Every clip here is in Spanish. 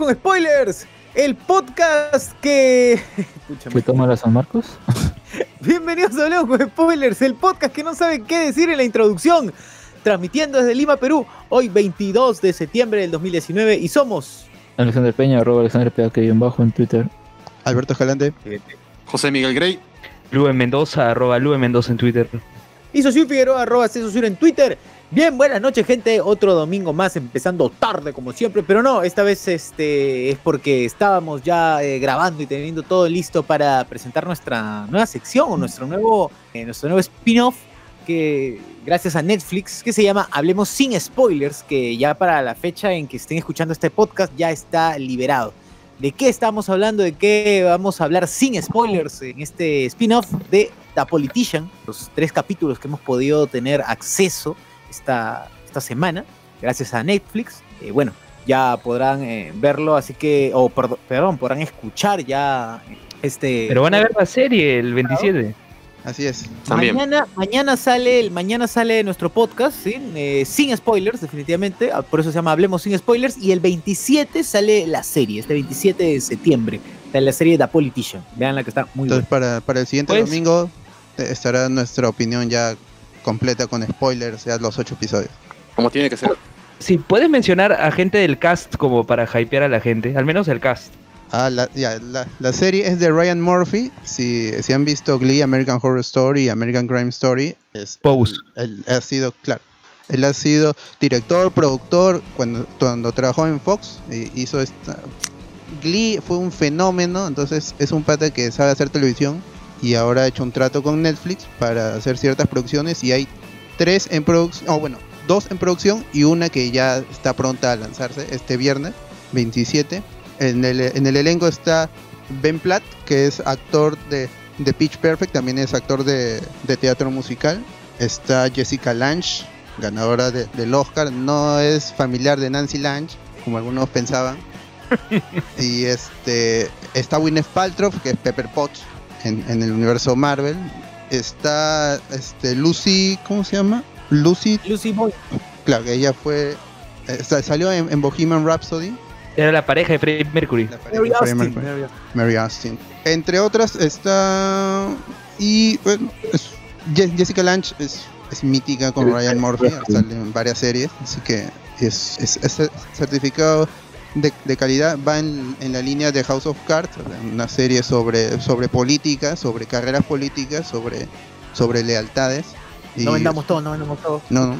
Con Spoilers, el podcast que... ¿Qué toma la San Marcos? Bienvenidos a Hablemos con Spoilers, el podcast que no sabe qué decir en la introducción. Transmitiendo desde Lima, Perú, hoy 22 de septiembre del 2019 y somos... Alexander Peña, arroba Alexander Peña, que bien bajo en Twitter. Alberto Escalante. José Miguel Grey. Lue Mendoza, arroba Lue Mendoza en Twitter. Y Sosur Figueroa, arroba Cesosur en Twitter. Bien, buenas noches, gente. Otro domingo más, empezando tarde como siempre, pero no, esta vez este es porque estábamos ya eh, grabando y teniendo todo listo para presentar nuestra nueva sección nuestro nuevo, eh, nuestro nuevo spin-off que gracias a Netflix que se llama Hablemos sin spoilers, que ya para la fecha en que estén escuchando este podcast ya está liberado. ¿De qué estamos hablando? ¿De qué vamos a hablar sin spoilers en este spin-off de The Politician? Los tres capítulos que hemos podido tener acceso esta, esta semana, gracias a Netflix. Eh, bueno, ya podrán eh, verlo, así que, o perdón, perdón, podrán escuchar ya este... Pero van a ver la serie el 27. Así es. También. Mañana, mañana sale el mañana sale nuestro podcast, ¿sí? Eh, sin spoilers, definitivamente. ah, Por eso se llama Hablemos sin spoilers. Y el 27 sale la serie, este 27 de septiembre. Sale la serie The Politician. Vean la que está muy Entonces buena. para, para el siguiente Pues- domingo eh, estará nuestra opinión ya completa con spoilers, ya los ocho episodios. Como tiene que ser. Si puedes mencionar a gente del cast como para hypear a la gente, al menos el cast. Ah, la, ya, la, la serie es de Ryan Murphy. Si, si han visto Glee, American Horror Story, American Crime Story, es, Pose. él, él ha sido, claro, él ha sido director, productor, cuando, cuando trabajó en Fox, hizo esta... Glee fue un fenómeno, entonces es un pata que sabe hacer televisión y ahora ha hecho un trato con Netflix para hacer ciertas producciones y hay tres en producción, o bueno, dos en producción y una que ya está pronta a lanzarse este viernes 27. En el, en el elenco está Ben Platt, que es actor de, de Pitch Perfect, también es actor de, de teatro musical. Está Jessica Lange, ganadora de- del Oscar, no es familiar de Nancy Lange, como algunos pensaban. y este está Gwyneth Paltrow, que es Pepper Potts en, en el universo Marvel. Está este, Lucy, ¿cómo se llama? Lucy, Lucy Boy. claro, que ella fue, eh, sa- salió en, en Bohemian Rhapsody. Era la pareja de Freddie Mercury. Mary Austin. Mercury. Mary Austin. Entre otras está. Y bueno, es- Je- Jessica Lange es, es mítica con Ryan Murphy, sale en varias series, así que es, es- es certificado de, de calidad. Va en, en la línea de House of Cards, una serie sobre, sobre política, sobre carreras políticas, sobre, sobre lealtades. Y- No vendamos todo, no vendamos todo. No, no.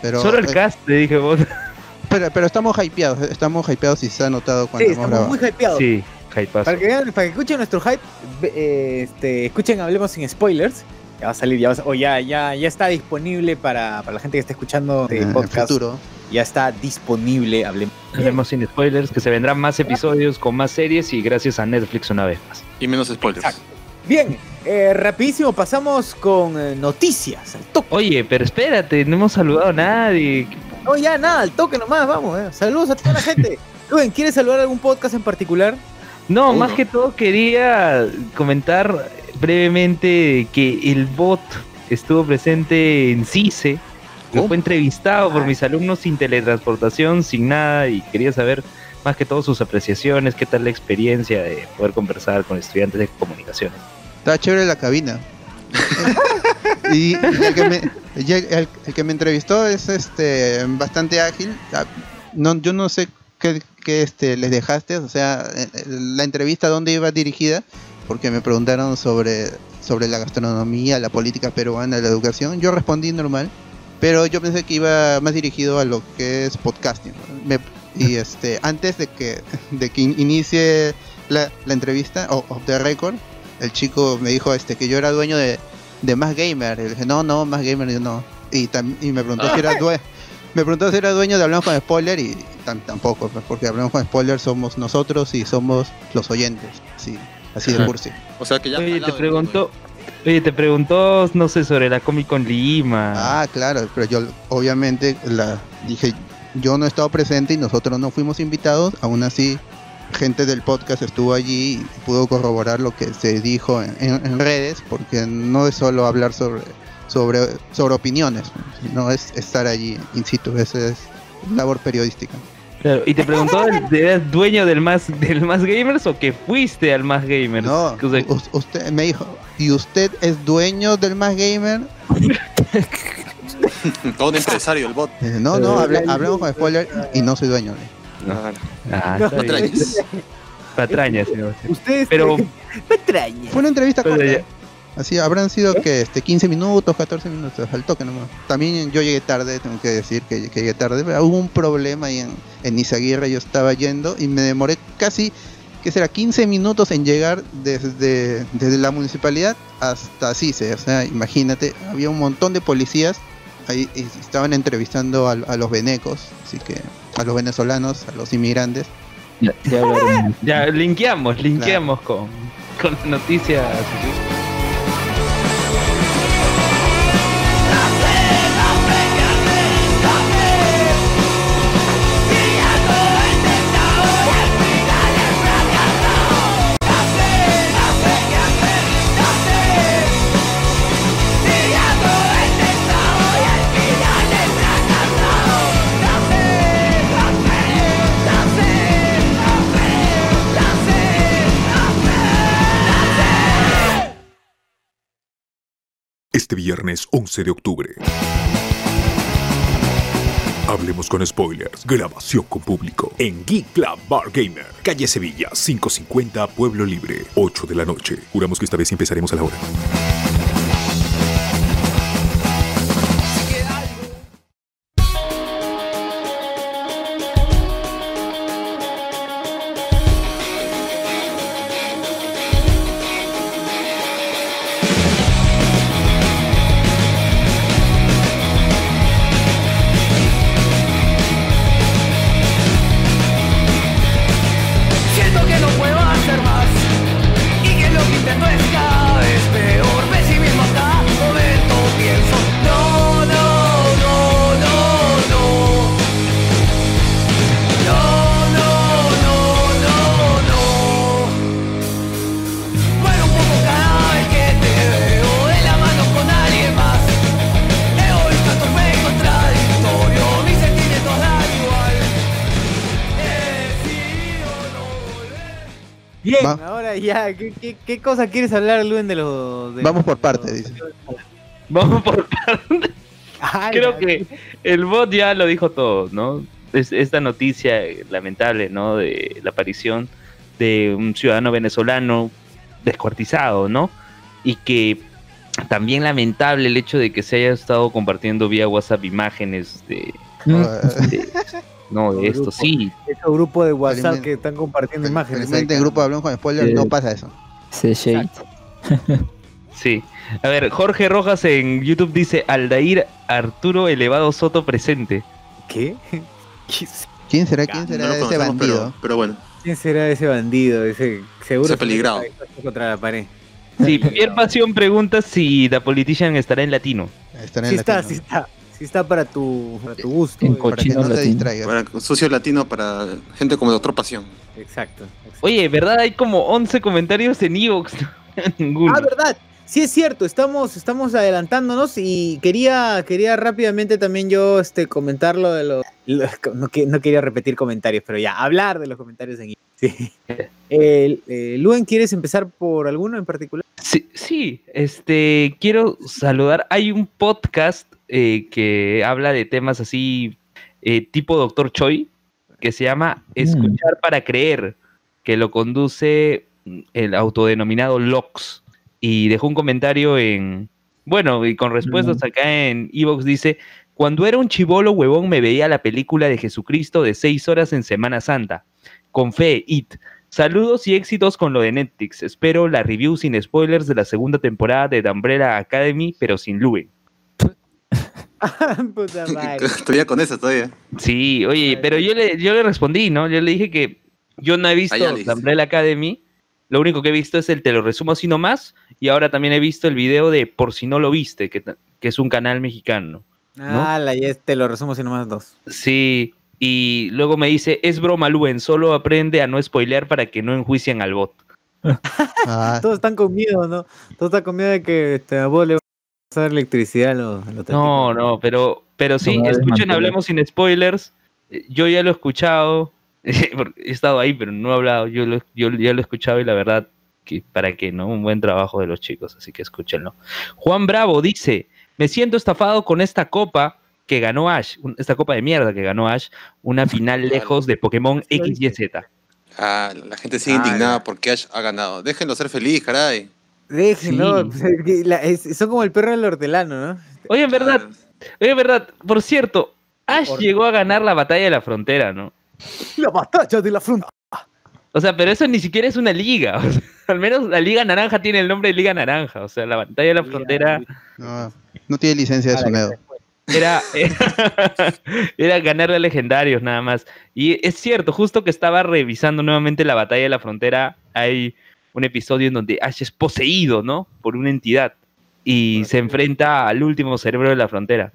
Pero, Solo el eh, cast, te dije vos. pero, pero estamos hypeados, estamos hypeados y se ha notado cuando Sí, hemos estamos grabado. muy hypeados. Sí, hypeazo. Para que, vean- para que escuchen nuestro hype, eh, este, escuchen Hablemos sin spoilers. Ya va a salir, ya, va a- o ya, ya, ya está disponible para, para la gente que está escuchando en el el futuro. Ya está disponible, hablemos. Hablemos sin spoilers, que se vendrán más episodios con más series y gracias a Netflix una vez más. Y menos spoilers. Exacto. Bien, eh, rapidísimo pasamos con eh, noticias. Al toque. Oye, pero espérate, no hemos saludado a nadie. No, ya nada, al toque nomás, vamos. eh. Saludos a toda la gente. Rubén, ¿quieres saludar algún podcast en particular? No, Uno. más que todo quería comentar brevemente que el bot estuvo presente en CICE, fue entrevistado por mis alumnos sin teletransportación, sin nada, y quería saber más que todo sus apreciaciones, qué tal la experiencia de poder conversar con estudiantes de comunicaciones. Está chévere la cabina. y, el, que me, el- el que me entrevistó es este bastante ágil. Ah, No, yo no sé qué, qué, este, les dejaste, o sea, eh, eh, la entrevista dónde iba dirigida, porque me preguntaron sobre, sobre la gastronomía, la política peruana, la educación. Yo respondí normal, pero yo pensé que iba más dirigido a lo que es podcasting. y este, antes de que, de que in- inicie la, la entrevista, o of the record, el chico me dijo este que yo era dueño de, de Más Gamer. Y le dije, no, no, Más Gamer, yo no. Y, tam- y me preguntó si era dueño. Me preguntó si era dueño de Hablamos con Spoiler y tam- tampoco, pues, porque Hablamos con Spoiler somos nosotros y somos los oyentes. Sí, así de cursi. O sea que ya. Oye, te mundo, oye, te preguntó, no sé, sobre la Comic Con Lima. Ah, claro, pero yo obviamente la dije, yo no he estado presente y nosotros no fuimos invitados, aún así gente del podcast estuvo allí y pudo corroborar lo que se dijo en, redes, porque no es solo hablar sobre sobre sobre opiniones, no es estar allí in situ, esa es labor periodística. Claro, y te preguntó, ¿eras dueño del más, del más gamers o que fuiste al más gamers? No, O sea, usted me dijo, ¿y usted es dueño del más gamer? Todo un empresario, el bot. Dice, no, no, hable- hablamos con spoiler y no soy dueño. No. Ah, ah, No, está bien. patrañas. Patrañas, Sebastián. Ustedes Pero- patraña. Fue una entrevista ya- Así habrán sido que este 15 minutos, 14 minutos, al toque nomás. También yo llegué tarde, tengo que decir que, que llegué tarde. pero hubo un problema ahí en, en Izaguirre, yo estaba yendo y me demoré casi, ¿qué será? 15 minutos en llegar desde, desde la municipalidad hasta CICE. O sea, imagínate, había un montón de policías ahí y estaban entrevistando a, a los venecos, así que a los venezolanos, a los inmigrantes. Ya, ya. Ya, linkeamos, linkeamos con, con noticias. Este viernes 11 de octubre. Hablemos con spoilers. Grabación con público. En Geek Club Bar Gamer. Calle Sevilla, 550 Pueblo Libre. 8 de la noche. Juramos que esta vez empezaremos a la hora. Ya, ¿qué, qué, qué cosa quieres hablar, Luen, de los... de Vamos por los- parte, dice. Vamos por Ay, Creo que el bot ya lo dijo todo, ¿no? Es- esta noticia lamentable, ¿no? De la aparición de un ciudadano venezolano descuartizado, ¿no? Y que también lamentable el hecho de que se haya estado compartiendo vía WhatsApp imágenes de, de- no, de esto, sí, Ese grupo de WhatsApp Felizmente- que están compartiendo imágenes. Felizmente en grupo de Hablamos con spoiler Sí. no pasa eso. Se shade. sí. A ver, Jorge Rojas en YouTube dice Aldair Arturo Elevado Soto presente. ¿Qué? ¿Qué es- ¿Quién será, quién será ese bandido? Pero, pero bueno, ¿Quién será ese bandido? Ese seguro Ese se peligrado. contra la pared. Sí, Pierre Pasión pregunta si The Politician estará en latino. Estará en Sí está, sí está. Sí está para tu, para tu gusto. En. Para que no te distraigas. para sucio latino para gente como Doctor Pasión. Exacto. exacto. Oye, ¿verdad? Hay como 11 comentarios en Evox. Ninguno. Ah, verdad. Sí es cierto, estamos, estamos adelantándonos y quería, quería rápidamente también yo este, comentar lo de los... lo- no, que- no quería repetir comentarios, pero ya, hablar de los comentarios en sí. Eh, Luen, ¿quieres empezar por alguno en particular? Sí, sí, este, quiero saludar. Hay un podcast eh, que habla de temas así, eh, tipo Doctor Choi, que se llama Escuchar para Creer, que lo conduce el autodenominado Lox, y dejó un comentario en, bueno, y con respuestas acá en Evox dice, cuando era un chivolo huevón me veía la película de Jesucristo de seis horas en Semana Santa, con fe, it. Saludos y éxitos con lo de Netflix. Espero la review sin spoilers de la segunda temporada de The Umbrella Academy, pero sin Luen. Puta madre. Todavía con esa, todavía. Sí, oye, pero yo le, yo le respondí, ¿no? Yo le dije que yo no he visto Ah, dijiste. The Umbrella Academy. Lo único que he visto es el Te lo resumo así nomás. Y ahora también he visto el video de Por si no lo viste, que, que es un canal mexicano. Ah, la ya te lo resumo si nomás dos. Sí, y luego me dice, es broma, Luen, solo aprende a no spoilear para que no enjuicien al bot. Ah, Todos están con miedo, ¿no? Todos están con miedo de que este, a vos le electricidad a los, a los No, no, pero, pero sí, No, escuchen, hablemos sin spoilers. Yo ya lo he escuchado, porque he estado ahí, pero no he hablado. Yo, lo- yo ya lo he escuchado y la verdad, que para que no, un buen trabajo de los chicos, así que escúchenlo. Juan Bravo dice: Me siento estafado con esta copa que ganó Ash, esta copa de mierda que ganó Ash, una final lejos de Pokémon X, Y. Z. Ah, la gente sigue Ah, indignada porque Ash ha ganado. Déjenlo ser feliz, caray. Déjenlo, Sí. es- son como el perro del hortelano, ¿no? Oye, en verdad, oye, en verdad, por cierto, Ash Por- llegó a ganar la batalla de la frontera, ¿no? La batalla de la frontera. O sea, pero eso ni siquiera es una liga. o sea, al menos la Liga Naranja tiene el nombre de Liga Naranja. O sea, la batalla de la frontera no, no tiene licencia de Sunedo. era, era ganarle a legendarios nada más. Y es cierto, justo que estaba revisando nuevamente la batalla de la frontera, hay un episodio en donde Ash es poseído, ¿no? Por una entidad. Y se enfrenta al último cerebro de la frontera.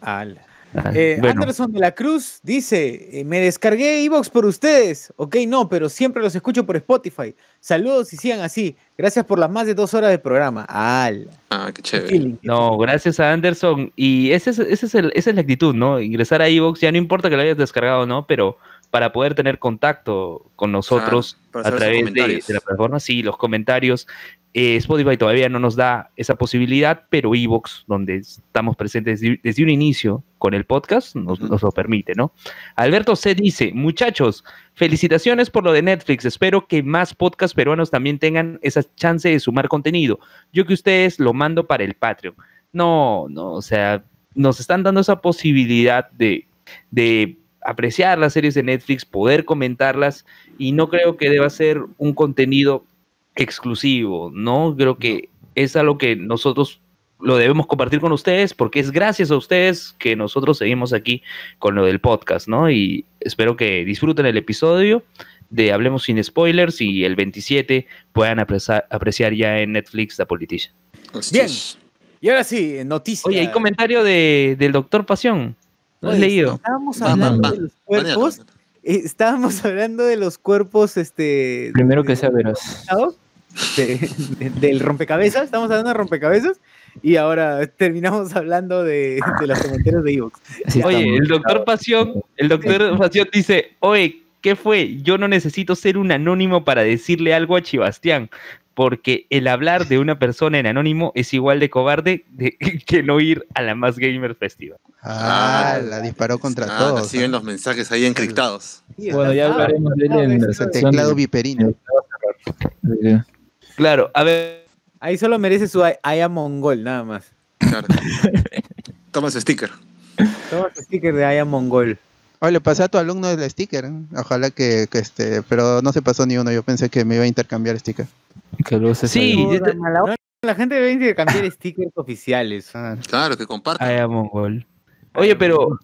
Ala. Ah, Eh, bueno. Anderson de la Cruz dice, eh, me descargué Evox por ustedes. Ok, no, pero siempre los escucho por Spotify. Saludos y sigan así. Gracias por las más de dos horas de programa. Ala. Ah, qué Qué chévere. No, gracias a Anderson. Y ese es, ese es el- esa es la actitud, ¿no? Ingresar a Evox, ya no importa que lo hayas descargado o no, pero para poder tener contacto con nosotros Claro, para a través de, la plataforma, sí, los comentarios. Eh, Spotify todavía no nos da esa posibilidad, pero Evox, donde estamos presentes desde, desde un inicio con el podcast, nos lo permite, ¿no? Alberto C. dice, muchachos, felicitaciones por lo de Netflix. Espero que más podcasts peruanos también tengan esa chance de sumar contenido. Yo que ustedes lo mando para el Patreon. No, no, o sea, nos están dando esa posibilidad de, de apreciar las series de Netflix, poder comentarlas, y no creo que deba ser un contenido exclusivo, ¿no? Creo que es algo que nosotros lo debemos compartir con ustedes, porque es gracias a ustedes que nosotros seguimos aquí con lo del podcast, ¿no? Y espero que disfruten el episodio de Hablemos sin spoilers y el 27 puedan apreciar, apreciar ya en Netflix The Politician. Así Bien. Y ahora sí, noticias. Oye, hay comentario de, del doctor Pasión. ¿No has Oye, leído? Estábamos Va, va, hablando va. de los cuerpos. eh, estábamos hablando de los cuerpos, este. Primero de- que sea veraz. de- de- del rompecabezas, estamos hablando de rompecabezas y ahora terminamos hablando de, de los comentarios de Evox. Oye, estamos. el doctor Pasión, el doctor Pasión dice, oye, ¿qué fue? Yo no necesito ser un anónimo para decirle algo a Chibastián, porque el hablar de una persona en anónimo es igual de cobarde de- que no ir a la Más Gamer Festival. Ah, Ah, la disparó contra Ah, todos. siguen los mensajes ahí encriptados. Bueno, ya hablaremos de él en sección. Teclado viperino. Claro, a ver, Ahí solo merece su I, I am mongol, nada más. Claro. Toma ese sticker. Toma tu sticker de I am mongol. Oye, le pasé a tu alumno el sticker. ¿eh? Ojalá que, que este, pero no se pasó ni uno. Yo pensé que me iba a intercambiar sticker. Que lo uses Sí, No, la gente debe intercambiar stickers oficiales. Ah, Claro, que compartan. Mongol. Oye, pero,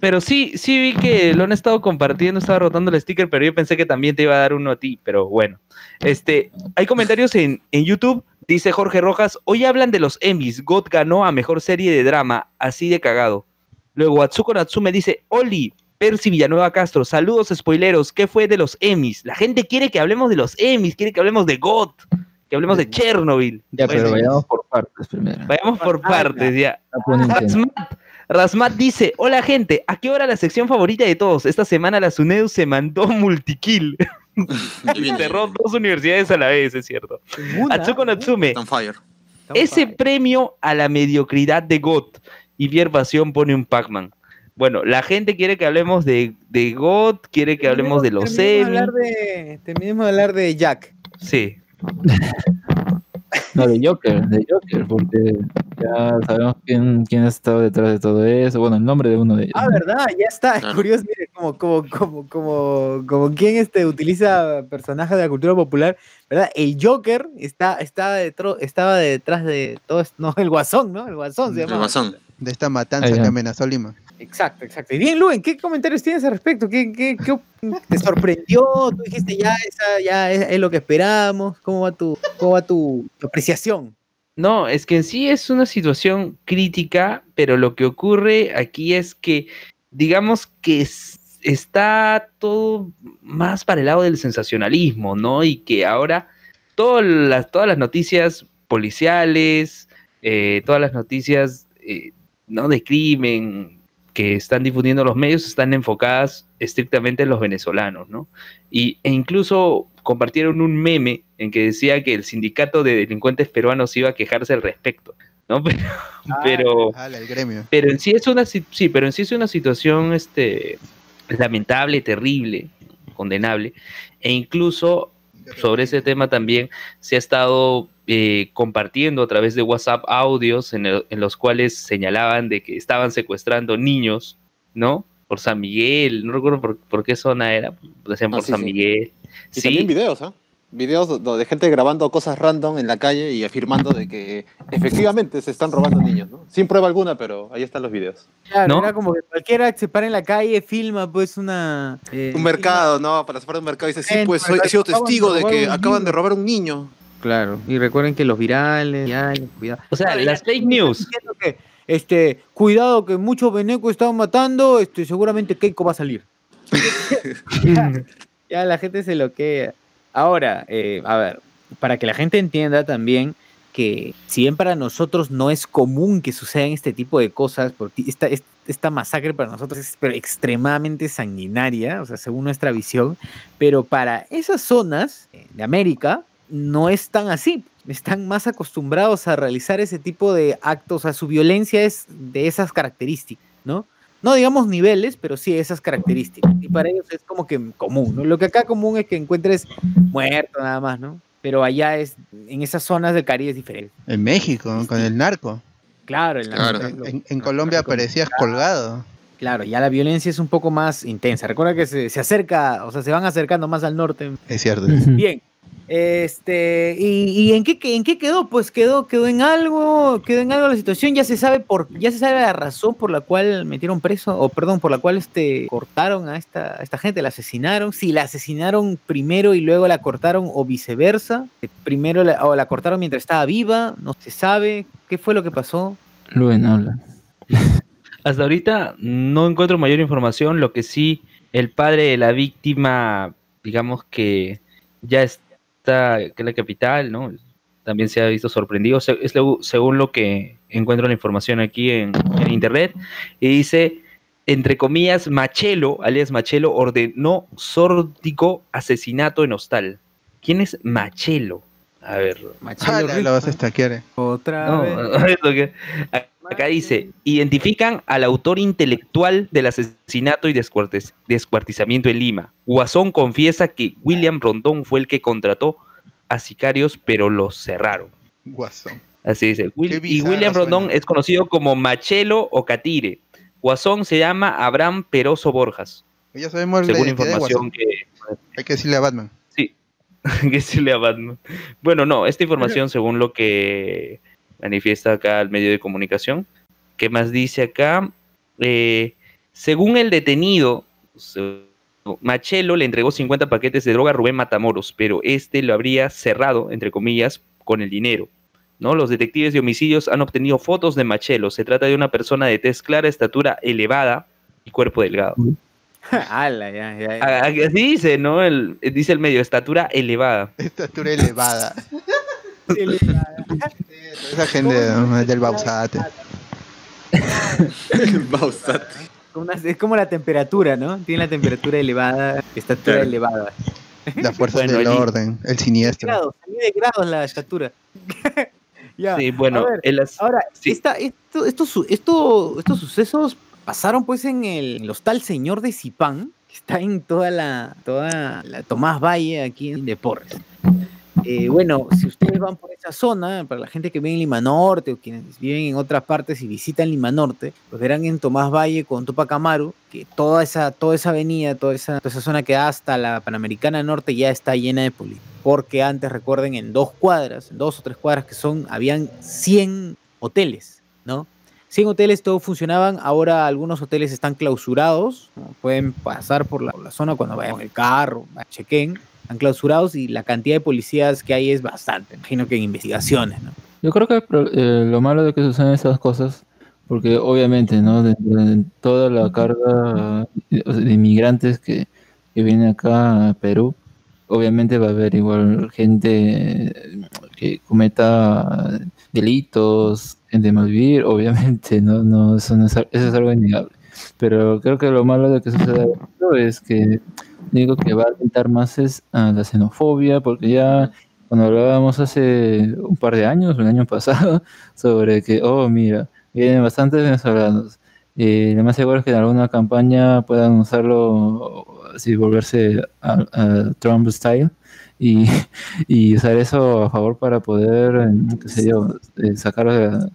pero sí, sí vi que lo han estado compartiendo, estaba rotando el sticker, pero yo pensé que también te iba a dar uno a ti, pero bueno. Este, hay comentarios en, en YouTube, dice Jorge Rojas, hoy hablan de los Emmys, God ganó a mejor serie de drama, así de cagado. Luego Atsuko Natsume dice, Oli, Percy Villanueva Castro, saludos spoileros, ¿qué fue de los Emmys? La gente quiere que hablemos de los Emmys, quiere que hablemos de God, que hablemos de Chernobyl. Ya, pero vayamos por partes primero. vayamos por partes, ya. Pone intenso. Rasmat, Rasmat dice, hola gente, ¿a qué hora la sección favorita de todos? Esta semana la SUNEDU se mandó multikill. Cerró dos universidades a la vez, es cierto. Atsuko Natsume, On fire. ese premio a la mediocridad de GOT y Viervación pone un Pac-Man. Bueno, la gente quiere que hablemos de, de GOT, quiere que hablemos de los terminemos de semi. hablar de- Terminemos de hablar de Jack. Sí. No, de Joker, de Joker, porque ya sabemos quién, quién ha estado detrás de todo eso. Bueno, el nombre de uno de ellos. Ah, ¿verdad? Ya está. Claro. Curioso, mire, como, como, como, como, como quien este, utiliza personajes de la cultura popular, ¿verdad? El Joker está, está detro- estaba detrás de todo esto, no, el Guasón, ¿no? El Guasón se El llama. Guasón. De esta matanza ya. que amenazó Lima. Exacto, exacto. Y bien, Luen, ¿qué comentarios tienes al respecto? ¿Qué, qué, qué te sorprendió? ¿Tú dijiste ya, esa, ya es, es lo que esperábamos? ¿Cómo va tu, cómo va tu, tu apreciación? No, es que en sí es una situación crítica, pero lo que ocurre aquí es que, digamos que es- está todo más para el lado del sensacionalismo, ¿no? Y que ahora todas las, todas las noticias policiales, eh, todas las noticias eh, ¿no? de crimen que están difundiendo los medios están enfocadas estrictamente en los venezolanos, ¿no? Y, e incluso compartieron un meme en que decía que el sindicato de delincuentes peruanos iba a quejarse al respecto, ¿no? Pero, pero, Ala, el gremio. pero en sí es una sí, pero en sí es una situación este lamentable, terrible, condenable, e incluso sobre ese tema también se ha estado eh, compartiendo a través de WhatsApp audios en, el- en los cuales señalaban de que estaban secuestrando niños, ¿no? Por San Miguel, no recuerdo por, por qué zona era, decían Ah, por sí, San sí. Miguel. Y Sí, también videos, ¿ah? Videos de gente grabando cosas random en la calle y afirmando de que efectivamente se están robando niños, ¿no? Sin prueba alguna, pero ahí están los videos. Claro, ¿No? era como que cualquiera que se para en la calle, filma pues una... eh, Un mercado, ¿no? Para separar un mercado. Dice, sí, pues soy, mercado, he sido testigo de que acaban niño. de robar un niño. Claro, y recuerden que los virales, ya, cuidado. o sea, Claro, las fake news. que, este, cuidado que muchos venecos están matando, este, seguramente Keiko va a salir. ya, ya la gente se loquea. Ahora, eh, a ver, para que la gente entienda también que si bien para nosotros no es común que sucedan este tipo de cosas, porque esta, es- esta masacre para nosotros es extremadamente sanguinaria, o sea, según nuestra visión, pero para esas zonas eh, de América no es tan así. Están más acostumbrados a realizar ese tipo de actos, o sea, su violencia es de esas características, ¿no? No digamos niveles, pero sí esas características. Y para ellos es como que común, ¿no? Lo que acá común es que encuentres muerto nada más, ¿no? Pero allá es, en esas zonas del Caribe es diferente. En México, ¿no? con el narco. Claro, en, la- Claro. en lo- En, en Colombia aparecías colgado. Claro, ya la violencia es un poco más intensa. Recuerda que se, se acerca, o sea, se van acercando más al norte. Es cierto. Bien. Este, y, y en qué que- en qué quedó? Pues quedó, quedó en algo, quedó en algo la situación, ya se sabe por, ya se sabe la razón por la cual metieron preso, o perdón, por la cual este cortaron a esta, a esta gente, la asesinaron, si la asesinaron primero y luego la cortaron, o viceversa, primero la, o la cortaron mientras estaba viva, no se sabe, ¿qué fue lo que pasó? Luen habla. Hasta ahorita no encuentro mayor información, lo que sí, el padre de la víctima, digamos que ya está en la capital, ¿no? También se ha visto sorprendido, se- es lo- según lo que encuentro la información aquí en, en internet, y dice, entre comillas, Machelo, alias Machelo, ordenó sórdico asesinato en hostal. ¿Quién es Machelo? A ver, Machelo Rico, lo vas a estaquear. Otra no, vez. que- acá dice, identifican al autor intelectual del asesinato y descuartiz- descuartizamiento en Lima. Guasón confiesa que William Rondón fue el que contrató a sicarios, pero los cerraron. Guasón. Así dice. Will- y William Rondón es conocido como Machelo o Catire. Guasón se llama Abraham Peroso Borjas, Ya sabemos la según de información que, Hay que decirle a Batman. que sí le a Batman. Bueno, no, esta información según lo que manifiesta acá el medio de comunicación. ¿Qué más dice acá? Eh, según el detenido, Machelo le entregó 50 paquetes de droga a Rubén Matamoros, pero este lo habría cerrado, entre comillas, con el dinero. ¿no? Los detectives de homicidios han obtenido fotos de Machelo. Se trata de una persona de tez clara, estatura elevada y cuerpo delgado. Ala, ya, ya, ya. Ah, Así dice, ¿no? El, dice el medio, estatura elevada. Estatura elevada. Le- Esa gente del Bausate. Bausat. Una- es como la temperatura, ¿no? Tiene la temperatura elevada, estatura Claro. elevada. La fuerza Bueno, del allí- orden. El siniestro. Grados, se mide grados la estatura. ya. Sí, bueno, ver, el as- Ahora, sí. esta- esto- estos, su- esto- estos sucesos pasaron pues en el, en el hostal Señor de Zipán, que está en toda la, toda la Tomás Valle aquí en Deportes. Eh, bueno, si ustedes van por esa zona, para la gente que vive en Lima Norte o quienes viven en otras partes y visitan Lima Norte, pues verán en Tomás Valle con Tupac Amaru que toda esa, toda esa avenida, toda esa, toda esa zona que da hasta la Panamericana Norte ya está llena de policías. Porque antes, recuerden, en dos cuadras, en dos o tres cuadras que son, habían 100 hoteles, ¿no? 100 hoteles todos funcionaban, ahora algunos hoteles están clausurados, ¿no? pueden pasar por la, por la zona cuando vayan en el carro, chequen, están clausurados y la cantidad de policías que hay es bastante, imagino que en investigaciones, ¿no? Yo creo que eh, lo malo de que suceden esas cosas, porque obviamente, ¿no? De, toda la carga de inmigrantes que, que viene acá a Perú, obviamente va a haber igual gente eh, que cometa delitos, gente de mal vivir, obviamente, ¿no? no eso, no es, eso es algo innegable. Pero creo que lo malo de que suceda esto es que digo que va a alentar más es a la xenofobia, porque ya cuando hablábamos hace un par de años, un año pasado, sobre que, oh, mira, vienen bastantes venezolanos. Y lo más seguro es que en alguna campaña puedan usarlo, así volverse a, a Trump style y, usar eso a favor para poder, qué sé yo, eh, sacar, eh,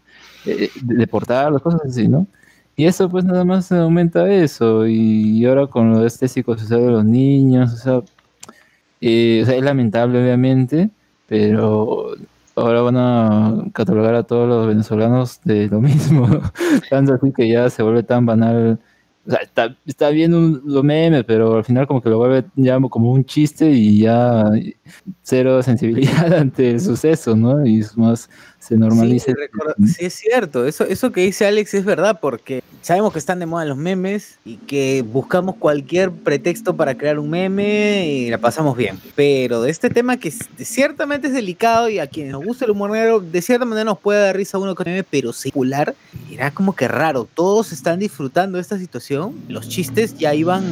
eh, deportar, las cosas así, ¿no? Y eso pues nada más aumenta eso. Y ahora con lo de este psicosocial de los niños, o sea, eh, o sea, es lamentable obviamente, pero ahora van a catalogar a todos los venezolanos de lo mismo. Tanto así que ya se vuelve tan banal. O sea, está, está bien un- los memes, pero al final como que lo vuelve ya como un chiste y ya cero sensibilidad ante el suceso, ¿no? Y es más, se normaliza. Sí, es cierto, eso, eso que dice Alex es verdad, porque sabemos que están de moda los memes y que buscamos cualquier pretexto para crear un meme y la pasamos bien. Pero de este tema que ciertamente es delicado y a quienes nos gusta el humor negro, de cierta manera nos puede dar risa uno con meme, pero secular, era como que raro. Todos están disfrutando de esta situación. Los chistes ya iban,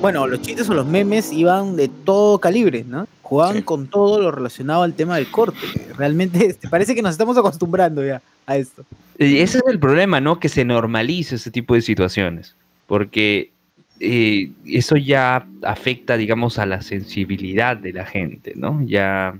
bueno, los chistes o los memes iban de todo calibre, ¿no? Jugaban Sí. con todo lo relacionado al tema del corte. Realmente este, parece que nos estamos acostumbrando ya a esto. Y ese es el problema, ¿no? Que se normalice ese tipo de situaciones. Porque eh, eso ya afecta, digamos, a la sensibilidad de la gente, ¿no? Ya,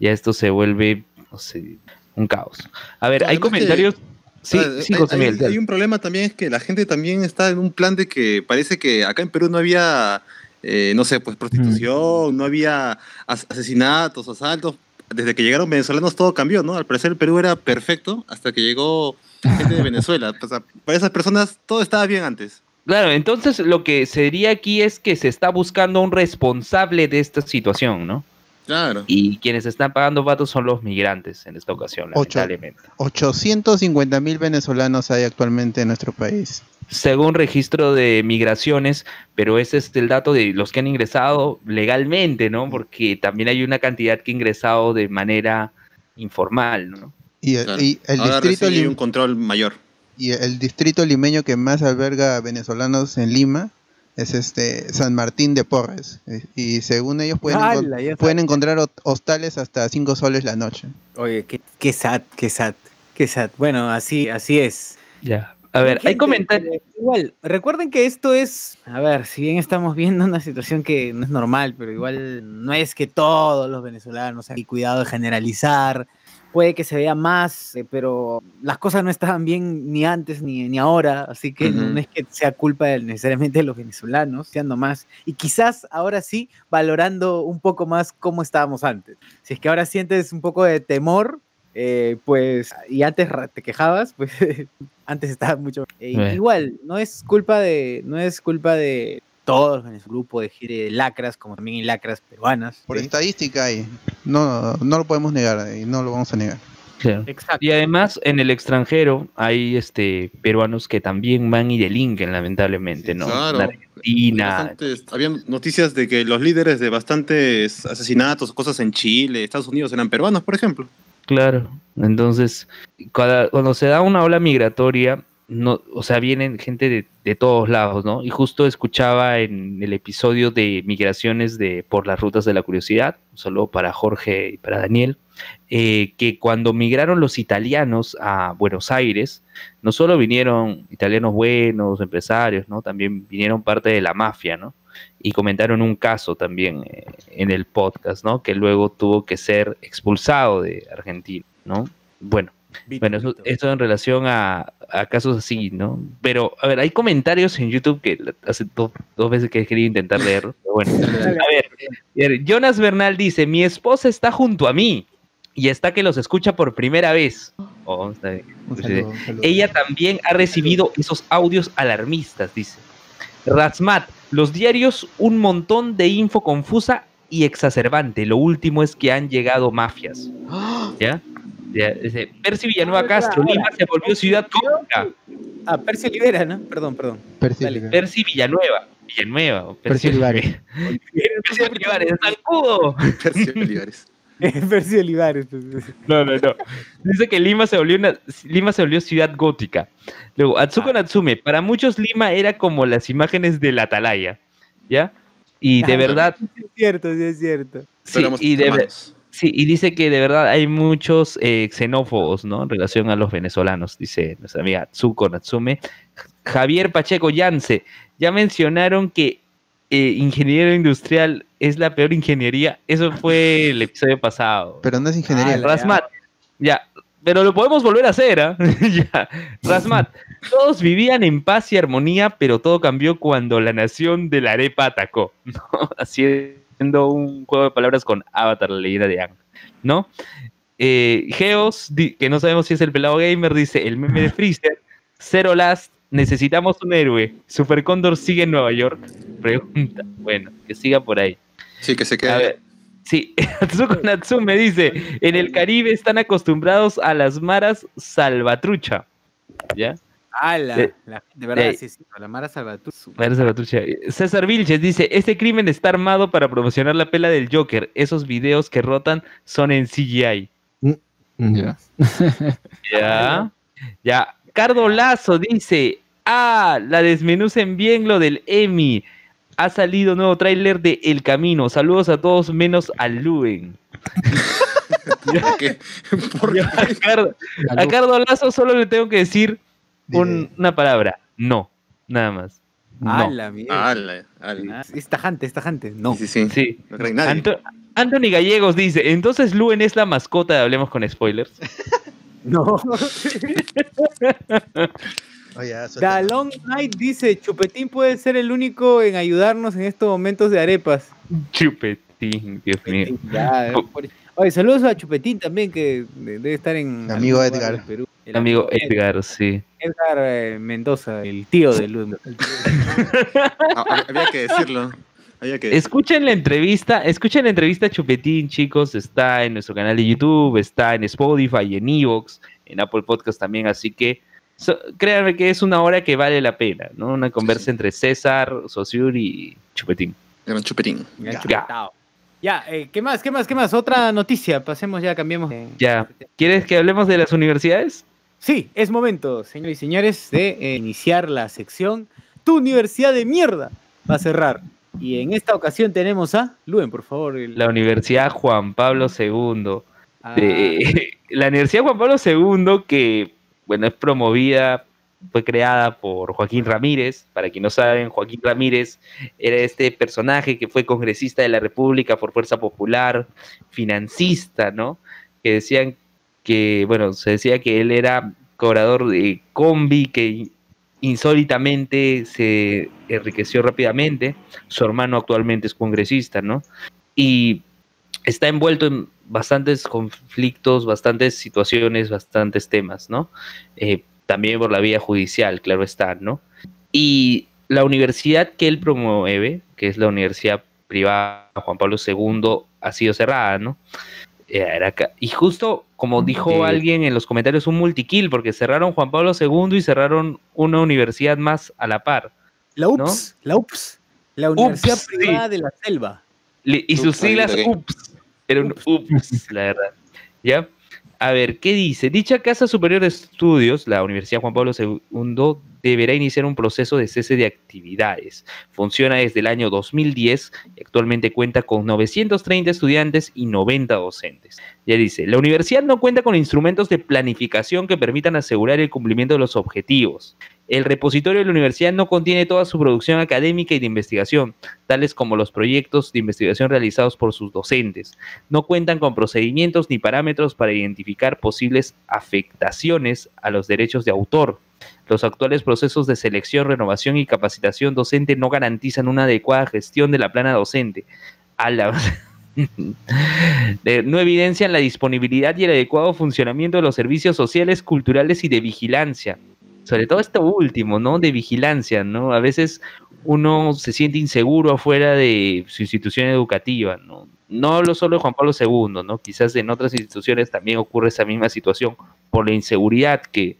ya esto se vuelve, no sé, un caos. A ver, hay que- comentarios. Sí, Ah, sí, José hay, hay un problema también, es que la gente también está en un plan de que parece que acá en Perú no había, eh, no sé, pues prostitución, no había as- asesinatos, asaltos. Desde que llegaron venezolanos todo cambió, ¿no? Al parecer el Perú era perfecto hasta que llegó gente de Venezuela. O sea, para esas personas todo estaba bien antes. Claro, entonces lo que sería aquí es que se está buscando un responsable de esta situación, ¿no? Claro. Y quienes están pagando vatos son los migrantes en esta ocasión, Ocho. lamentablemente. 850 mil venezolanos hay actualmente en nuestro país. Según registro de migraciones, pero ese es el dato de los que han ingresado legalmente, ¿no? Porque también hay una cantidad que ha ingresado de manera informal, ¿no? Y el, claro. y el Ahora distrito hay lim- un control mayor. y el distrito limeño que más alberga venezolanos en Lima es este San Martín de Porres. Y según ellos pueden. Ya pueden encontrar hostales hasta 5 soles la noche. Oye, qué, qué sad, qué sad, qué sad. Bueno, así, así es. Ya. A ver, hay comentarios. Igual, recuerden que esto es, a ver, si bien estamos viendo una situación que no es normal, pero igual no es que todos los venezolanos, hay cuidado de generalizar, puede que se vea más, eh, pero las cosas no estaban bien ni antes ni, ni ahora, así que no es que sea culpa de- necesariamente de los venezolanos, siendo más, y quizás ahora sí valorando un poco más cómo estábamos antes. Si es que ahora sientes un poco de temor, eh, pues, y antes te quejabas, pues antes estaba mucho. eh. Igual, no es culpa de, no es culpa de todos en el grupo de, gire- de lacras, como también hay lacras peruanas. Por ¿sí? estadística hay. No, no lo podemos negar y no lo vamos a negar. Claro. Exacto. Y además, en el extranjero hay este peruanos que también van y delinquen, lamentablemente, ¿no? Claro. En Argentina. Bastantes- habían noticias de que los líderes de bastantes asesinatos, cosas en Chile, Estados Unidos, eran peruanos, por ejemplo. Claro. Entonces, cada- cuando se da una ola migratoria, no, o sea, vienen gente de, de todos lados, ¿no? Y justo escuchaba en el episodio de migraciones de por las rutas de la curiosidad, solo para Jorge y para Daniel, eh, que cuando migraron los italianos a Buenos Aires, no solo vinieron italianos buenos, empresarios, ¿no? También vinieron parte de la mafia, ¿no? Y comentaron un caso también eh, en el podcast, ¿no? Que luego tuvo que ser expulsado de Argentina, ¿no? Bueno, bueno, eso, eso en relación a, a casos así, ¿no? Pero, a ver, hay comentarios en YouTube que hace do- dos veces que he querido intentar. Pero bueno, a ver, Jonas Bernal dice: Mi esposa está junto a mí y está que los escucha por primera vez. Oh, está bien. Un saludo. Ella también ha recibido esos audios alarmistas, dice. Razmat, los diarios, un montón de info confusa y exacerbante. Lo último es que han llegado mafias. ¿Ya? Dice, Percy Villanueva Castro, Lima se volvió ciudad gótica. Ah, Percy Olivera, ¿no? Perdón, perdón. Percy Dale. Percy Villanueva. Villanueva. o Percy Olivares. Percy Olivares, zancudo. Percy Olivares. Percy Olivares. pues, No, no, no. Dice que Lima se volvió una, Lima se volvió ciudad gótica. Luego, Atsuko Natsume, para muchos Lima era como las imágenes de la Atalaya, ¿ya? Y de Ah, verdad, Sí, es cierto, sí es cierto. sí, y de. Sí, y dice que de verdad hay muchos eh, xenófobos, ¿no? En relación a los venezolanos, dice nuestra amiga Atsuko Natsume. Javier Pacheco Yance, ya mencionaron que eh, ingeniero industrial es la peor ingeniería. Eso fue el episodio pasado. Pero no es ingeniería. Ah, Rasmat, ya, pero lo podemos volver a hacer, ¿ah? ya. Rasmat, todos vivían en paz y armonía, pero todo cambió cuando la nación de la arepa atacó, ¿no? Haciendo un juego de palabras con Avatar, la leyenda de Aang, ¿no? Eh, Geos, que no sabemos si es el pelado gamer, dice, el meme de Freezer, Zero Last, necesitamos un héroe, Super Cóndor sigue en Nueva York, pregunta, bueno, que siga por ahí. Sí, que se A quede. ver, sí, Atsuko Natsume dice, en el Caribe están acostumbrados a las maras salvatrucha. ¿Ya? Ah, la, Eh, la- de verdad, eh, sí, sí, la Mara Salvatrucha. Maras salvatrucha. César Vilches dice, este crimen está armado para promocionar la pela del Joker. Esos videos que rotan son en CGI. Ya. Ya. Ya. Cardo Lazo dice, ah, la desmenucen bien lo del Emmy. Ha salido nuevo tráiler de El Camino. Saludos a todos menos al Luen. ¿Por qué? ¿Por qué? a Cardo- A Cardo Lazo solo le tengo que decir un- una palabra. No. Nada más. No. la mierda. Ala, ala. Ah, es tajante, es tajante. No. Sí, sí, sí. Sí. No cree nadie. Anto- Anthony Gallegos dice, entonces Luen es la mascota de Hablemos con Spoilers. No. Oye, ya, The. Long Night dice, Chupetín puede ser el único en ayudarnos en estos momentos de arepas. Chupetín, Dios mío. Ya, por- Oye, saludos a Chupetín también, que de- debe estar en... Mi amigo Edgar. Perú. El Amigo Edgar, sí. Edgar eh, Mendoza, el tío de Luz. Ah, hab- había que decirlo. Había que decirlo. Escuchen la entrevista, escuchen la entrevista a Chupetín, chicos. Está en nuestro canal de YouTube, está en Spotify, en Evox, en Apple Podcast también. Así que so- créanme que es una hora que vale la pena, ¿no? Una conversa sí. entre César, Sosur y Chupetín. Gran chupetín. Ya, Ya. chupetao. Ya, eh, ¿qué más? ¿Qué más? ¿Qué más? Otra noticia. Pasemos ya, cambiemos. Ya. ¿Quieres que hablemos de las universidades? Sí, es momento, señores y señores, de eh, iniciar la sección Tu universidad de mierda va a cerrar. Y en esta ocasión tenemos a Luen, por favor. el- La Universidad Juan Pablo II. a- de- la Universidad Juan Pablo II, que bueno, es promovida, fue creada por Joaquín Ramírez. Para quien no saben, Joaquín Ramírez era este personaje que fue congresista de la República por Fuerza Popular, financista, ¿no? Que decían que, bueno, se decía que él era cobrador de combi, que insólitamente se enriqueció rápidamente. Su hermano actualmente es congresista, ¿no? Y está envuelto en bastantes conflictos, bastantes situaciones, bastantes temas, ¿no? Eh, también por la vía judicial, claro está, ¿no? Y la universidad que él promueve, que es la Universidad Privada Juan Pablo II, ha sido cerrada, ¿no? Eh, era y justo como dijo Ok. alguien en los comentarios, un multikill, porque cerraron Juan Pablo II y cerraron una universidad más a la par. La UPS, la UPS, la Universidad sí. Privada de la Selva. Le- y sus Ups, siglas UPS. Era un UPS, la verdad. ¿Ya? A ver, ¿qué dice? Dicha Casa Superior de Estudios, la Universidad Juan Pablo II, deberá iniciar un proceso de cese de actividades. Funciona desde el año 2010 y actualmente cuenta con 930 estudiantes y 90 docentes. Ya dice, la universidad no cuenta con instrumentos de planificación que permitan asegurar el cumplimiento de los objetivos El repositorio de la universidad no contiene toda su producción académica y de investigación, tales como los proyectos de investigación realizados por sus docentes. No cuentan con procedimientos ni parámetros para identificar posibles afectaciones a los derechos de autor. Los actuales procesos de selección, renovación y capacitación docente no garantizan una adecuada gestión de la plana docente. No evidencian la disponibilidad y el adecuado funcionamiento de los servicios sociales, culturales y de vigilancia. Sobre todo esto último, ¿no? De vigilancia, ¿no? A veces uno se siente inseguro afuera de su institución educativa, ¿no? No lo solo de Juan Pablo II, ¿no? Quizás en otras instituciones también ocurre esa misma situación por la inseguridad que,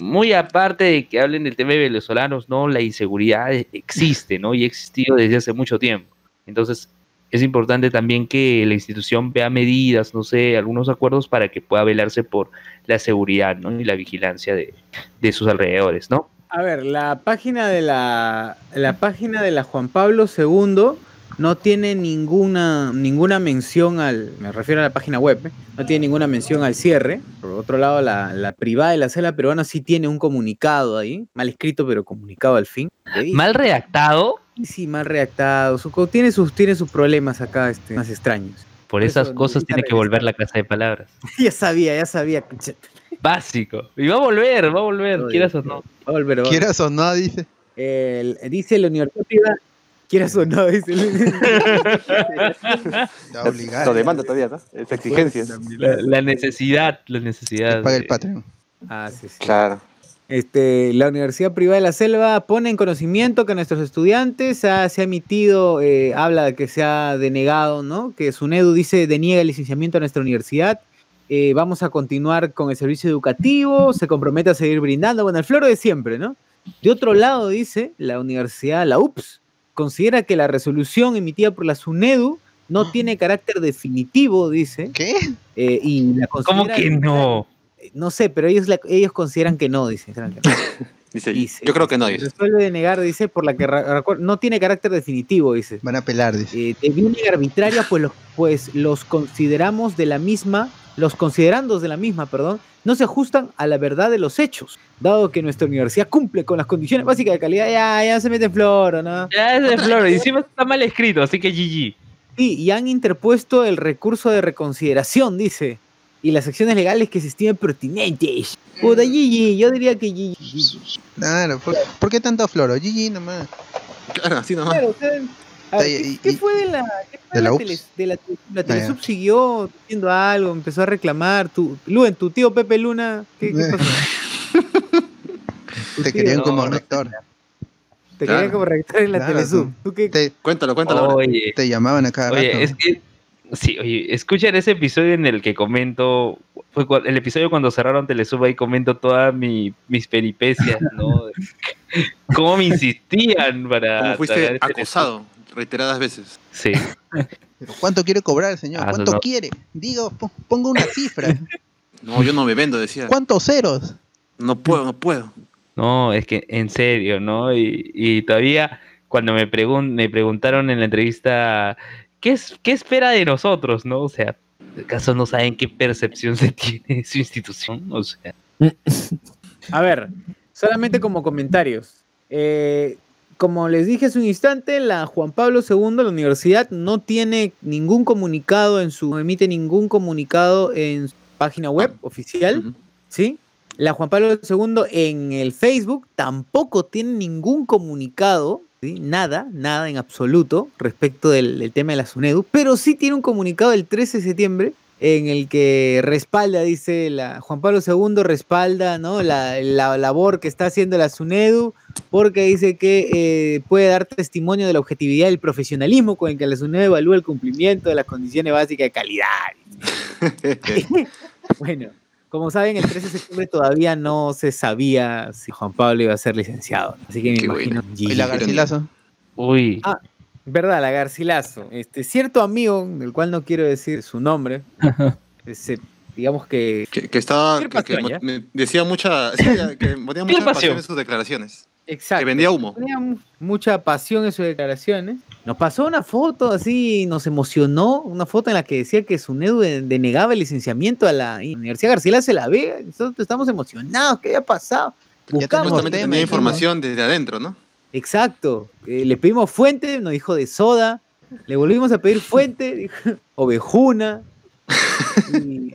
muy aparte de que hablen del tema de venezolanos, ¿no? La inseguridad existe, ¿no? Y ha existido desde hace mucho tiempo. Entonces, es importante también que la institución vea medidas, no sé, algunos acuerdos para que pueda velarse por la seguridad, ¿no? Y la vigilancia de, de sus alrededores, ¿no? A ver, la página de la, la página de la Juan Pablo II no tiene ninguna ninguna mención al, me refiero a la página web, ¿eh? no tiene ninguna mención al cierre. Por otro lado, la, la privada de la sala peruana sí tiene un comunicado ahí, mal escrito pero comunicado al fin. Mal redactado, Sí, mal redactado. Su- tiene sus tiene sus problemas acá, este, más extraños. por esas eso cosas tiene que volver la casa de palabras. ya sabía, ya sabía. Básico. Y va a volver, va a volver, quieras o no. Va a volver, va a volver. Quieras o no, dice. El- dice la universidad privada, quieras o no, dice. Obligado. Lo demanda todavía, ¿no? Es exigencia. La, la necesidad, la necesidad. Paga el Patreon. ah, sí, sí. Claro. Este, la Universidad Privada de la Selva pone en conocimiento que nuestros estudiantes ha- se ha emitido, eh, habla de que se ha denegado, ¿no? Que SUNEDU dice deniega el licenciamiento a nuestra universidad. Eh, vamos a continuar con el servicio educativo, se compromete a seguir brindando, bueno, el floro de siempre, ¿no? De otro lado, dice la universidad, la UPS, considera que la resolución emitida por la SUNEDU no tiene carácter definitivo, dice, ¿Qué? eh, y la ¿Cómo que no? No sé, pero ellos, la- ellos consideran que no. Dice, Dice, yo creo que no, dice. Resuelve denegar, dice, por la que no tiene carácter definitivo, dice. Van a pelar, dice. Eh, de bien y arbitraria, pues los, pues los consideramos de la misma, los considerandos de la misma, perdón, no se ajustan a la verdad de los hechos, dado que nuestra universidad cumple con las condiciones básicas de calidad, ya, ya se mete en flor, ¿no? Ya es de flor, y encima está mal escrito, así que GG. Sí, y han interpuesto el recurso de reconsideración, dice, y las acciones legales que se estimen pertinentes. Puta, Gigi, yo diría que Gigi. Claro, ¿por, por qué tanto floro? GG nomás. Claro, así nomás. Claro, o sea, ¿qué, y- qué fue de la, qué fue de la la, tele, de la, la Ah, Telesub siguió haciendo algo, empezó a reclamar. Tu, Luen, tu tío Pepe Luna, ¿qué, qué pasó? Te querían no, como rector. Te Claro. quería como rector en la Claro, Telesub. tú- ¿Tú qué? Te, Cuéntalo, cuéntalo. Oye, te llamaban a cada rato. oye, es que. Sí, oye, escuchen ese episodio en el que comento. Fue el episodio cuando cerraron Telesub ahí comento todas mi- mis peripecias, ¿no? Cómo me insistían para. Como fuiste acosado reiteradas veces. Sí. Pero ¿Cuánto quiere cobrar, señor? Ah, ¿Cuánto no. quiere? Diga, po- ponga una cifra. No, yo no me vendo, decía. ¿Cuántos ceros? No puedo, no puedo. No, es que en serio, ¿no? Y, y todavía cuando me, pregun me preguntaron en la entrevista, ¿qué, es, ¿qué espera de nosotros, no? O sea, ¿acaso no saben qué percepción se tiene de su institución? O sea, A ver, solamente como comentarios. Eh, como les dije hace un instante, la Juan Pablo II, la universidad, no tiene ningún comunicado en su, no emite ningún comunicado en su página web oficial. Ujú. ¿sí? La Juan Pablo II en el Facebook tampoco tiene ningún comunicado, ¿sí? nada, nada en absoluto respecto del, del tema de la SUNEDU, pero sí tiene un comunicado del 13 de septiembre en el que respalda, dice la Juan Pablo II respalda ¿no? la, la labor que está haciendo la SUNEDU porque dice que eh, puede dar testimonio de la objetividad y el profesionalismo con el que la SUNEDU evalúa el cumplimiento de las condiciones básicas de calidad. Bueno, como saben, el 13 de septiembre todavía no se sabía si Juan Pablo iba a ser licenciado. Así que me Qué imagino. bueno. Y la. Garcilaso. uy, Ah, Verdad, la Garcilaso. Este, cierto amigo, del cual no quiero decir su nombre, ese, digamos que. Que, que estaba. Que, que pasión, mo- ¿ya? me decía mucha. sí, que mucha pasión. pasión en sus declaraciones. Exacto. Que vendía humo. Tenía mu- mucha pasión en sus declaraciones. Nos pasó una foto así, nos emocionó, una foto en la que decía que Sunedu de- denegaba el licenciamiento a la Universidad Garcilaso de la Vega. Nosotros estamos emocionados, ¿qué había pasado? Buscamos, tema, tenía información desde adentro, ¿no? Exacto. Eh, le pedimos fuente, nos dijo de soda. Le volvimos a pedir fuente, dijo, ovejuna. Y,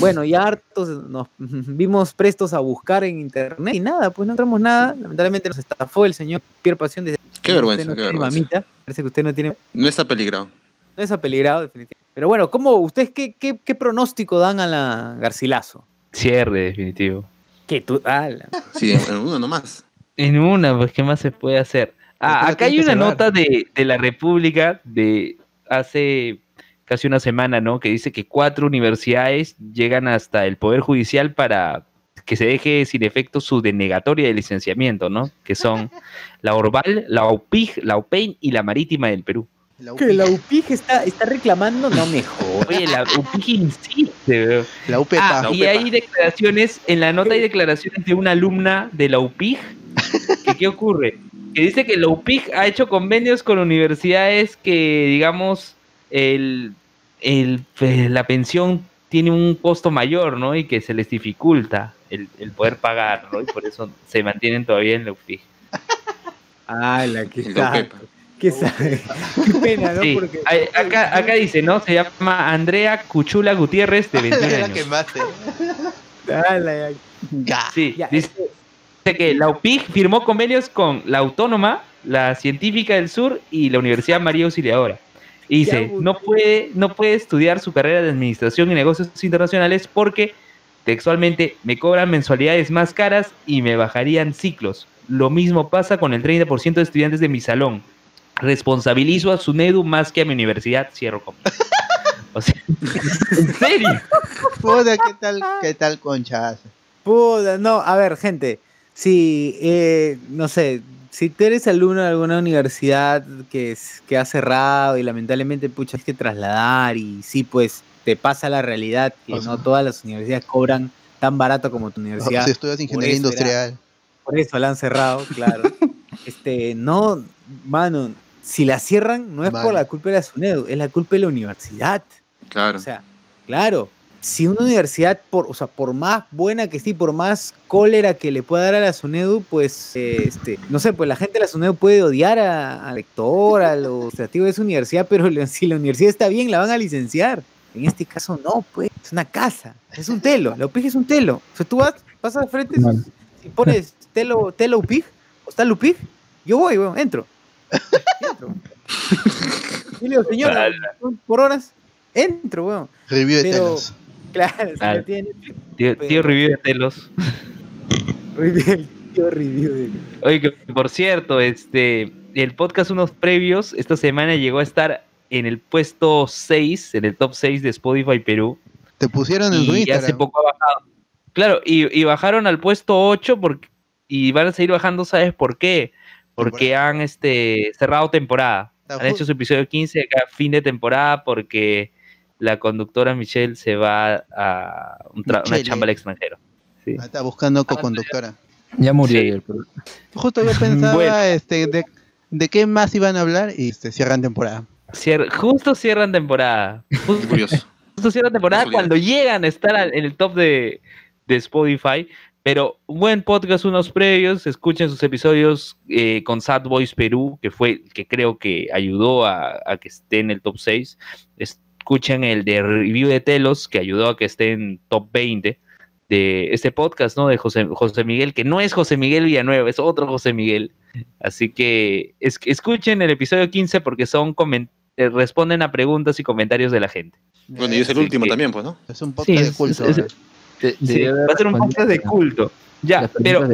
bueno, ya hartos nos vimos prestos a buscar en internet y nada, pues no encontramos nada. Lamentablemente nos estafó el señor Pierre Pasión. Desde Qué vergüenza, no qué vergüenza. mamita. Parece que usted no tiene No está peligrado. No es apeligrado, definitivamente. Pero bueno, ¿cómo, ¿ustedes qué, qué, qué pronóstico dan a la Garcilaso? Cierre definitivo. Que tú. ah, la- Sí, en uno nomás. En una, pues, ¿qué más se puede hacer? Ah, acá hay una cerrar. nota de, de la República de hace casi una semana, ¿no? Que dice que cuatro universidades llegan hasta el Poder Judicial para que se deje sin efecto su denegatoria de licenciamiento, ¿no? Que son la Orval, la UPIG, la UPEIN y la Marítima del Perú. La Que la UPIG está, está reclamando, no mejor. Oye, la UPIG insiste, la UPEPA. Ah, y UPEPA. hay declaraciones, en la nota hay declaraciones de una alumna de la UPIG. Que ¿Qué ocurre? Que dice que la UPIG ha hecho convenios con universidades que, digamos, el, el- eh, la pensión tiene un costo mayor, ¿no? Y que se les dificulta el, el poder pagar, ¿no? Y por eso se mantienen todavía en la UPIG. Ah, la que UPEPA. ¿Qué sabe? Qué pena, ¿no? Sí, Porque. acá, acá dice, ¿no? Se llama Andrea Cuchula Gutiérrez, de 21 la años. Ya. Sí, Ya, dice que la UPIG firmó convenios con la Autónoma, la Científica del Sur y la Universidad María Auxiliadora. Y dice, no puede, no puede estudiar su carrera de Administración y Negocios Internacionales porque textualmente me cobran mensualidades más caras y me bajarían ciclos. Lo mismo pasa con el 30% de estudiantes de mi salón. Responsabilizo a SUNEDU más que a mi universidad, cierro comillas. O sea, ¿en serio? Puta, ¿qué tal, qué tal conchazo? Puta, no, a ver, gente. Si, eh, no sé, si tú eres alumno de alguna universidad que, es- que ha cerrado y lamentablemente, pucha, que trasladar y sí, pues te pasa la realidad que O sea. no todas las universidades cobran tan barato como tu universidad. si estudias ingeniería era. industrial. Por eso la han cerrado, claro. este, no, mano, si la cierran no es por la culpa de la SUNEDU, es la culpa de la universidad. Claro. O sea, claro, si una universidad, por, o sea, por más buena que esté, por más cólera que le pueda dar a la SUNEDU, pues, eh, este, no sé, pues la gente de la SUNEDU puede odiar a- al rector, a los administrativos de esa universidad, pero le- si la universidad está bien, la van a licenciar. En este caso no, pues, es una casa, es un telo, la UPIG es un telo. O sea, tú vas, pasas al frente, Mal. si pones telo, telo UPIG, o está el UPIG, yo voy, weón, entro. entro. Y le digo, señora, por horas, entro, weón. Review de Pero- telos. Claro, si Ah. tiene Tío, tío review de telos. tío review de- Oye, que por cierto, este, el podcast unos previos, esta semana llegó a estar en el puesto 6, en el top 6 de Spotify Perú. Te pusieron en su Y hace poco ha bajado. Claro, y, y bajaron al puesto 8 porque, y van a seguir bajando, ¿sabes por qué? Porque han este, cerrado temporada. Han hecho su episodio 15 acá, fin de temporada, porque la conductora Michelle se va a un tra- una chamba al extranjero. Sí. Ah, Está buscando co-conductora. Ya murió Sí. ayer, pero Justo yo pensaba Bueno. este, de, de qué más iban a hablar y este, cierran temporada. Cier- justo cierran temporada. Justo, Curioso. justo cierran temporada cuando llegan a estar al- en el top de, de Spotify. Pero un buen podcast, unos previos. Escuchen sus episodios eh, con Sad Boys Perú, que fue el que creo que ayudó a, a que esté en el top 6. Escuchen el de Review de Telos, que ayudó a que esté en top 20 de este podcast, ¿no? De José, José Miguel, que no es José Miguel Villanueva, es otro José Miguel. Así que es- escuchen el episodio 15 porque son eh, responden a preguntas y comentarios de la gente. Bueno, y es el Así último que- también, pues, ¿no? Es un podcast Sí, de culto. es- de- Sí, va a ser un podcast de culto. Ya, pero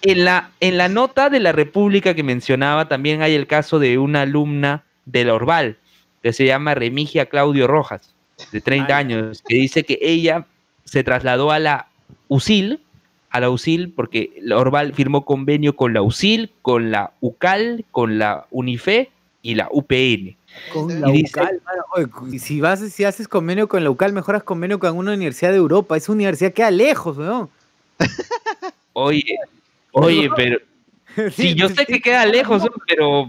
en la, en la nota de la República que mencionaba también hay el caso de una alumna de la Orval, que se llama Remigia Claudio Rojas, de 30 Ay. años, que dice que ella se trasladó a la USIL, a la USIL, porque la Orval firmó convenio con la USIL, con la UCAL, con la UNIFE y la UPN. Con Y la dice- UCAL, mano. Si vas, si haces convenio con la UCAL, mejoras convenio con una universidad de Europa. Esa universidad queda lejos, weón. Oye, oye, pero Sí, yo sé que queda lejos, pero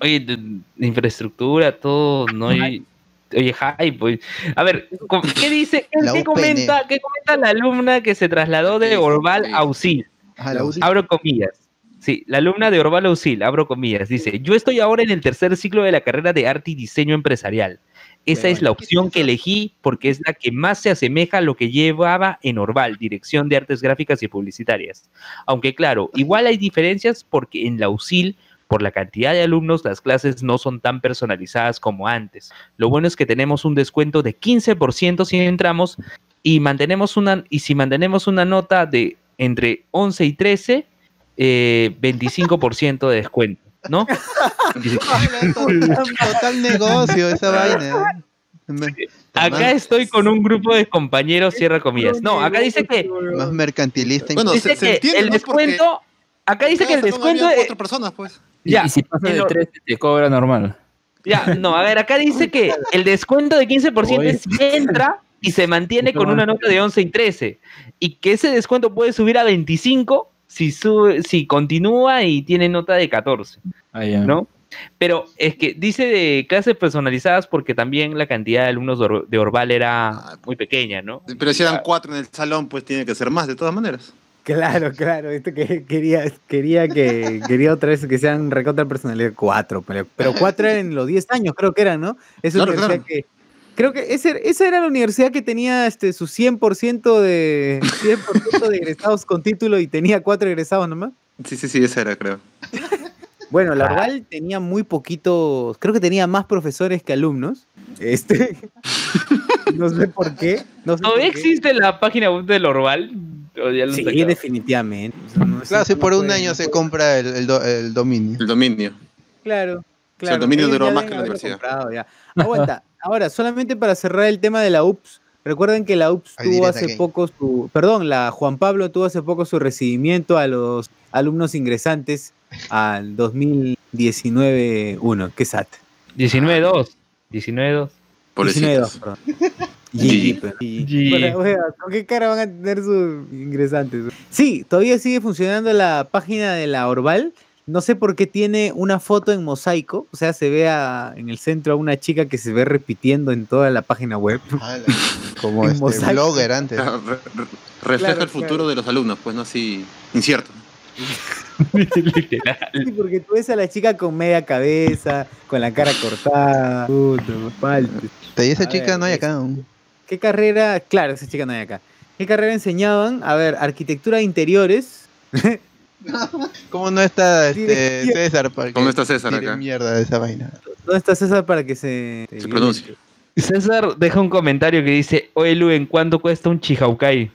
oye, infraestructura, todo, no hay. Oye, Jai, pues. A ver, ¿qué dice? ¿Qué, comenta, ¿Qué comenta la alumna que se trasladó de Orval a UCI. Abro comillas. Sí, la alumna de Orval Auxil, abro comillas, dice, yo estoy ahora en el tercer ciclo de la carrera de arte y diseño empresarial. Esa es la opción que elegí porque es la que más se asemeja a lo que llevaba en Orval, Dirección de Artes Gráficas y Publicitarias. Aunque claro, igual hay diferencias porque en la UCIL, por la cantidad de alumnos, las clases no son tan personalizadas como antes. Lo bueno es que tenemos un descuento de 15% si entramos y mantenemos una y si mantenemos una nota de entre 11 y 13 eh, 25% de descuento, ¿no? total, total negocio esa vaina. Me- Acá estoy con un grupo de compañeros, cierra comillas. No, acá dice que Más mercantilista. Bueno, dice se- se que entiende, el descuento acá dice que el descuento de- cuatro personas, pues. ya, y si pasa de 3 te cobra normal. ya, no, a ver, acá dice que el descuento de 15% es si entra y se mantiene con una nota de 11 y 13 y que ese descuento puede subir a 25 si sube, si continúa y tiene nota de 14. Ah, ya. ¿no? Pero es que dice de clases personalizadas porque también la cantidad de alumnos de, Or- de Orval era muy pequeña, ¿no? Pero si eran cuatro en el salón, pues tiene que ser más, de todas maneras. Claro, claro, esto que quería, quería que quería otra vez que sean recontra personalidad cuatro, pero, pero cuatro eran en los 10 años, creo que eran, ¿no? Esa Claro, universidad claro. que creo que ese- esa era la universidad que tenía este su 100% de 100% de egresados con título y tenía cuatro egresados nomás. Sí, sí, sí, esa era, creo. Bueno, la Ah. Tenía muy poquitos, creo que tenía más profesores que alumnos. Este no sé por qué, no sé por ¿Todavía qué. existe la página web del Orval? ¿O ya lo Sí, definitivamente. O sea, no sé Claro, si por un año se compra el, el do- el dominio. El dominio. Claro, claro. el dominio duró más que la universidad. comprado ya. Aguanta. Ahora, solamente para cerrar el tema de la UPS, recuerden que la UPS Ahí tuvo hace aquí. poco su, perdón, la Juan Pablo tuvo hace poco su recibimiento a los alumnos ingresantes al 2019-1, que SAT. 19-2. 19-2. Pobrecitos. 19-2, perdón. GG. Bueno, wea, ¿Con qué cara van a tener sus ingresantes? Sí, todavía sigue funcionando la página de la Orval. No sé por qué tiene una foto en mosaico. O sea, se ve a- en el centro a una chica que se ve repitiendo en toda la página web. Ah, Como En este mosaico. blogger antes. Claro, re- re- refleja Claro, el futuro claro. de los alumnos, pues no así incierto. Literal. Sí, porque tú ves a la chica con media cabeza, con la cara cortada. Puta, falta. Te esa A chica ver, no hay acá. ¿Qué carrera? Claro, esa chica no hay acá. ¿Qué carrera enseñaban? A ver, arquitectura de interiores. ¿Cómo no está este. César? Para ¿Cómo que está César acá? mierda de esa vaina. ¿Dónde está César para que se... Se pronuncie. César deja un comentario que dice, oye Lu, ¿en cuánto cuesta un chihaukai?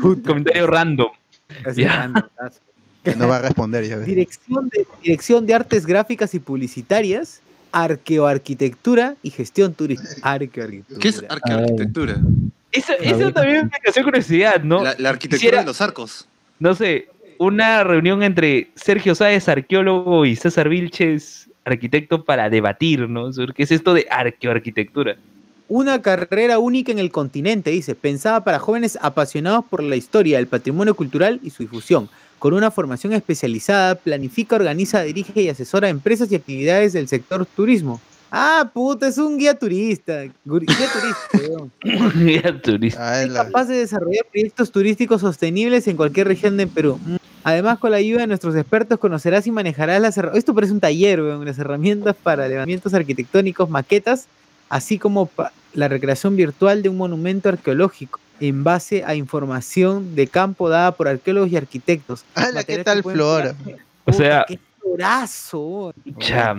comentario random. Así, Ya. random, así. Que no va a responder, ya ves. Dirección de, dirección de Artes Gráficas y Publicitarias, Arqueoarquitectura y Gestión Turística. Arqueoarquitectura. ¿Qué es arquearquitectura? Eso, eso también me causó curiosidad, ¿no? La, la arquitectura Quisiera- de los arcos. No sé, una reunión entre Sergio Sáez, arqueólogo, y César Vilches, arquitecto, para debatir, ¿no? ¿Qué es esto de arqueoarquitectura? Una carrera única en el continente, dice, pensada para jóvenes apasionados por la historia, el patrimonio cultural y su difusión. Con una formación especializada, planifica, organiza, dirige y asesora empresas y actividades del sector turismo. Ah, puta, es un guía turista. gu- Guía turista, weón. Guía turista. Ah, es capaz de desarrollar proyectos turísticos sostenibles en cualquier región de Perú. Mm. Además, con la ayuda de nuestros expertos, conocerás y manejarás las herramientas. Esto parece un taller, weón, las herramientas para levantamientos arquitectónicos, maquetas, así como la recreación virtual de un monumento arqueológico en base a información de campo dada por arqueólogos y arquitectos. Ah, la, ¿qué tal Flora? O sea- ¡Qué florazo! Cha,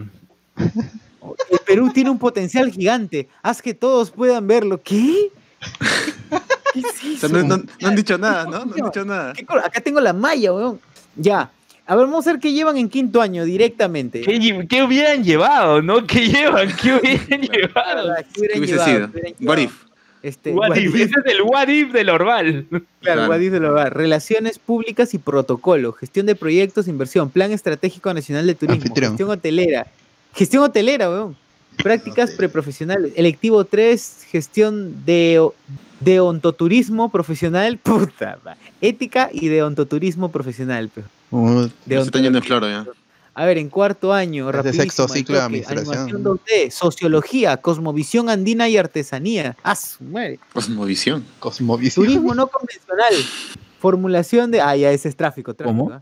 El Perú tiene un potencial gigante. Haz que todos puedan verlo. ¿Qué? ¿Qué es O eso? sea, no, no- no han dicho nada, ¿no? No han dicho nada. ¿Qué co- Acá tengo la malla, weón. Ya. A ver, vamos a ver qué llevan en quinto año directamente. ¿Qué, qué hubieran llevado, no? ¿Qué llevan? ¿Qué hubieran llevado? ¿Qué hubieran ¿Qué hubiese llevado? sido? ¿Qué hubieran What if? Este, What what if? if, Ese es el what if del Orval. claro, Claro. what if del hogar. Relaciones públicas y protocolo. Gestión de proyectos, inversión. Plan estratégico nacional de turismo. Anfitrión. Gestión hotelera. Gestión hotelera, weón. Prácticas preprofesionales. Electivo 3, gestión de deontoturismo profesional. Puta, ma- ética y deontoturismo profesional. pe. Uh, De yendo en floro ya. A ver, en cuarto año, Es de sexto ciclo de administración. animación 2D, sociología, cosmovisión andina y artesanía. ¡Ah, su madre! Cosmovisión. Cosmovisión. Turismo no convencional. Formulación de. Ah, ya ese es tráfico. tráfico ¿Cómo? ¿ah?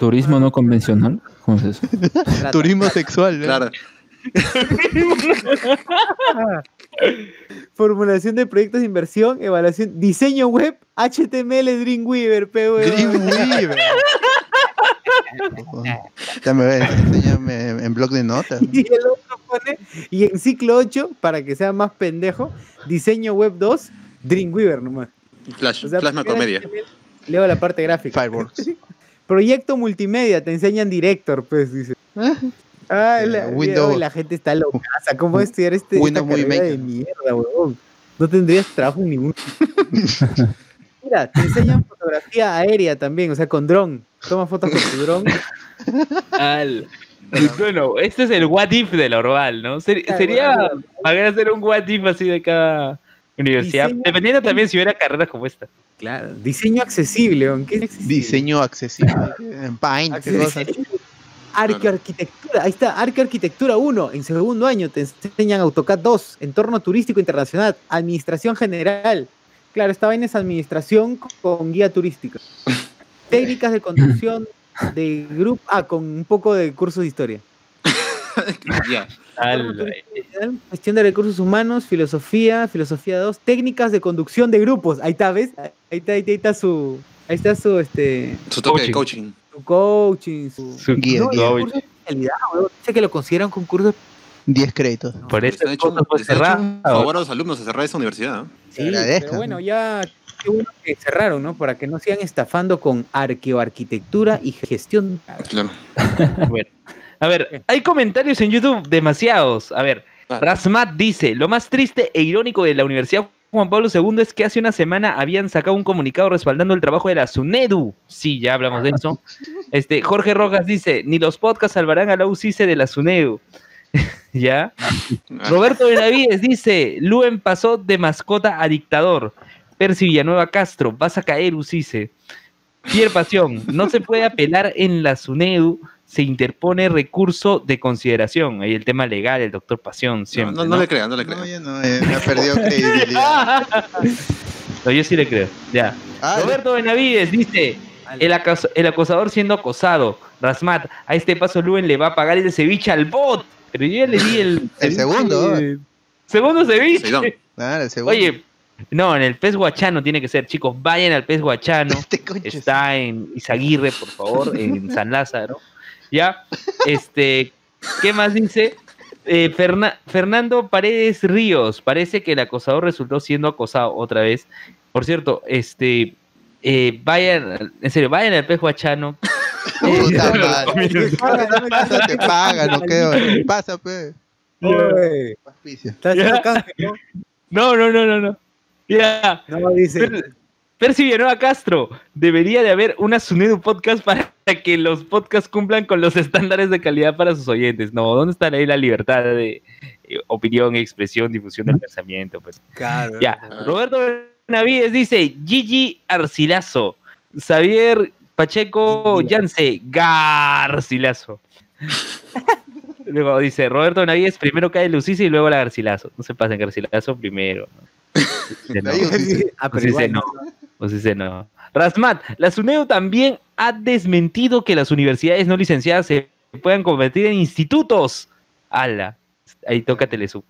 Tu- ¿Turismo no convencional? ¿Cómo es eso? Turismo sexual. Claro. Formulación de proyectos de inversión, evaluación, diseño web, HTML, Dreamweaver, pe, weón. Dreamweaver. Ya me ves, enséñame en blog de notas. Y el otro pone, y en ciclo 8, para que sea más pendejo, diseño web 2, Dreamweaver nomás. Flash, O sea, Macromedia. HTML, Leo la parte gráfica. Fireworks. Proyecto multimedia, te enseñan Director, pues, dice. Ah, la, Windows- la gente está loca. ¿Cómo estudiar este, esta Windows Movie carrera de Maker. mierda, weón? No tendrías trabajo en ningún. Mira, te enseñan fotografía aérea también, o sea, con dron. Toma fotos con tu dron. Al- Bueno, este es el what if del Orval, ¿no? Ser- Claro, sería para hacer un what if así de cada universidad, Diseño- dependiendo también si hubiera carreras como esta. Claro, diseño accesible, weón. ¿Qué es accesible? Diseño accesible. En Paint. Arqueoarquitectura, ahí está, Arqueoarquitectura 1, en segundo año te enseñan AutoCAD 2, entorno turístico internacional, administración general. Claro, esta vaina es administración con guía turística. Técnicas de conducción de grupo, ah, con un poco de curso de historia. Ya. Gestión de recursos humanos, filosofía, filosofía 2, técnicas de conducción de grupos. Ahí está, ¿ves? Ahí está, ahí está, ahí está su, ahí está su, este, Su toque de Coaching. coaching. su coaching, su... su- Guía, No, guía. de. Dice que lo consideran concurso de 10 créditos. Por eso han hecho, les han hecho un cerrado. favor a los alumnos a cerrar esa universidad. ¿no? Sí, agradezcan, pero bueno, ya qué bueno que cerraron, ¿no? Para que no sigan estafando con arqueoarquitectura y gestión. Claro. Bueno, a ver, hay comentarios en YouTube demasiados. A ver, Claro. Rasmat dice, lo más triste e irónico de la Universidad Juan Pablo II es que hace una semana habían sacado un comunicado respaldando el trabajo de la SUNEDU. Sí, ya hablamos de eso. Este, Jorge Rojas dice, ni los podcasts salvarán a la UCICE de la SUNEDU. ¿Ya? Roberto Benavides dice, Luen pasó de mascota a dictador. Percy Villanueva Castro, vas a caer, Ucice. Pierre Pasión, no se puede apelar en la SUNEDU, se interpone recurso de consideración. Ahí el tema legal, el doctor Pasión, No, siempre. no, ¿no? no le crean, no le No, ya no, eh, me ha perdido credibilidad. No, yo sí le creo. Ya. Ah, Roberto Benavides dice, el, acos- el acosador siendo acosado. Rasmat, a este paso Luen le va a pagar el ceviche al bot. Pero yo ya le di el... El segundo, ceviche- Segundo ceviche. El segundo. Oye, no, en el pez guachano tiene que ser, chicos, vayan al pez guachano. Este Está en Izaguirre, por favor, en San Lázaro. Ya, este, ¿qué más dice? Eh, Ferna- Fernando Paredes Ríos, parece que el acosador resultó siendo acosado otra vez. Por cierto, este, eh, vayan, en serio, vayan al pez guachano. Puta Eh, madre. Pasa, te paga, no quedo. Pasa, pe. Oye, Auspicio. está haciendo canje, ¿no? No, no, no, no, no. Ya, No, dice. Per- Percy Villanueva Castro, debería de haber una Sunedu podcast para que los podcasts cumplan con los estándares de calidad para sus oyentes. No, ¿dónde está ahí la libertad de eh, opinión, expresión, difusión del pensamiento? Pues? Claro. Ya, Roberto Navides dice, Gigi Arcilazo, Xavier Pacheco Yance, Garcilazo. Luego dice, Roberto Navides, primero cae Lucice y luego la Garcilazo. No se pasen, Garcilazo primero. Ah, dice no. Pues dice no. Rasmat, la SUNEDU también ha desmentido que las universidades no licenciadas se puedan convertir en institutos. ¡Hala! Ahí toca Telesub.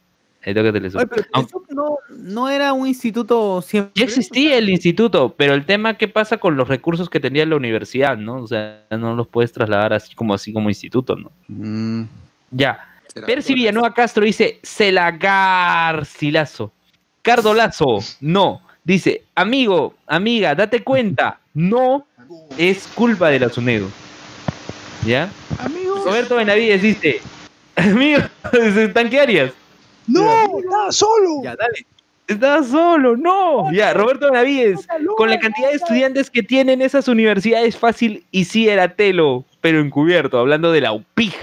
Ahí toca Telesub. Oye, pero Aunque eso no, no era un instituto siempre. ya existía el instituto, pero el tema qué pasa con los recursos que tenía la universidad, ¿no? O sea, no los puedes trasladar así como así como instituto, ¿no? Mm, Ya. Percy Villanueva Castro dice, Celagarcilazo. Cardolazo, no. Dice, amigo, amiga, date cuenta, no es culpa de la SUNEDU. ¿Ya? Amigo. Roberto Benavides dice, amigo, tanquearias, No, está solo. Ya, dale. estás solo, no. Ya, Roberto Benavides, con la cantidad de estudiantes que tienen esas universidades fácil y sí era telo, pero encubierto, hablando de la UPIG.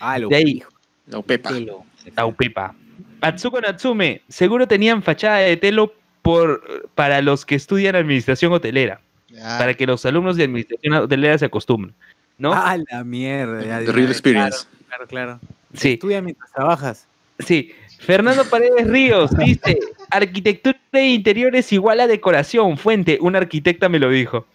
Ah, lo De ahí. dijo. No, Pepa. Telo. Taupepa. Atsuko Natsume, seguro tenían fachada de telo por, para los que estudian administración hotelera, Ya, para que los alumnos de administración hotelera se acostumbren, ¿no? Ah, la mierda. ya, The real experience. Claro, claro. claro. sí, Estudia mientras trabajas. sí. Fernando Paredes Ríos dice, arquitectura de interiores igual a decoración. Fuente, una arquitecta me lo dijo.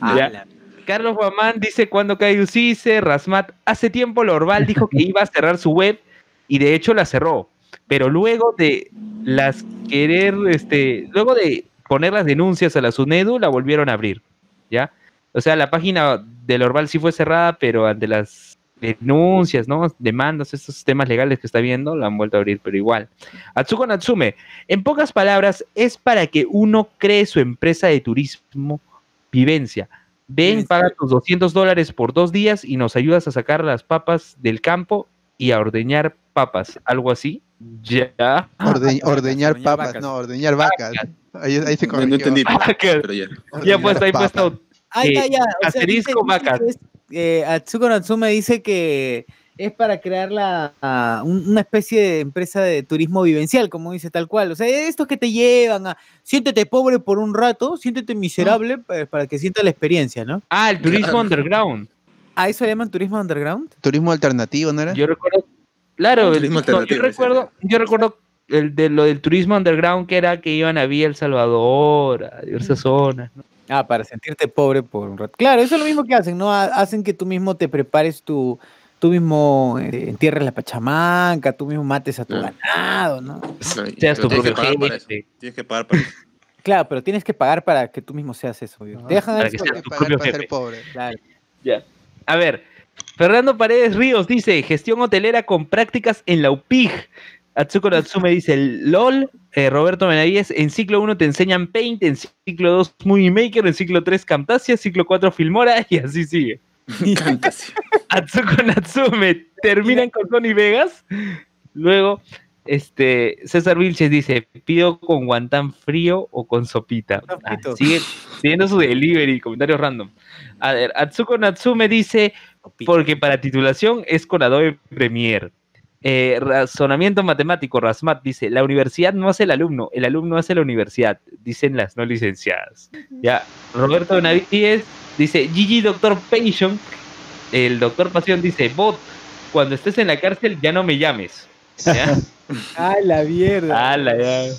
Ah, Ya. la- Carlos Guamán dice cuando cae Ucice, Rasmat, hace tiempo Lorval dijo que iba a cerrar su web y de hecho la cerró. Pero luego de las querer, este, luego de poner las denuncias a la SUNEDU, la volvieron a abrir. ¿Ya? O sea, la página de Lorval sí fue cerrada, pero ante las denuncias, ¿no? Demandas, estos temas legales que está viendo, la han vuelto a abrir, pero igual. Atsuko Natsume, en pocas palabras, es para que uno cree su empresa de turismo vivencia. Ven, paga tus 200 dólares por dos días y nos ayudas a sacar las papas del campo y a ordeñar papas, algo así. Ya. Orde- ordeñar ordeñar papas, vacas. no, ordeñar vacas. Ahí, ahí se No, no corrigió. entendí, pero ya. Ya puesto, ahí papas. puesto. Ah, ya, Eh, ya. o sea, asterisco, dice- vacas. que es, eh, Atsuko Natsume dice que es para crear la, ah, un- una especie de empresa de turismo vivencial, como dice tal cual. O sea, estos que te llevan a siéntete pobre por un rato, siéntete miserable eh, para que sientas la experiencia, ¿no? Ah, el turismo underground. ¿A eso le llaman turismo underground? Turismo alternativo, ¿no era? Yo recuerdo. Claro, el- Turismo no, yo recuerdo, yo recuerdo el de lo del turismo underground que era que iban a Villa El Salvador, a diversas zonas. ¿no? Ah, para sentirte pobre por un rato. Claro, eso es lo mismo que hacen, ¿no? Ha- Hacen que tú mismo te prepares tu, tú mismo eh, entierres la pachamanca, tú mismo mates a tu Ah. ganado, ¿no? Seas tu tienes que propio pagar para eso. jefe. Tienes que pagar para eso. Claro, pero tienes que pagar para que tú mismo seas eso. obvio. Que seas tu propio para jefe. ser pobre. claro. Ya. A ver, Fernando Paredes Ríos dice, gestión hotelera con prácticas en la UPIG. Atsuko Natsume dice, LOL. Eh, Roberto Benavides, en ciclo 1 te enseñan Paint, en ciclo 2 Movie Maker, en ciclo 3 Camtasia, ciclo 4 Filmora y así sigue. Fantasía. Atsuko Natsume, terminan con Sony Vegas. Luego, este, César Vilches dice, pido con guantán frío o con sopita. Ah, sigue pidiendo su delivery, comentarios random. A ver, Atsuko Natsume dice, porque para titulación es con Adobe Premiere. Eh, razonamiento matemático, Rasmat dice, la universidad no hace el alumno, el alumno hace la universidad, dicen las no licenciadas. Ya, Roberto Benavides dice, Gigi Doctor Passion, el Doctor Pasión dice, bot, cuando estés en la cárcel ya no me llames. ¿Ya? Ah, la mierda. Ala, ya. Se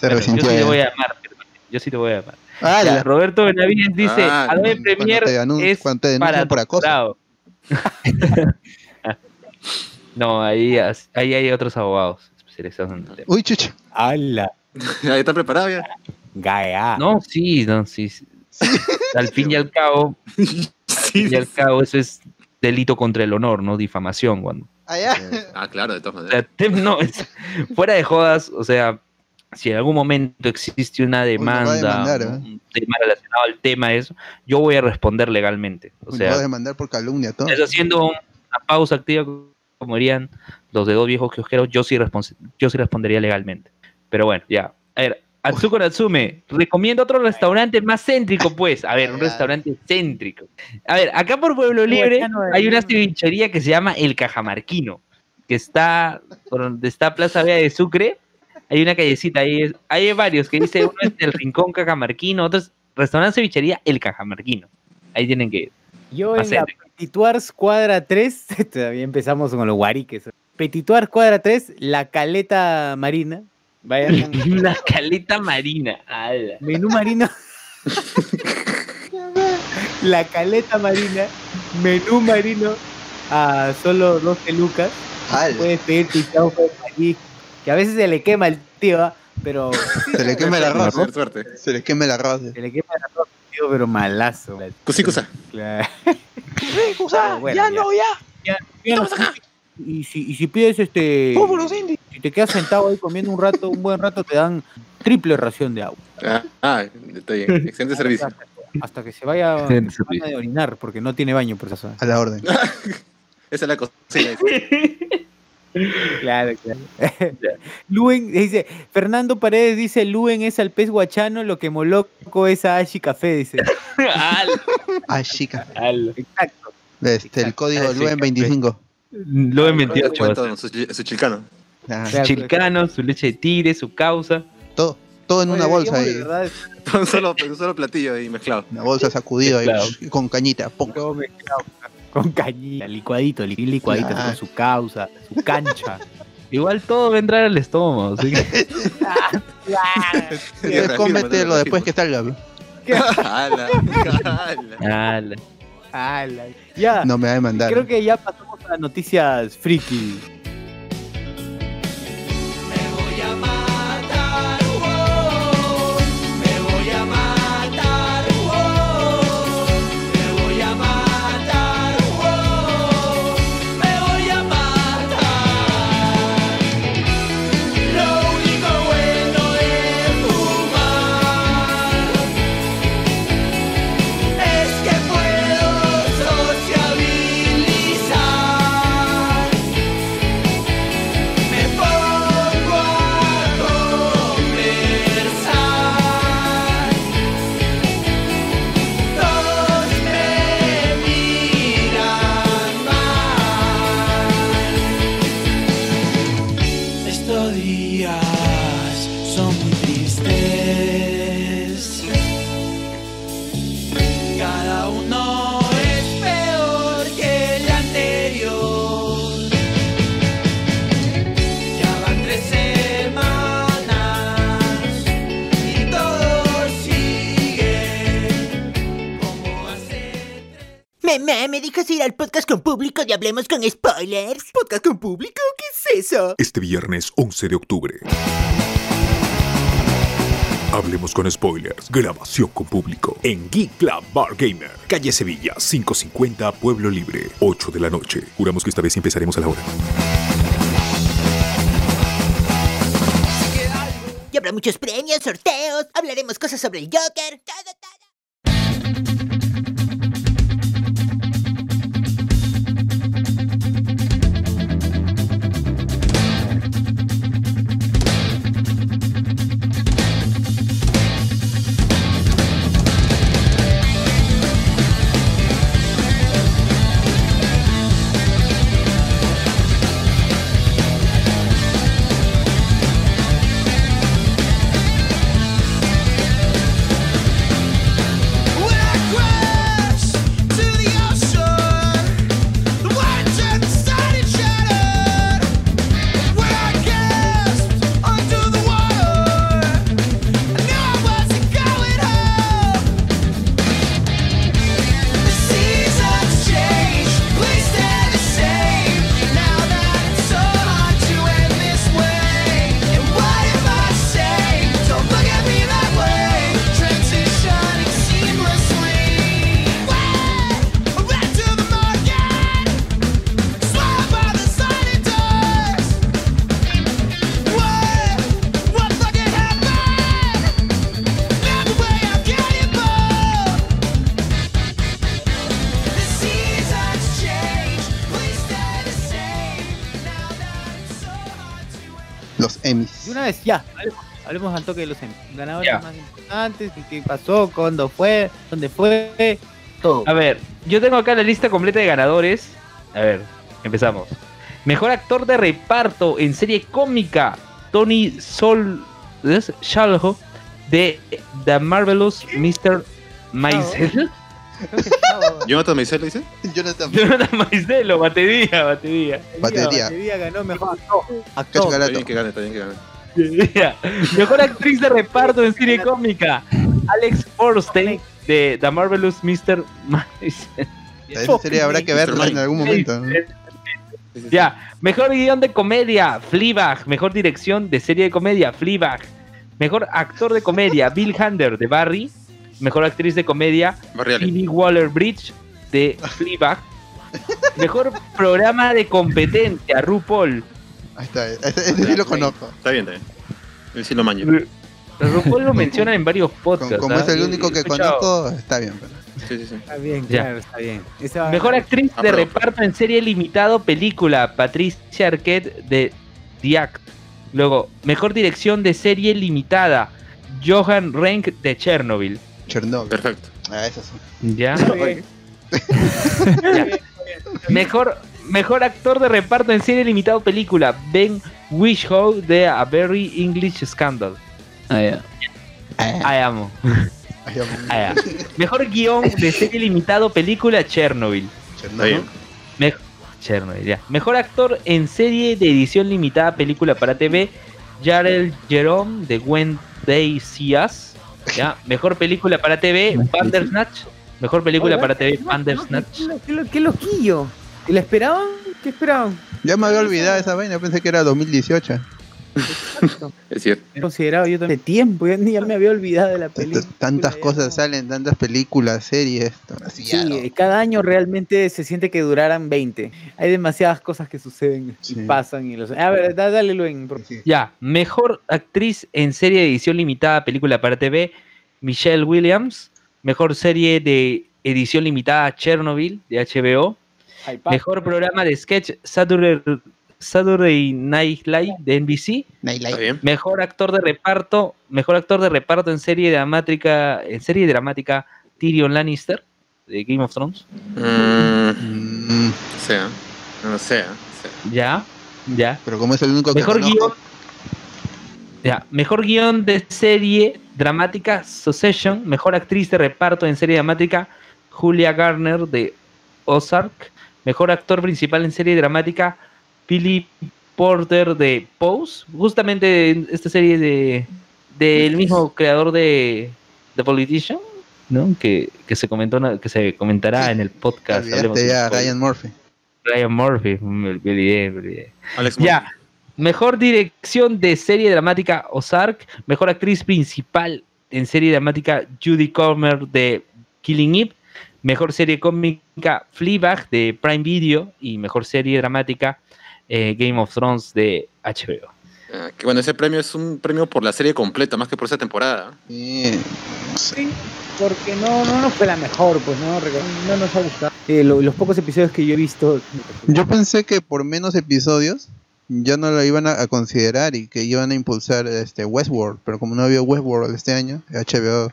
Bueno, yo resintió. sí te voy a llamar, pero yo sí te voy a llamar. Ah, Ya, la- Roberto Benavides dice, Ah, Adobe Premiere es para por acoso. no, ahí, ahí hay otros abogados especializados en el tema. Uy, chucha. Ala. Ya está preparado ya. Gaia. No, sí, no, sí. sí. Al fin y al cabo, al fin y al cabo, eso es delito contra el honor, no difamación. Cuando, Allá. Ah, claro, de todas o sea, maneras. no, es- fuera de jodas, o sea, si en algún momento existe una demanda, demandar, un- ¿eh? un tema relacionado al tema, eso, yo voy a responder legalmente. O Uy, sea, voy a demandar por calumnia todo. es haciendo una pausa activa, como dirían los de dos viejos kiosqueros, yo sí, yo sí respondería legalmente. Pero bueno, ya. A ver, Atsuko Natsume, recomiendo otro restaurante más céntrico, pues. A ver, un restaurante céntrico. A ver, acá por Pueblo Libre hay una cevichería que se llama El Cajamarquino, que está por donde está Plaza Vea de Sucre. Hay una callecita ahí, hay varios que dice uno es el Rincón Cajamarquino, otro es restaurante cevichería El Cajamarquino. Ahí tienen que ir. Yo en la. Petituars Cuadra 3, todavía empezamos con los guariques. Petituars Cuadra 3, la caleta marina. Vayan, La caleta marina. ala. menú marino. la caleta marina, menú marino a solo 12 lucas. Al. Puedes pedir tu chaufa allí, que a veces se le quema el tío, ¿ah? pero Se le quema el arroz. Suerte. Se le quema el arroz. se le quema el arroz, tío, pero malazo. Cusicusa. Claro. Pero bueno, ya, ya. no, ya. Ya, ya no- y, si, y si pides este. Si te quedas sentado ahí comiendo un rato, un buen rato, te dan triple ración de agua. Ah, ah, está bien. Excelente servicio. Hasta, hasta que se vaya de orinar, porque no tiene baño por esa zona. A la orden. Esa es la cocina. Claro, claro. Luen dice, Fernando Paredes dice, Luen es al pez guachano, lo que Moloco es a Ashi Café, dice. Ala, Ah, chica. ala. Exacto. Este, el código Luen 25. Lo en 28. Cuento o sea, Su, su chilcano. Ah, Claro. Chilcano, su leche de tigre, su causa. todo, todo en una bolsa ahí. de verdad, Un solo, un solo platillo ahí mezclado. Una bolsa sacudido ahí, con cañita. pum. todo mezclado con cañita, licuadito, li- licuadito Claro. con su causa, su cancha. Igual todo vendrá al estómago. así que- Eh, te Cómetelo después que salga. bro. Ala, ala. Ala. Ala. Ya, No me va a demandar. creo que ya pasamos noticias friki. Mamá, ¿me dejas ir al podcast con público de Hablemos con Spoilers? ¿Podcast con público? ¿Qué es eso? Este viernes 11 de octubre. Hablemos con spoilers. Grabación con público. En Geek Club Bar Gamer. Calle Sevilla, 550, Pueblo Libre. 8 de la noche. Juramos que esta vez empezaremos a la hora. Y habrá muchos premios, sorteos, hablaremos cosas sobre el Joker, todo, todo. Una vez, ya. Hablemos, hablemos al toque de los Emmy. ganadores Ya. más importantes, y qué pasó, cuándo fue, dónde fue, todo. A ver, yo tengo acá la lista completa de ganadores. A ver, empezamos. Mejor actor de reparto en serie cómica, Tony Sol ¿es? Shalhoub de The Marvelous Mr. Maisel. ¿Jonathan Maisel lo dice? Jonathan. Jonathan Maisel, batería, batería. Batería. Batería ganó mejor actor. Actor. Está Garato. bien que gane, está bien que gane. Mejor actriz de reparto en serie cómica, Alex Borstein de The Marvelous Mr. Esa serie habrá que verla en algún momento. Ya, mejor guion de comedia, Fleabag. Mejor dirección de serie de comedia, Fleabag. Mejor actor de comedia, Bill Hander de Barry. Mejor actriz de comedia. Phoebe Waller-Bridge de Fleabag. Mejor programa de competencia, RuPaul. Ahí está. Ese, ese sí lo conozco. Está bien, está bien. Sí lo maño. RuPaul lo mencionan en varios podcasts. como ¿ah? es el único que escuchado. conozco, está bien. pero- Sí, sí, sí. Está bien, Ya. claro, está bien. Esa- Mejor actriz de reparto en serie limitado película, Patricia Arquette de The Act. Luego, mejor dirección de serie limitada, Johan Renck de Chernobyl. Chernobyl. Perfecto. Ah, eso sí. ¿Ya? Está bien. Ya. Mejor, mejor actor de reparto en serie limitado película, Ben Whishaw de A Very English Scandal. Ah, ya. Ah, Ay, amo. ahí vamos. Ay, am. Mejor guion de serie limitado película, Chernobyl. Está bien. Me- Chernobyl, ya. Mejor actor en serie de edición limitada, película para TV, Jarel Jerome de When They See Us. Ya. Mejor película para TV, Bandersnatch. Mejor película para TV, Bandersnatch. no, Qué, lo- qué loquillo. ¿Y la esperaban? ¿Qué esperaban? Ya me había olvidado esa vaina, pensé que era 2018. Es cierto. He considerado yo también de tiempo, ya, ni- ya me había olvidado de la película. Tantas cosas no. salen, tantas películas, series. así Sí, no. eh, cada año realmente se siente que duraran 20. Hay demasiadas cosas que suceden Sí. y pasan. Y los... A ver, da- dale, Luen. por- Ya, mejor actriz en serie de edición limitada, película para TV, Michelle Williams. Mejor serie de edición limitada, Chernobyl, de HBO. Mejor programa de sketch, Saturday, Saturday Night Live, de NBC. Nightlight. Mejor actor de reparto, mejor actor de reparto en serie dramática, en serie dramática, Tyrion Lannister, de Game of Thrones. Mm, Mm, no sé, ¿eh? no sé. Ya, ya. pero como es el único Mejor guion. Ya, mejor guion de serie dramática Succession, mejor actriz de reparto en serie dramática Julia Garner de Ozark, mejor actor principal en serie dramática Philip Porter de Pose, justamente en esta serie de del mismo creador de The Politician, ¿no? Que, que se comentó que se comentará en el podcast. ya. Ryan Murphy. Ryan Murphy, me olvidé, me olvidé. Alex Ya. Mejor dirección de serie dramática Ozark. Mejor actriz principal en serie dramática Judy Comer de Killing Eve. Mejor serie cómica Fleabag de Prime Video. Y mejor serie dramática eh, Game of Thrones de HBO. Ah, que bueno, ese premio es un premio por la serie completa, más que por esa temporada. Sí, no porque no, no nos fue la mejor, pues no, no nos ha gustado. Eh, lo- los pocos episodios que yo he visto. Yo pensé que por menos episodios ya no lo iban a, a considerar y que iban a impulsar este Westworld, pero como no había Westworld este año, HBO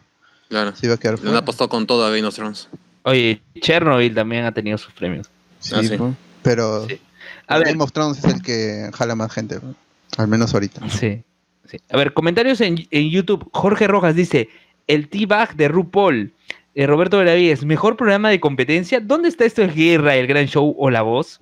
Claro. se iba a quedar Le han apostado con todo a Game of Thrones. Oye, Chernobyl también ha tenido sus premios. Sí, Ah, sí. pues, pero Sí. A ver, Game of Thrones es el que jala más gente, al menos ahorita. Sí, sí. A ver, comentarios en, en YouTube. Jorge Rojas dice: El T-Bag de RuPaul. Eh, Roberto Benavides, mejor programa de competencia. ¿Dónde está esto el Guerra, el Gran Show o La Voz?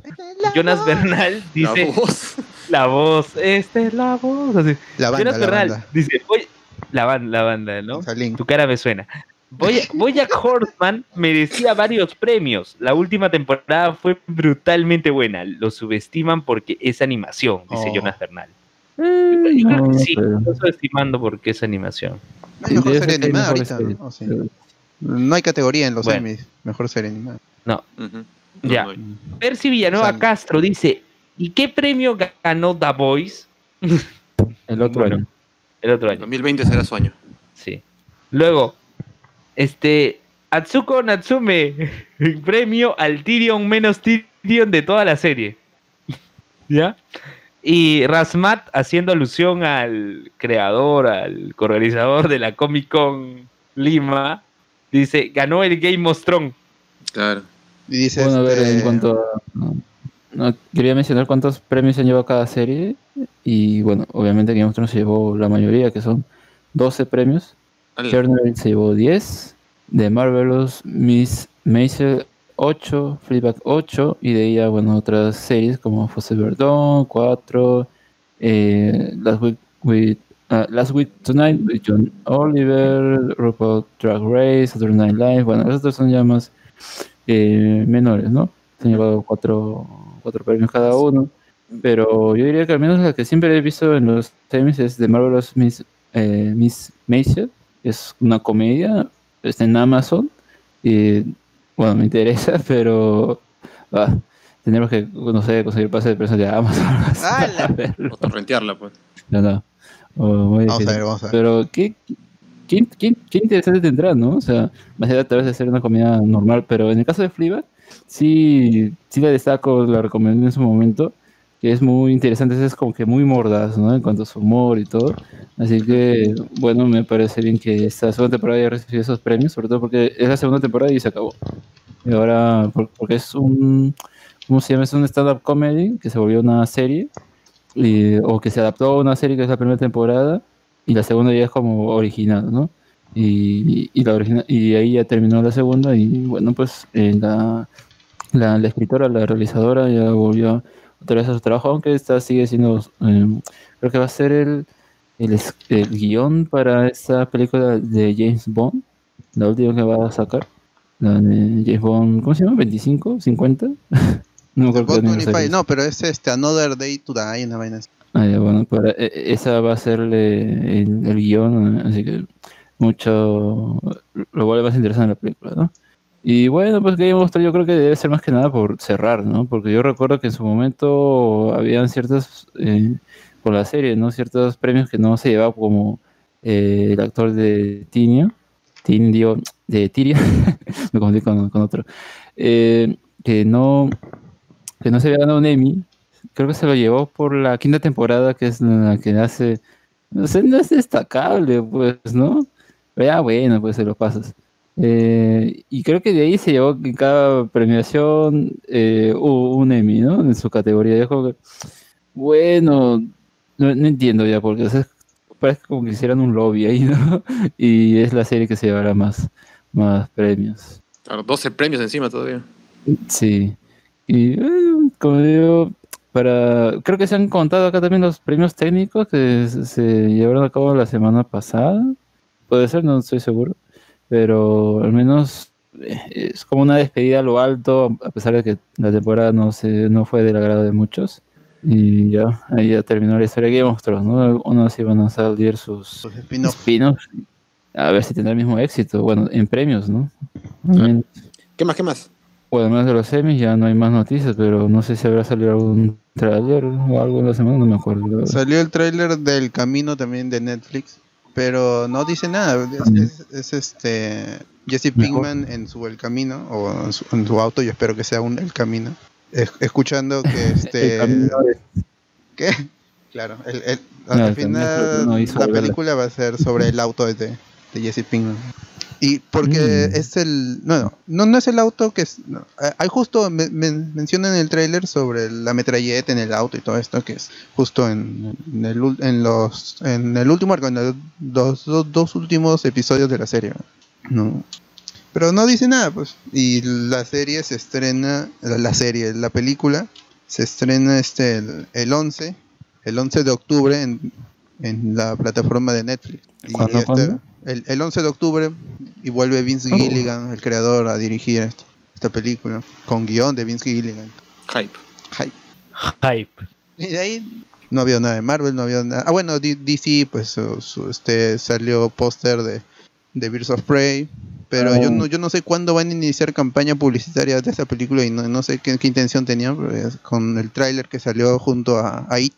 Jonas Bernal dice: La voz. La Voz, esta es la voz. Así. La banda, Jonas la Bernal banda. dice: "Voy-" la, ban- la banda, ¿no? Salín. Tu cara me suena. Boy- Bojack Horseman merecía varios premios. La última temporada fue brutalmente buena. Lo subestiman porque es animación, dice Oh. Jonas Bernal. Yo creo- yo creo que no, sí, pero- lo subestimando porque es animación. Es mejor serie animada ahorita. ¿no? O sí. No hay categoría en los Bueno. Emmys. Mejor serie animada. No, ya. No. Percy Villanueva. Castro dice: ¿Y qué premio ganó The Voice? El otro Bueno. año. El otro año. 2020 será su año. Sí. Luego, este. Atsuko Natsume, premio al Tyrion menos Tyrion de toda la serie. ¿Ya? Y Rasmat haciendo alusión al creador, al organizador de la Comic Con Lima, dice, ganó el Game of Thrones. Claro. Y dice Bueno, a ver, este, en cuanto a... no, no, quería mencionar cuántos premios se han llevado cada serie. Y bueno, obviamente Game of Thrones se llevó la mayoría, que son 12 premios. Al- Chernobyl se llevó 10. The Marvelous Miss Maisel 8. Fleabag 8. Y de ya, bueno, otras series como Fosse Verdon 4. eh, Last Week with ah, Last Week Tonight with John Oliver, RuPaul Drag Race, Saturday Night Live. Bueno, los otros son ya más eh, menores, ¿no? Se han llevado cuatro, cuatro premios cada uno. Pero yo diría que al menos la que siempre he visto en los Emmys es The Marvelous Miss, eh, Miss Maisel. Es una comedia, está en Amazon. Y bueno, me interesa, pero ah, tendremos que, no sé, conseguir pase de prensa de Amazon. O torrentearla, pues. No, no. Oh, muy Vamos a difícil. ver, vamos a ver. Pero qué, qué, qué- qué interesante tendrá, ¿no? O sea, más allá tal vez de ser una comida normal, pero en el caso de Fleabag, sí, sí le destaco, la recomendé en su momento, que es muy interesante, es como que muy mordaz, ¿no? En cuanto a su humor y todo. Así que, bueno, me parece bien que esta segunda temporada haya recibido esos premios, sobre todo porque es la segunda temporada y se acabó. Y ahora, por- porque es un, ¿cómo se llama? Es un stand-up comedy que se volvió una serie, y- o que se adaptó a una serie que es la primera temporada, y la segunda ya es como original, ¿no? Y, y, la origina- y ahí ya terminó la segunda, y bueno, pues en la, La, la escritora, la realizadora, ya volvió otra a su trabajo, aunque esta sigue siendo, eh, creo que va a ser el, el, el guion para esa película de James Bond, la última que va a sacar, la de James Bond, ¿cómo se llama? ¿25? ¿50? no me acuerdo qué Bond 25, aniversario es. no, pero es este Another Day to Die, una vaina así. Ah, ya, bueno, para, e- e- esa va a ser el, el guion, así que mucho lo vuelve más interesante la película, ¿no? Y bueno, pues Game of Thrones yo creo que debe ser más que nada por cerrar, ¿no? Porque yo recuerdo que en su momento habían ciertos, eh, por la serie, ¿no? Ciertos premios que no se llevaba como eh, el actor de Tinio, Tin, digo, de Tyrion, me confundí con, con otro, eh, que no que no se había ganado un Emmy, creo que se lo llevó por la quinta temporada, que es la que hace, no sé, no es destacable, pues, ¿no? Pero ya bueno, pues se lo pasas. Eh, y creo que de ahí se llevó que en cada premiación eh, hubo un Emmy, ¿no? En su categoría. Yo creo que, bueno, no, no entiendo ya, porque o sea, parece como que hicieran un lobby ahí, ¿no? Y es la serie que se llevará más, más premios. Claro, 12 premios encima todavía. Sí. Y eh, como digo, para creo que se han contado acá también los premios técnicos que se- se llevaron a cabo la semana pasada. Puede ser, no estoy seguro. Pero al menos eh, es como una despedida a lo alto, a pesar de que la temporada no se, no fue del agrado de muchos. Y ya, ahí ya terminó la historia de Game of Thrones, ¿no? Unos iban a salir sus Sus spin-off. spin-offs. A ver si tendrá el mismo éxito. Bueno, en premios, ¿no? ¿Qué más, qué más? Bueno, además de los semis ya no hay más noticias, pero no sé si habrá salido algún trailer o algo en la semana, no me acuerdo. Salió el tráiler del Camino también de Netflix, pero no dice nada. Es, es- es este Jesse Mejor. Pinkman en su El Camino o en su, en su auto. Yo espero que sea un El Camino. Es- escuchando que este El ¿Qué? Claro, el, el- No, final no la película va a ser sobre el auto de, de Jesse Pinkman. Y porque Mm. es el... No, no, no, no es el auto que es... no, eh, hay justo, me, me- mencionan en el tráiler sobre la metralleta en el auto y todo esto, que es justo en, en el, en los, en el último arco, en los dos, dos, dos últimos episodios de la serie. ¿no? Pero no dice nada, pues. Y la serie se estrena, la, la serie, la película, se estrena este el, el 11, el 11 de octubre en, en la plataforma de Netflix. Y ¿Cuándo, este- cuándo? El, el 11 de octubre y vuelve Vince Oh. Gilligan, el creador, a dirigir esta, esta película, con guion de Vince Gilligan. Hype. Hype. Hype. Y de ahí no había nada de Marvel, no había nada. Ah, bueno, D- DC, pues su- su- este salió póster de, de Birds of Prey. Pero yo Oh. no yo no sé cuándo van a iniciar campaña publicitaria de esta película y no, no sé qué, qué intención tenían. con el tráiler que salió junto a, a It,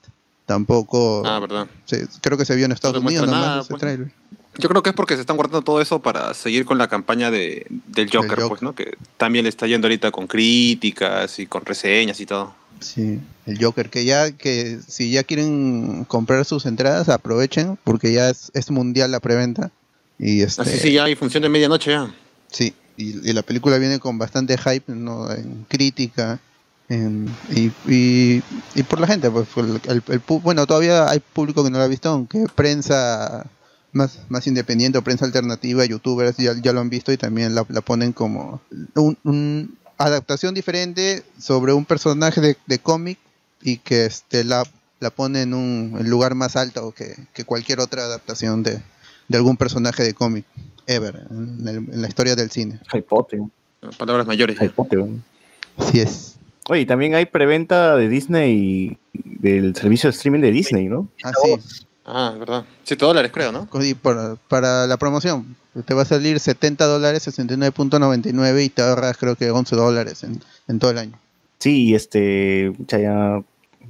tampoco. Ah, verdad. se- creo que se vio en Estados Unidos nomás nada, ese pues. tráiler. Yo creo que es porque se están guardando todo eso para seguir con la campaña de, del Joker, Joker. pues, ¿no? Que también le está yendo ahorita con críticas y con reseñas y todo. Sí, el Joker, que ya, que si ya quieren comprar sus entradas, aprovechen, porque ya es, es mundial la preventa. Y este, Así sí, ya hay función de medianoche ya. Sí, y, y la película viene con bastante hype, ¿no? En crítica, en- y, y, y por la gente, pues el, el- el bueno, todavía hay público que no lo ha visto, aunque prensa más, más independiente o prensa alternativa, youtubers ya, ya lo han visto y también la, la ponen como un, un adaptación diferente sobre un personaje de, de cómic y que este la, la pone en un en lugar más alto que, que cualquier otra adaptación de, de algún personaje de cómic ever en, el- en la historia del cine. Hypote. Palabras mayores. Hypote. Así es. Oye, también hay preventa de Disney, del servicio de streaming de Disney, ¿no? Así. Ah, verdad. 7 dólares creo, ¿no? Y para la promoción, te va a salir 70 dólares, 69.99 y te ahorras creo que 11 dólares en, en todo el año. Sí, y este, ya,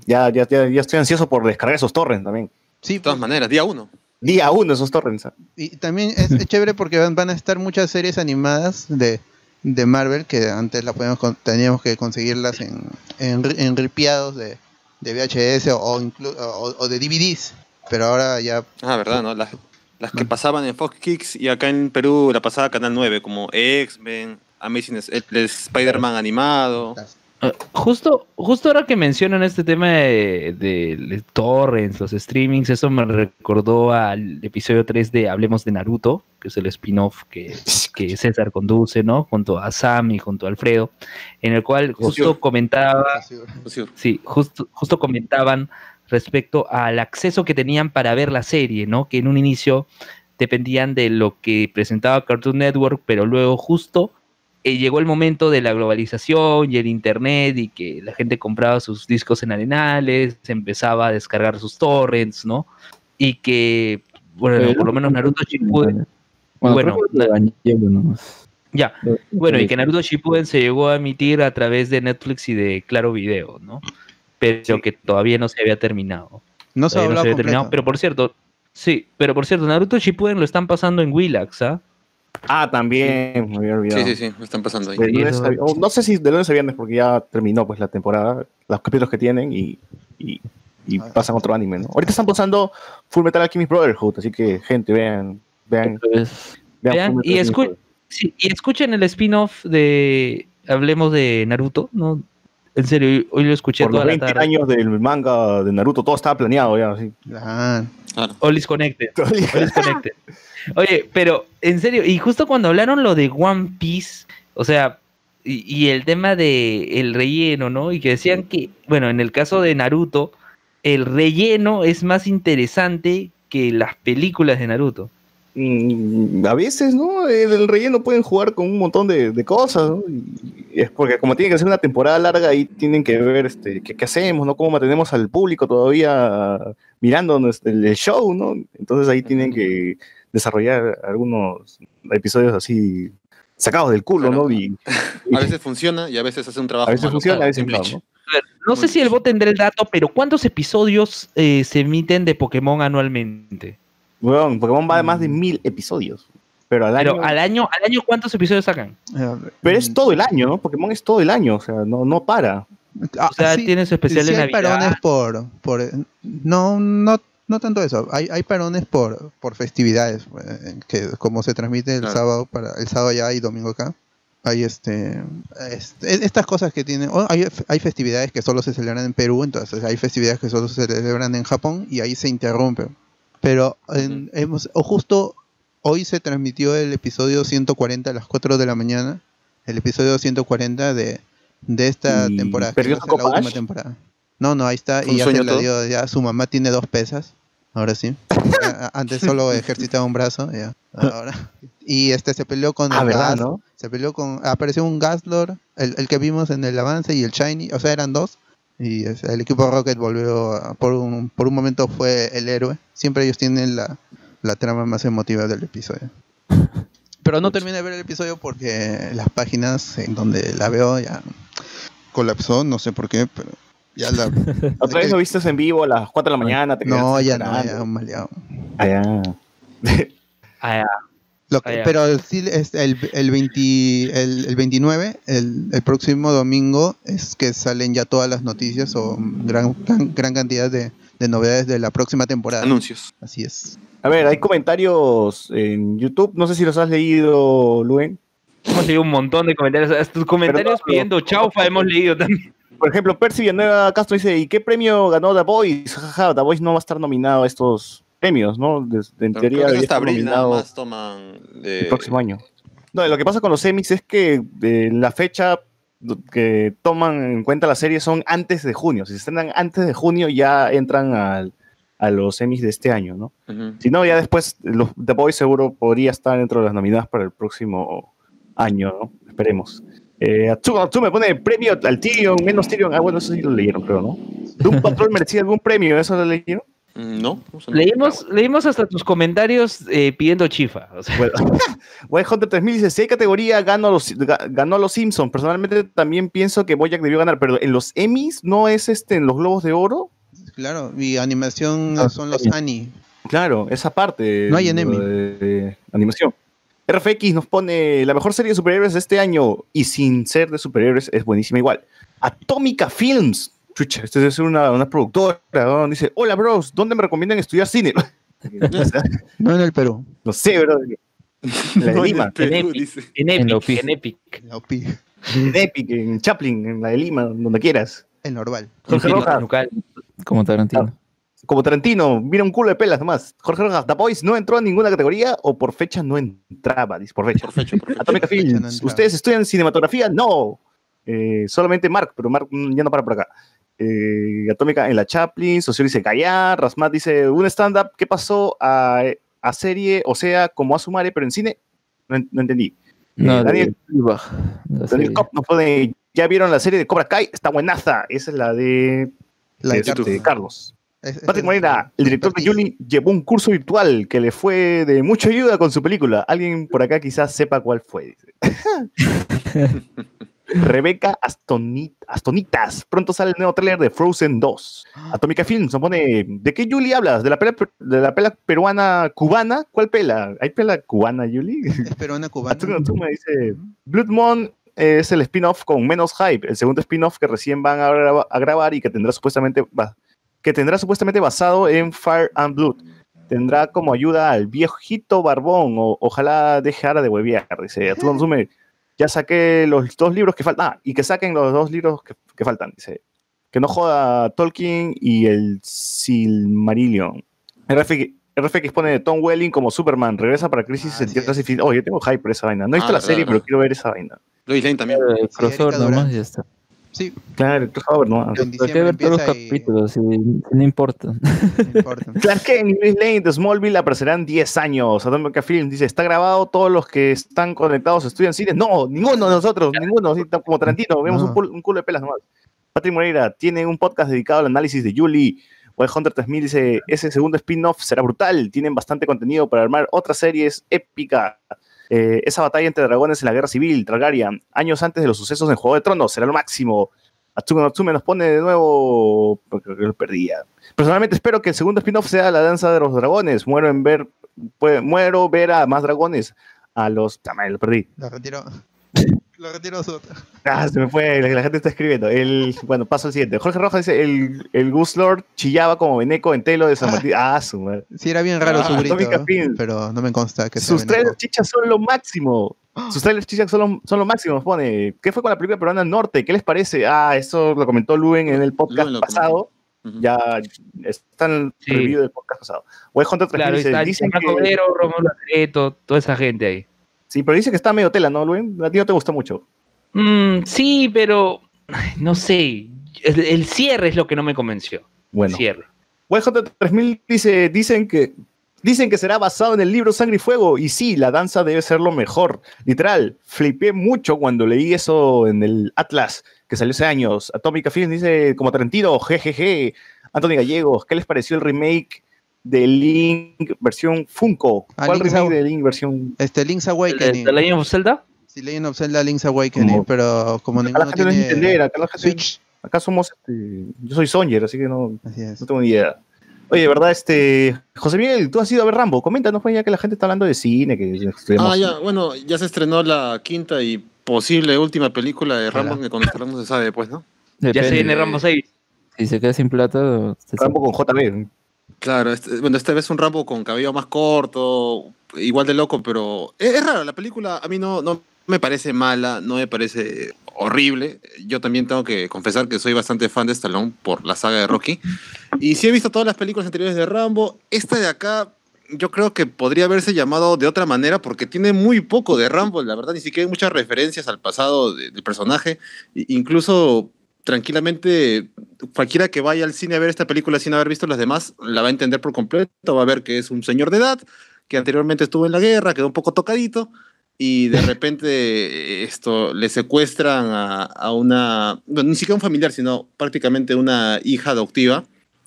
ya, ya, ya, ya estoy ansioso por descargar esos torrents también. Sí, De todas maneras, día uno. Día uno esos torrents. ¿ah? y también es, es chévere porque van, van a estar muchas series animadas de, de Marvel que antes la podíamos con- teníamos que conseguirlas en, en, ri- en ripiados de, de VHS o, o, o de DVDs, pero ahora ya Ah, verdad, ¿no? Las, las que pasaban en Fox Kicks y acá en Perú la pasaba Canal 9, como X-Men, Amazing, Spider-Man animado. Eh, Justo, justo ahora que mencionan este tema de, de- de torrents, los streamings, eso me recordó al episodio 3 de Hablemos de Naruto, que es el spin-off que, que César conduce, ¿no? Junto a Sam y junto a Alfredo, en el cual justo comentaba sí. Sí, justo, justo comentaban respecto al acceso que tenían para ver la serie, ¿no? Que en un inicio dependían de lo que presentaba Cartoon Network, pero luego justo eh, llegó el momento de la globalización y el internet y que la gente compraba sus discos en arenales, se empezaba a descargar sus torrents, ¿no? Y que, bueno, por lo menos Naruto Shippuden, Bueno, ya, bueno, y que Naruto Shippuden se llegó a emitir a través de Netflix y de Claro Video, ¿no? Pero que todavía no se había terminado. No se no hablado se había terminado. Pero por cierto, sí, pero por cierto, Naruto Shippuden lo están pasando en Willax, ¿ah? Ah, también, me había olvidado. Sí, sí, sí, me están pasando ahí. Lunes oh, no sé si de lunes a viernes, porque ya terminó pues la temporada, los capítulos que tienen y, y, y Ah. pasan otro anime, ¿no? Ahorita están pasando Full Metal Alchemist Brotherhood, así que gente, vean, vean, Entonces, vean, y, escu- sí, y escuchen el spin-off de Hablemos de Naruto, ¿no? En serio, hoy lo escuché Por los toda la 20 tarde. años del manga de Naruto, todo estaba planeado ya, así. Ah, Claro. All is connected. All is connected. Oye, pero en serio, y justo cuando hablaron lo de One Piece, o sea, y, y el tema de el relleno, ¿no? Y que decían que, bueno, en el caso de Naruto, el relleno es más interesante que las películas de Naruto. Mm, a veces, ¿no? El, el relleno pueden jugar con un montón de, de cosas, ¿no? Y, es porque como tiene que ser una temporada larga, ahí tienen que ver este, qué, qué hacemos, ¿no? Cómo mantenemos al público todavía mirando el, el show, ¿no? Entonces ahí tienen que desarrollar algunos episodios así sacados del culo, Claro. ¿no? Y, A veces funciona y a veces hace un trabajo. a veces malo, funciona, a veces no, no sé si el bot tendrá el dato, pero ¿cuántos episodios eh, se emiten de Pokémon anualmente? Weón, Pokémon va de más de mil episodios. Pero al año. Pero al año, al año ¿cuántos episodios sacan? Pero es todo el año, ¿no? Pokémon es todo el año, o sea, no, no para. Ah, O sea, sí, tiene su especial sí de hay parones por, por no, no, no tanto eso. Hay, hay parones por, por festividades, eh, que como se transmite el Claro. sábado para el sábado ya y domingo acá. Hay este, este- estas cosas que tienen, oh, hay, hay festividades que solo se celebran en Perú, entonces hay festividades que solo se celebran en Japón y ahí se interrumpe. Pero en- hemos, o justo hoy se transmitió el episodio 140 a las 4 de la mañana, el episodio 140 de, de esta ¿Y temporada. perdió la última temporada. No, no, ahí está. ¿Fue Y ya se la dio, ya su mamá tiene dos pesas. Ahora sí. Antes solo ejercitaba un brazo, ya. Ahora. Y este se peleó con Ah, el ¿verdad, Gas- no? Se peleó con. Apareció un Gaslord, el, el que vimos en el avance, y el Shiny. O sea, eran dos. Y el equipo Rocket volvió. a- por, un, por un momento fue el héroe. Siempre ellos tienen la, la trama más emotiva del episodio. Pero no terminé de ver el episodio porque las páginas en donde la veo ya colapsó, no sé por qué, pero ya la. Otra vez lo viste en vivo a las 4 de la mañana. te No, ya no, ya maleado. Ah, ya. Lo que- Ah, pero sí, es el, el, 20 el, el 29, el, el próximo domingo, es que salen ya todas las noticias o gran, gran, gran cantidad de, de novedades de la próxima temporada. Anuncios. Así es. A ver, hay comentarios en YouTube. No sé si los has leído, Luen. hemos leído un montón de comentarios. Tus comentarios no, pidiendo chaufa hemos leído también. Por ejemplo, Percy Villanueva Castro dice: ¿Y qué premio ganó The Voice? The Voice no va a estar nominado a estos premios, ¿no? Des- en teoría creo que debería hasta estar abril nada nominado más toman de... el próximo año. No, lo que pasa con los semis es que eh, la fecha que toman en cuenta la serie son antes de junio. Si se estrenan antes de junio, ya entran al- a los semis de este año, ¿no? Si no, ya después los, The Boys seguro podría estar dentro de las nominadas para el próximo año, ¿no? Esperemos. Eh, Atsume pone premio al Tyrion, menos Tyrion. Ah, bueno, eso sí lo leyeron, creo, ¿no? ¿Doom Patrol merecía algún premio? ¿Eso lo leyeron? Mm, No. Leímos, leímos hasta tus comentarios eh, pidiendo chifa. o sea, Bueno, White Hunter 3000 dice, si hay categoría, ganó a los, ga- ganó los Simpsons. Personalmente también pienso que Boyack debió ganar, pero en los Emmys no es este, en los Globos de Oro. Claro, y animación Ah, son los sí. Ani. Claro, esa parte. No hay en Emmy. de- de animación. RFX nos pone la mejor serie de superhéroes de este año y sin ser de superhéroes es buenísima igual. Atómica Films. Chucha, este debe ser una, una productora. ¿no? Dice, hola bros, ¿dónde me recomiendan estudiar cine? No en el Perú. no sé, bro. La de No, en Lima. el Perú, en Epic. dice. En En Epic, en Epic. La OPI. En Epic, en Chaplin, en la de Lima, donde quieras. El normal. Jorge Rojas, Como Tarantino. como Tarantino, mira un culo de pelas nomás. Jorge Rojas, The Boys no entró a ninguna categoría o por fecha no entraba, dice por fecha. Por fecha, por fecha. Atomica Por fecha no Films. ¿ustedes estudian cinematografía? No. Eh, solamente Mark, pero Mark mm, ya no para por acá. Eh, Atómica en la Chaplin, Socio dice callar, Rasmat dice un stand-up, ¿qué pasó a, a serie, o sea, como a Sumare, pero en cine? No, en- no entendí. No, Eh, Daniel, la Daniel. Kopp nos pone, ¿ya vieron la serie de Cobra Kai? Está buenaza. Esa es la de, La de- de Carlos. de Carlos. Es- es- Patrick Moreira, el director de. Julie, llevó un curso virtual que le fue de mucha ayuda con su película. Alguien por acá quizás sepa cuál fue. Rebeca Astoni- Astonitas. Pronto sale el nuevo tráiler de Frozen 2. Atómica Films nos pone, ¿de qué Julie hablas? ¿De la pela, de la pela peruana cubana? ¿Cuál pela? ¿Hay pela cubana, Julie? Es peruana cubana. Atsuma Atsuma dice, Blood Moon es el spin-off con menos hype, el segundo spin-off que recién van a, graba- a grabar y que tendrá supuestamente que tendrá supuestamente basado en Fire and Blood. Tendrá como ayuda al viejito barbón, o ojalá dejara de huevear, dice Atsuma, Ya saqué los dos libros que faltan, ah, y que saquen los dos libros que, que faltan, dice. Que no joda Tolkien y el Silmarillion. RFX, RFX pone Tom Welling como Superman, regresa para Crisis Ah, en Tierras. Infinitas. Oh, yo tengo hype por esa vaina. No he visto Ah, la serie, pero quiero ver esa vaina. Lois Lane también. El Sí, crossover Erika nomás y ya está. Sí, Claro, por favor, no. Hay que ver todos los y capítulos, y no importa. no importa. Clark Kent y Lois Lane de Smallville aparecerán 10 años. Atomic Film dice, ¿está grabado? ¿Todos los que están conectados estudian cine? No, ninguno de nosotros, ninguno. así como Tarantino, vemos No. un, culo de pelas nomás. Patrick Moreira tiene un podcast dedicado al análisis de Julie. White Hunter 3000 dice, ese segundo spin-off será brutal. Tienen bastante contenido para armar otras series épicas. Eh, esa batalla entre dragones en la guerra civil, Targaryen, años antes de los sucesos en Juego de Tronos, será lo máximo. Atsume Natsume nos pone de nuevo, porque lo perdía. Personalmente espero que el segundo spin-off sea la danza de los dragones. Muero en ver, muero ver a más dragones. A los, madre, lo perdí. Lo retiro. Lo retiro su. Ah, se me fue, la, la gente está escribiendo. El, bueno, paso al siguiente. Jorge Rojas dice, el, el Goose Lord chillaba como veneco en telo de San Martín. Ah, su madre. Sí, era bien raro Ah, su grito, pero no me consta que Sus trailers chichas son lo máximo. Sus trailers chichas son lo, son lo máximo, pone. ¿Qué fue con la película peruana Norte? ¿Qué les parece? Ah, eso lo comentó Luen en el podcast pasado. Ujú. Ya está en el Sí. review del podcast pasado. White Hunter 3000 Claro, dice, está dicen Marco que, toda esa gente ahí. Sí, pero dice que está medio tela, ¿no, Luen? A ti no te gusta mucho. Mm, sí, pero no sé. El, el cierre es lo que no me convenció. Bueno. Cierre. White Hunter 3000 dice, dicen que dicen que será basado en el libro Sangre y Fuego y sí, la danza debe ser lo mejor. Literal, flipé mucho cuando leí eso en el Atlas que salió hace años. Atómica Films dice como Tarantino, jejeje. Anthony Gallegos, ¿qué les pareció el remake de Link versión Funko? Ah, ¿Cuál Link's remake de Link versión? Este, Link's ¿El de, Awakening. de Legend of Zelda? Sí, Legend of Zelda Link's Awakening, Como- pero como Acá ninguno la gente no es tiene Nintendera, acá la gente- Switch. acá somos, este, yo soy Sonyer, así que no, Así. No tengo ni idea. Oye, verdad, este. José Miguel, tú has ido a ver Rambo. Coméntanos, pues, ya que la gente está hablando de cine. Que estudiamos- Ah, ya, bueno, ya se estrenó la quinta y posible última película de Rambo, que con no se sabe, pues, ¿no? Ya se viene Rambo 6. Si se queda sin plata, se Rambo con JB. Claro, este- bueno, esta vez un Rambo con cabello más corto, igual de loco, pero es, es raro, la película a mí no, no me parece mala, no me parece horrible. Yo también tengo que confesar que soy bastante fan de Stallone por la saga de Rocky. Y sí he visto todas las películas anteriores de Rambo. Esta de acá yo creo que podría haberse llamado de otra manera porque tiene muy poco de Rambo, la verdad, ni siquiera hay muchas referencias al pasado de- del personaje. Incluso tranquilamente cualquiera que vaya al cine a ver esta película sin haber visto las demás la va a entender por completo, va a ver que es un señor de edad que anteriormente estuvo en la guerra, quedó un poco tocadito y de repente eh, esto le secuestran a, a una, bueno, ni siquiera un familiar, sino prácticamente una hija adoptiva.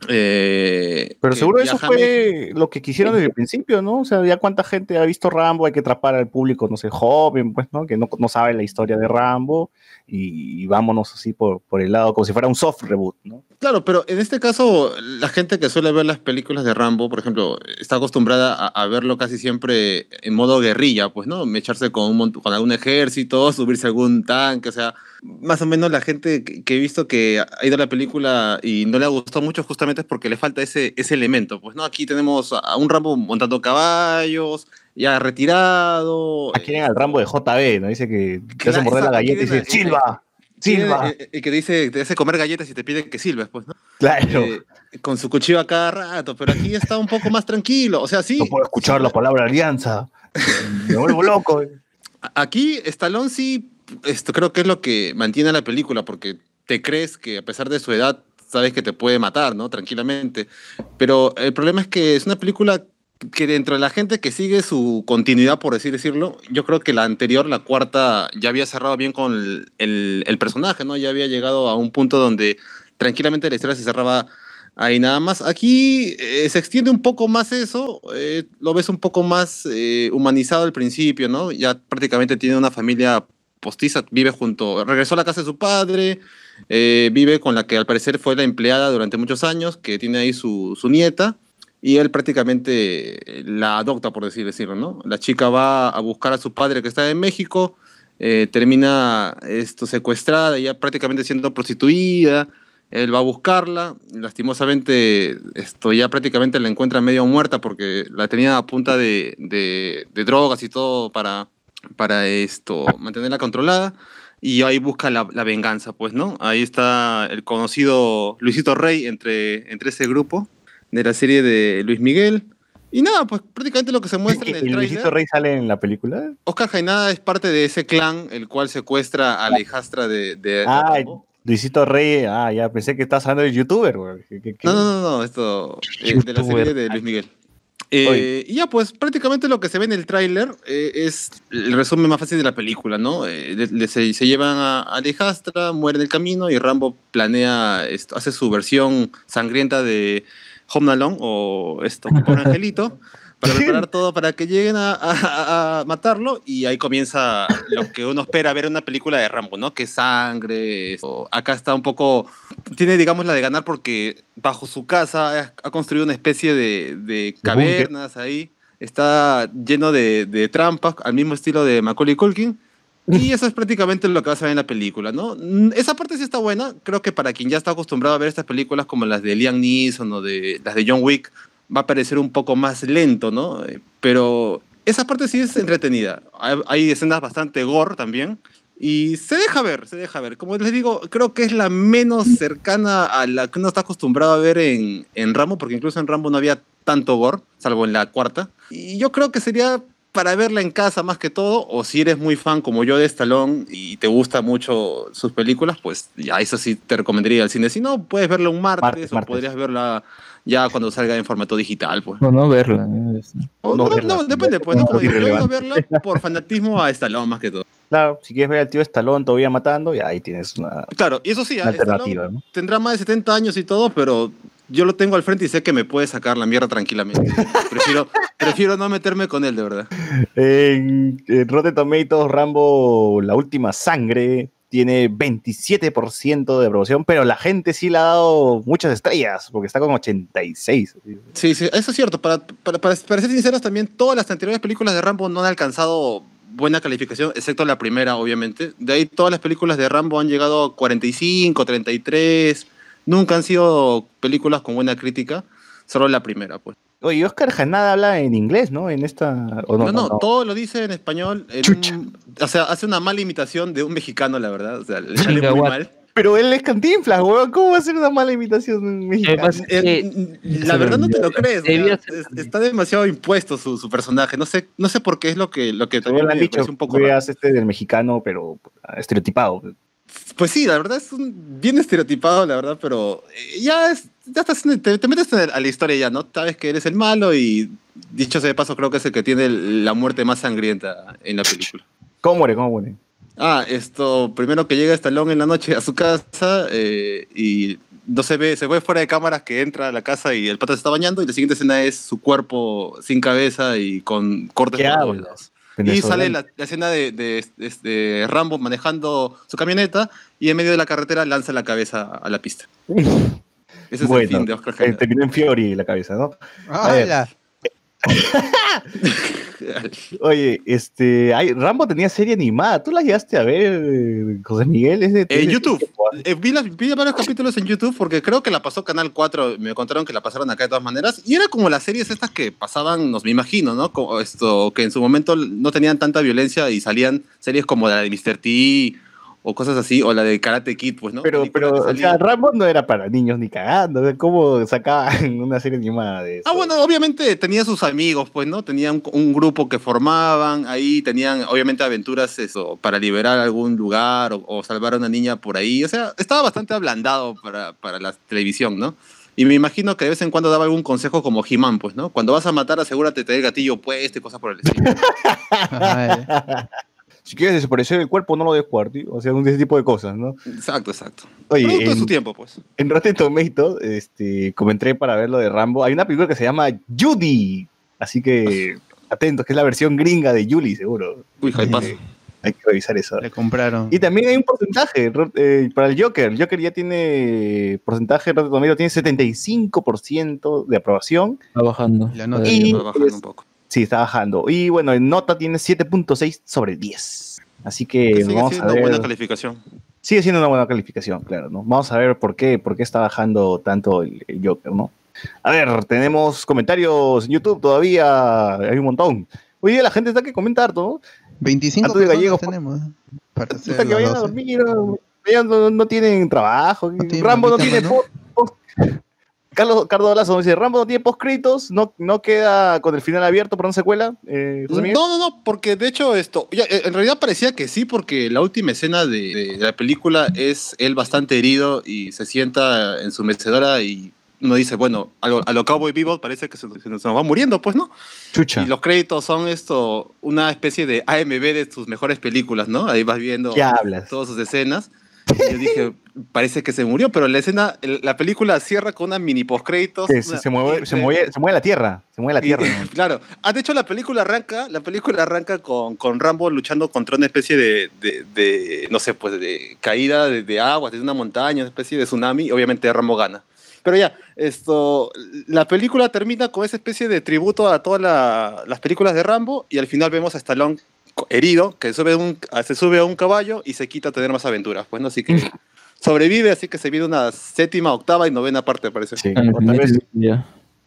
eh, Pero seguro eso fue lo que quisieron desde el principio, ¿no? O sea, ya cuánta gente ha visto Rambo, hay que atrapar al público, no sé, joven, pues, ¿no? Que no, no sabe la historia de Rambo y, y vámonos así por, por el lado, como si fuera un soft reboot, ¿no? Claro, pero en este caso, la gente que suele ver las películas de Rambo, por ejemplo, está acostumbrada a, a verlo casi siempre en modo guerrilla, pues, ¿no? Echarse con un, con algún ejército, subirse a algún tanque, o sea, más o menos la gente que, que he visto que ha ido a la película y no le ha gustado mucho justamente es porque le falta ese, ese elemento. Pues no, aquí tenemos a un Rambo montando caballos, ya retirado. Ah, quieren al Rambo de JB, ¿no? Dice que te hace morder la galleta y dice, a- ¡Silva! ¡Silva! eh, eh, que dice, te hace comer galletas y te pide que silbes, pues, ¿no? Claro. Eh, con su cuchillo a cada rato, pero aquí está un poco más tranquilo. O sea, sí. no puedo escuchar la palabra alianza. Me vuelvo loco. A- Aquí, Stallone sí, esto creo que es lo que mantiene a la película, porque te crees que a pesar de su edad, sabes que te puede matar, ¿no? Tranquilamente. Pero el problema es que es una película que dentro de la gente que sigue su continuidad, por decirlo, yo creo que la anterior, la cuarta, ya había cerrado bien con el, personaje, ¿no? Ya había llegado a un punto donde tranquilamente la historia se cerraba ahí nada más. Aquí eh, se extiende un poco más eso, eh, lo ves un poco más eh, humanizado al principio, ¿no? Ya prácticamente tiene una familia postiza, vive junto, regresó a la casa de su padre, vive con la que al parecer fue la empleada durante muchos años, que tiene ahí su, su nieta, y él prácticamente la adopta, por así decirlo, ¿no? La chica va a buscar a su padre que está en México, eh, termina esto secuestrada, ya prácticamente siendo prostituida, él va a buscarla, lastimosamente esto ya prácticamente la encuentra medio muerta porque la tenía a punta de drogas y todo para, para esto, mantenerla controlada. Y ahí busca la, la venganza, pues, ¿no? Ahí está el conocido Luisito Rey entre, entre ese grupo de la serie de Luis Miguel. Y nada, pues prácticamente lo que se muestra en el ¿El Luisito. Rey sale en la película? Oscar Jainada es parte de ese clan el cual secuestra a la hijastra de, de Ah. Luisito Rey, ah, ya pensé que estabas hablando de youtuber, güey. No, no, no, no, esto eh, de la serie de Luis Miguel. Eh, y ya, pues prácticamente lo que se ve en el tráiler eh, es el resumen más fácil de la película, ¿no? Eh, le- le- se, se llevan a, a la hijastra, muere en el camino y Rambo planea, esto, hace su versión sangrienta de Home Alone o esto, por Angelito, para preparar todo para que lleguen a, a- a matarlo y ahí comienza lo que uno espera ver en una película de Rambo, ¿no? Que sangre, esto. acá está un poco, tiene digamos la de ganar porque bajo su casa ha, ha construido una especie de, de cavernas ahí, está lleno de, de trampas al mismo estilo de Macaulay Culkin. Y eso es prácticamente lo que vas a ver en la película, ¿no? Mm, Esa parte sí está buena. Creo que para quien ya está acostumbrado a ver estas películas como las de Liam Neeson o de las de John Wick, va a parecer un poco más lento, ¿no? Eh, Pero esa parte sí es entretenida. Hay, escenas bastante gore también. Y se deja ver, se deja ver. Como les digo, creo que es la menos cercana a la que uno está acostumbrado a ver en, en Rambo, porque incluso en Rambo no había tanto gore, salvo en la cuarta. Y yo creo que sería para verla en casa más que todo, o si eres muy fan como yo de Stallone y te gustan mucho sus películas, pues ya eso sí te recomendaría al cine. Si no, puedes verla un martes, Martes, o martes. podrías verla ya cuando salga en formato digital, pues. No, no verla. es- O No no, verla. no, depende, pues, ¿no? Como digo, Irrelevante. verla por fanatismo a Stallone más que todo. Claro, si quieres ver al tío Estalón todavía matando, ya ahí tienes una, Claro, y eso sí, una Stallone alternativa, ¿no? tendrá más de 70 años y todo, pero yo lo tengo al frente y sé que me puede sacar la mierda tranquilamente. prefiero, prefiero no meterme con él, de verdad. En, en Rotten Tomatoes, Rambo, la última sangre, tiene 27% de aprobación, pero la gente sí le ha dado muchas estrellas, porque está con 86. Sí, sí, eso es cierto. Para, para, para, para ser sinceros, también todas las anteriores películas de Rambo no han alcanzado buena calificación, excepto la primera, obviamente. De ahí todas las películas de Rambo han llegado a 45, 33. Nunca han sido películas con buena crítica, solo la primera, pues. Oye, Oscar Janada habla en inglés, ¿no? En esta... ¿o No, no, todo lo dice en español. en Chucha. un- o sea, hace una mala imitación de un mexicano, la verdad. O sea, le sale muy what? mal. Pero él es cantinflas, weón. ¿Cómo va a ser una mala imitación mexicana? Además, Eh, Eh, la verdad no te lo crees. está demasiado impuesto su, su personaje. No sé, no sé por qué es lo que, lo que También también le han me dicho, parece un poco veas este del mexicano, pero ah, estereotipado. Pues sí, la verdad es un- bien estereotipado, la verdad, pero eh, ya es, ya estás, te, te metes el- a la historia ya, ¿no? Sabes que eres el malo y dicho sea de paso, creo que es el que tiene la muerte más sangrienta en la película. ¿Cómo muere? ¿Cómo muere? Ah, esto, primero que llega Stallone en la noche a su casa eh, y no se ve, se ve fuera de cámaras que entra a la casa y el pata se está bañando y la siguiente escena es su cuerpo sin cabeza y con cortes ¿Qué hablas? Y sale la, la escena de, de- de- de Rambo manejando su camioneta y en medio de la carretera lanza la cabeza a la pista. Ese es el fin de Oscar Jaenada. terminó en Fiori la cabeza, ¿no? A ver. Oye, este, hay, Rambo tenía serie animada. ¿Tú la llegaste a ver, José Miguel? Es de, es En YouTube. Eh, vi, las- vi varios capítulos en YouTube porque creo que la pasó Canal 4. Me contaron que la pasaron acá de todas maneras. Y era como las series estas que pasaban, nos me imagino, ¿no? Como esto, que en su momento no tenían tanta violencia y salían series como la de Mr. T o cosas así, o la de Karate Kid, pues, ¿no? Pero, pero, o sea. Rambo no era para niños ni cagando. ¿Cómo sacaban una serie animada de eso? Ah, bueno, obviamente tenía sus amigos, pues, ¿no? Tenían un, un grupo que formaban, ahí tenían, obviamente, aventuras eso, para liberar algún lugar o, o salvar a una niña por ahí. O sea, estaba bastante ablandado para, para la televisión, ¿no? Y me imagino que de vez en cuando daba algún consejo como He-Man, pues, ¿no? Cuando vas a matar, asegúrate de tener el gatillo puesto y cosas por el estilo. Si quieres desaparecer el cuerpo, no lo dejes jugar, tío. O sea, un- ese tipo de cosas, ¿no? Exacto, exacto. Oye, Producto de en- su tiempo, pues. En Rotten Tomatoes, este, comenté para ver lo de Rambo. Hay una película que se llama Judy. Así que atentos, que es la versión gringa de Julie, seguro. Uy, hypazo. Eh, hay que revisar eso. Le compraron. Y también hay un porcentaje eh, para el Joker. El Joker ya tiene porcentaje Rotten Tomatoes, tiene 75% de aprobación. Está bajando. La nota. Y- Va bajando un poco. Sí, está bajando. Y bueno, en nota tiene 7.6 sobre 10. Así que Sigue vamos a siendo ver. buena calificación. Sigue siendo una buena calificación, claro, ¿no? Vamos a ver por qué, por qué está bajando tanto el, el Joker, ¿no? A ver, tenemos comentarios en YouTube todavía, hay un montón. Hoy día la gente está que comenta harto, ¿no? 25 Antonio personas Gallego, tenemos. ¿eh? Para hacer que vayan a 12. dormir, ¿no? No, no tienen trabajo. Rambo no tiene ¿no? post. post- Carlos Cardo Lazo dice, Rambo no tiene postcritos, no, no queda con el final abierto para una secuela. Eh. No, no, no, porque de hecho esto, ya, eh, en realidad parecía que sí, porque la última escena de, de la película es él bastante herido y se sienta en su mecedora y uno dice, bueno, a lo, a lo Cowboy Bebop parece que se, se nos va muriendo, pues, ¿no? Chucha. Y los créditos son esto, una especie de AMB de sus mejores películas, ¿no? Ahí vas viendo todas sus escenas. Y yo dije, parece que se murió, pero la escena, la película cierra con una mini postcréditos. Que se, una- se mueve, se, mueve, se mueve la tierra. Se mueve la y- tierra. claro. Ah, de hecho, la película arranca, la película arranca con, con Rambo luchando contra una especie de, de, de, no sé, pues de caída de, de agua, de una montaña, una especie de tsunami, y obviamente Rambo gana. Pero ya, esto, la película termina con esa especie de tributo a todas la- las películas de Rambo, y al final vemos a Stallone herido, que sube un, se sube a un caballo y se quita a tener más aventuras. Pues, ¿no? Así que sobrevive, así que se viene una séptima, octava y novena parte, parece. Sí, vez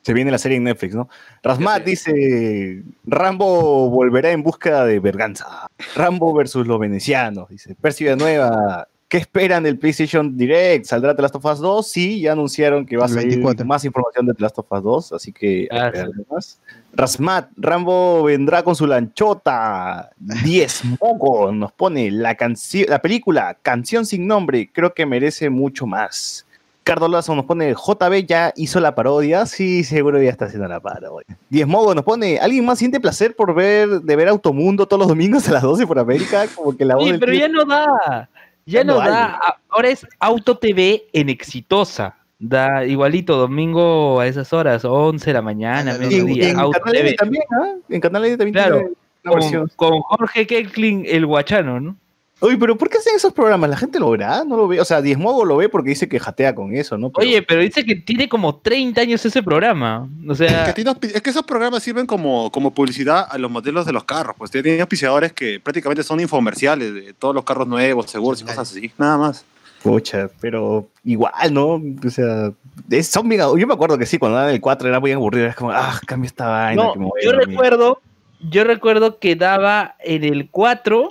se viene la serie en Netflix, ¿no? Rasmat dice, Rambo volverá en busca de Berganza. Rambo versus los venecianos, dice. Percy Nueva, ¿qué esperan del PlayStation Direct? ¿Saldrá The Last of Us 2? Sí, ya anunciaron que va a salir 24. más información de The Last of Us 2, así que Ah, más. Rasmat, Rambo vendrá con su lanchota. 10 Mogo nos pone la canción, la película Canción sin nombre, creo que merece mucho más. Cardo Lazo nos pone, JB ya hizo la parodia. Sí, seguro ya está haciendo la parodia. Diez Mogo nos pone, ¿alguien más siente placer por ver, de ver Automundo todos los domingos a las 12 por América? Como que la voz del pero tío- ya no da. Ya no da. Ahora es Auto TV en Exitosa. Da igualito domingo a esas horas, 11 de la mañana, Ah, en, mediodía. en Auto Canal TV. también, ¿ah? En Canal también Claro, tiene una Con, versión. con Jorge Kelklin, el guachano, ¿no? Oye, pero ¿por qué hacen esos programas? ¿La gente lo verá? ¿No lo ve? O sea, Diez Mogo lo ve porque dice que jatea con eso, ¿no? Pero- Oye, pero dice que tiene como 30 años ese programa. O Que sea, tiene es que esos programas sirven como, como publicidad a los modelos de los carros. Pues tienen auspiciadores que prácticamente son infomerciales de todos los carros nuevos, seguros y cosas así. Nada más. Pucha, pero igual, ¿no? O sea, es- son bien- Yo me acuerdo que sí, cuando daban el 4 era muy aburrido. Es como, ah, cambia esta vaina. no, que me yo dormir". recuerdo, yo recuerdo que daba en el 4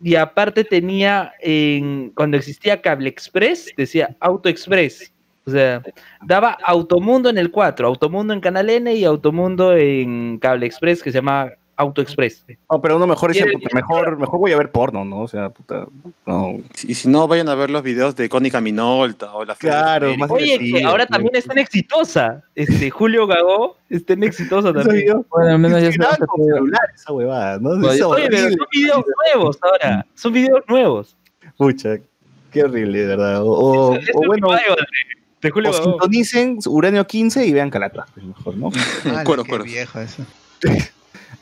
y aparte tenía en cuando existía Cable Express, decía Auto Express. O sea, daba Automundo en el 4, Automundo en Canal N y Automundo en Cable Express que se llama Auto Express. No, pero uno mejor dice, puta, mejor, mejor voy a ver porno, ¿no? O sea, puta, no. Y si no, vayan a ver los videos de Cónica Minolta o la de Claro, América. más Oye, que ahora también está en Exitosa. Este Julio Gagó está en Exitosa ¿Ese también. video? Bueno, al menos ya Se celular esa huevada, ¿no? Oye, Es Oye, pero son videos nuevos ahora. Son videos nuevos. Pucha, qué horrible, de verdad. O, o- es bueno, de- de Julio o Gagó. sintonicen Uranio 15 y vean Calata, mejor, ¿no? Ah, Cuero, qué cuero. viejo eso.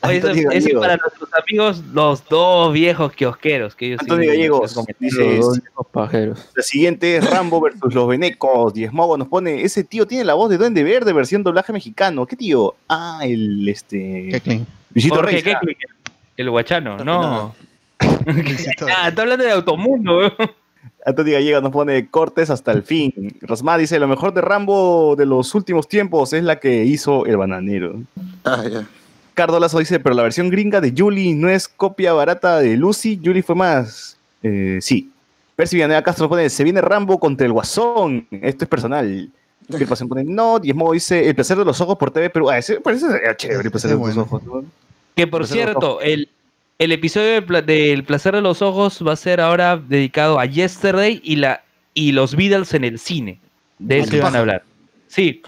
Oye, eso, Gallego. para nuestros amigos, los dos viejos kiosqueros. Que ellos Antonio Gallegos dice, Los dos pajeros. la siguiente es Rambo versus los Venecos. Diezmogo nos pone, ese tío tiene la voz de Duende Verde, versión doblaje mexicano. ¿Qué tío? Ah, el este... Kecklin. Luisito Jorge Reyes. Keklik, el guachano, No, ah, está hablando de Automundo, weón. Antonio Gallegos nos pone cortes hasta el fin. Rosmar dice, lo mejor de Rambo de los últimos tiempos es la que hizo el bananero. Ah, ya. Cardo Lazo dice, pero la versión gringa de Julie no es copia barata de Lucy. Julie fue más... Eh, sí. Percy Villanueva Castro pone, se viene Rambo contra el Guasón. Esto es personal. Phil Pasión pone, no. Diezmo dice, el placer de los ojos por TV Perú. Ah, ese parece chévere, el placer de los ojos. ¿no? Que por de cierto, el, el episodio del, del Placer de los Ojos va a ser ahora dedicado a Yesterday y, la, y los Beatles en el cine. De eso paja. a hablar. Sí.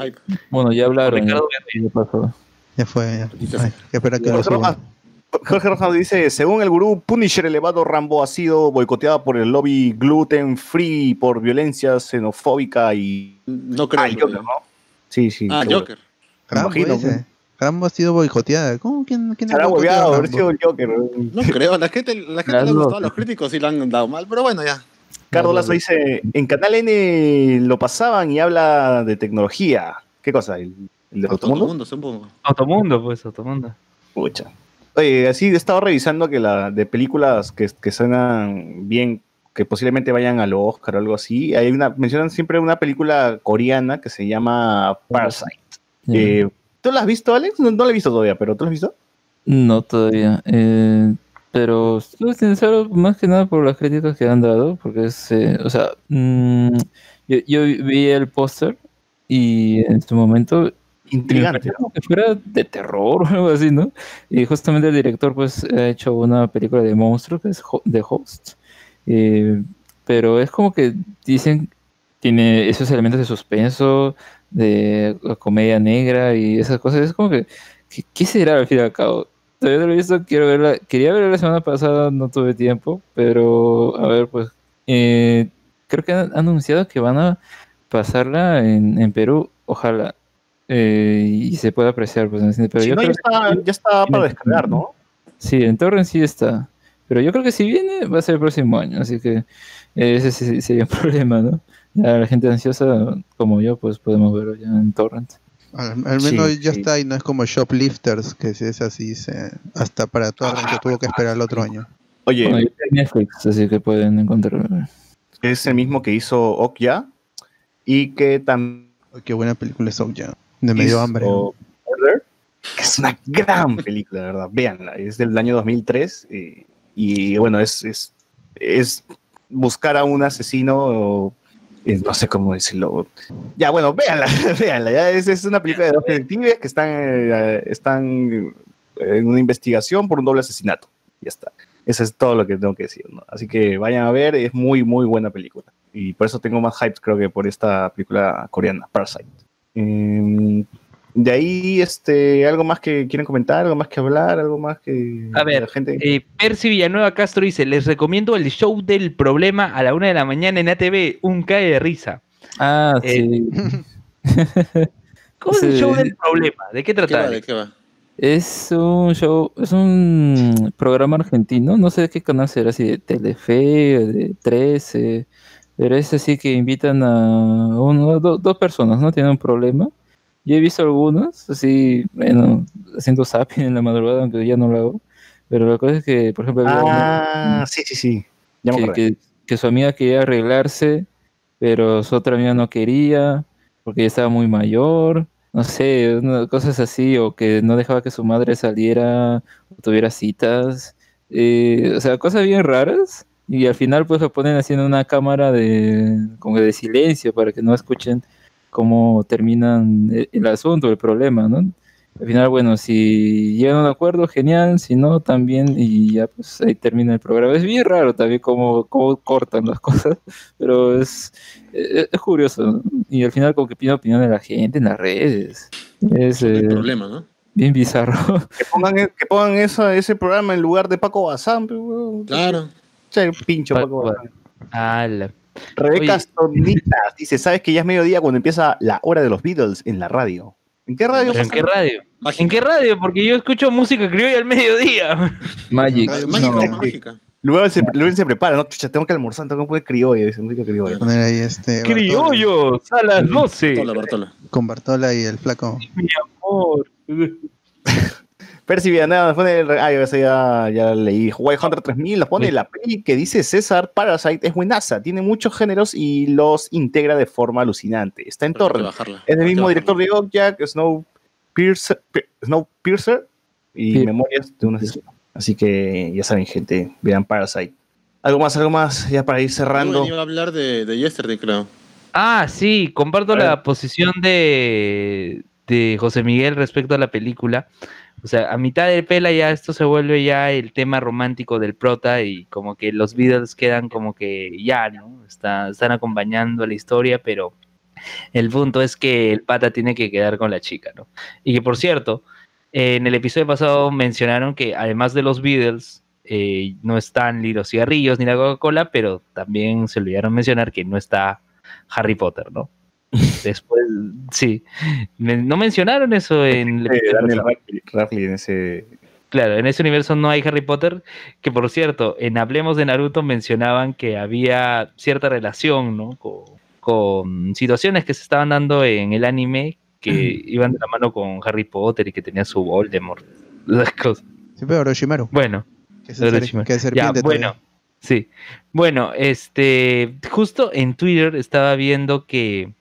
Bueno, ya hablaron. Ricardo ya- ya fue, ya. Ay, espera que Jorge. Rojas- Jorge Rojas dice, según el gurú Punisher elevado, Rambo ha sido boicoteado por el lobby gluten free por violencia xenofóbica y... No creo. Ah, Joker. ¿no? Sí, sí. Ah, seguro. Joker. Rambo, imagino, ese. Rambo ha sido boicoteada. ¿Cómo? ¿Quién, quién Se habrá boicoteado a haber sido el Joker. No creo, la gente, la gente Las le ha gustado, los críticos sí le han dado mal, pero bueno, ya. Carlos Lazo dice, en Canal N lo pasaban y habla de tecnología. ¿Qué cosa? ¿El, el de Automundo? Automundo, supongo. Automundo, pues, Automundo. Pucha. Oye, así he estado revisando que la de películas que, que suenan bien, que posiblemente vayan al Oscar o algo así. Hay una, mencionan siempre una película coreana que se llama Parasite. Eh, ¿Tú la has visto, Alex? No, no la he visto todavía, pero ¿tú la has visto? No, todavía. Eh, pero estoy sincero, más que nada por las críticas que han dado, porque es, eh, o sea, mm, yo, yo vi el póster y en su momento Intrigante. como que fuera de terror o algo así, ¿no? Y justamente el director pues ha hecho una película de monstruo que es The Host, eh, pero es como que dicen tiene esos elementos de suspenso, de comedia negra y esas cosas. Es como que, ¿qué, qué será al fin y al cabo? Todavía no lo he visto, quiero verla. Quería verla la semana pasada, no tuve tiempo, pero a ver, pues eh, creo que han anunciado que van a pasarla en, en Perú, ojalá, eh, y se pueda apreciar, pues en el cine. Pero Si yo no, ya creo está, ya está para descargar, ¿no? Sí, en Torrent sí está. Pero yo creo que si viene va a ser el próximo año, así que eh, ese sí sería un problema, ¿no? Ya la gente ansiosa como yo, pues podemos verlo ya en Torrent. Al, al menos Sí, ya sí. está y no es como Shoplifters, que si es así, se, hasta para el que tuvo que esperar el otro año. Oye, Bueno, ya en Netflix, así que pueden encontrarlo. es el mismo que hizo Okja y que también Qué buena película es ya. De medio hambre. hizo Murder, que es una gran película, de verdad. Véanla, es del año 2003 eh, y bueno, es, es, es buscar a un asesino, o, eh, no sé cómo decirlo. Ya, bueno, véanla, véanla. Ya es, es una película de dos detectives que están, eh, están en una investigación por un doble asesinato. Ya está. Eso es todo lo que tengo que decir. ¿no? Así que vayan a ver, es muy, muy buena película. Y por eso tengo más hype, creo que por esta película coreana, Parasite. Em, de ahí, este, algo más que quieren comentar, algo más que hablar, algo más que A ver, la gente. Eh, Percy Villanueva Castro dice, les recomiendo el show del problema a la una de la mañana en ATV, un cae de risa. Ah, Eh, sí. ¿Cómo es el show del problema? ¿De qué ¿De qué trata? va? ¿De qué va? Es un show, es un programa argentino, no sé de qué canal será, si de Telefe, de 13, pero es así que invitan a uno, do- dos personas, ¿no? Tienen un problema. Yo he visto algunos, así, bueno, haciendo zapping en la madrugada, aunque ya no lo hago, pero la cosa es que, por ejemplo, Ah, sí, sí, sí. Ya que, que- que su amiga quería arreglarse, pero su otra amiga no quería, porque ella estaba muy mayor, no sé, una- cosas así, o que no dejaba que su madre saliera o tuviera citas, eh, o sea, cosas bien raras, y al final pues lo ponen haciendo una cámara de, como de silencio para que no escuchen cómo terminan el, el asunto, el problema, ¿no? Al final, bueno, si llegan a un acuerdo, genial, si no, también, y ya pues ahí termina el programa. Es bien raro también cómo, cómo cortan las cosas, pero es, es, es curioso, ¿no? Y al final como que pide opinión de la gente en las redes. Es El eh, problema, ¿no? bien bizarro. Que pongan, e- que pongan esa- ese programa en lugar de Paco Bazán. weón. Claro. Che, pincho. Ala. Rebeca Oye. Stonitas dice, ¿sabes que ya es mediodía cuando empieza la hora de los Beatles en la radio? ¿En qué radio? ¿Pero en qué radio? ¿En qué radio? Porque yo escucho música criolla al mediodía. Magic. Mágica, no. mágica. Luego se, luego se prepara, ¿no? Chucha, tengo que almorzar, tengo que poner criolla, dice música criolla. Poner ahí este. Bartola, Criollos a las 12. Bartola, Bartola. Con Bartola y el flaco. Mi amor. Percy Villanueva nos pone el. Ah, yo ese ya, ya leí. White Hunter 3000 nos pone la peli que dice César Parasite es buenaza. Tiene muchos géneros y los integra de forma alucinante. Está en torre. Es del que mismo director de Okja, Snowpiercer, Snowpiercer y Sí. Memorias de un asesino. Así que ya saben, gente, vean Parasite. Algo más, algo más, ya para ir cerrando. Rubén iba a hablar de, de Yesterday, creo. Ah, sí, comparto la posición de, de José Miguel respecto a la película. O sea, a mitad de pela ya esto se vuelve ya el tema romántico del prota y como que los Beatles quedan como que ya, ¿no? Está- están acompañando a la historia, pero el punto es que el pata tiene que quedar con la chica, ¿no? Y que por cierto, en el episodio pasado mencionaron que además de los Beatles, eh, no están ni los cigarrillos ni la Coca-Cola, pero también se olvidaron mencionar que no está Harry Potter, ¿no? Después, sí. Me- no mencionaron eso en el Eh, episodio Daniel pasado. Radcliffe- Radcliffe en ese. Claro, en ese universo no hay Harry Potter, que por cierto, en Hablemos de Naruto mencionaban que había cierta relación, ¿no? Con, con situaciones que se estaban dando en el anime que iban de la mano con Harry Potter y que tenía su Voldemort. Esas cosas. Sí, pero Orochimaru. Bueno, Que es, Orochimaru. que es ya, bueno, todavía. sí. Bueno, este, justo en Twitter estaba viendo que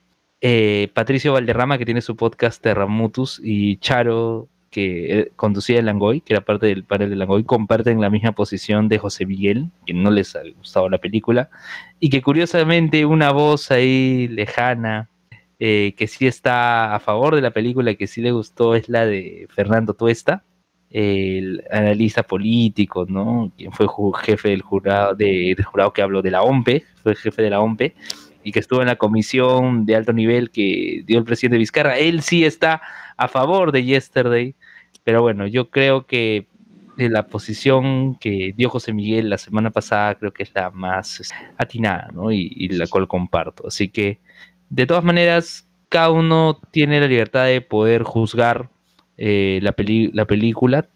eh, Patricio Valderrama, que tiene su podcast Terramutus, y Charo, que eh, conducía el Langoy, que era parte del panel de Langoy, comparten la misma posición de José Miguel, que no les ha gustado la película, y que curiosamente una voz ahí lejana, eh, que sí está a favor de la película, que sí le gustó, es la de Fernando Tuesta, el analista político, ¿no? Quien fue jefe del jurado, de- del jurado que habló de la OMPE, fue jefe de la OMPE, y que estuvo en la comisión de alto nivel que dio el presidente Vizcarra. Él sí está a favor de Yesterday, pero bueno, yo creo que de la posición que dio José Miguel la semana pasada creo que es la más este, atinada, ¿no? Y, la cual comparto. Así que, de todas maneras, cada uno tiene la libertad de poder juzgar eh, la, peli- la película,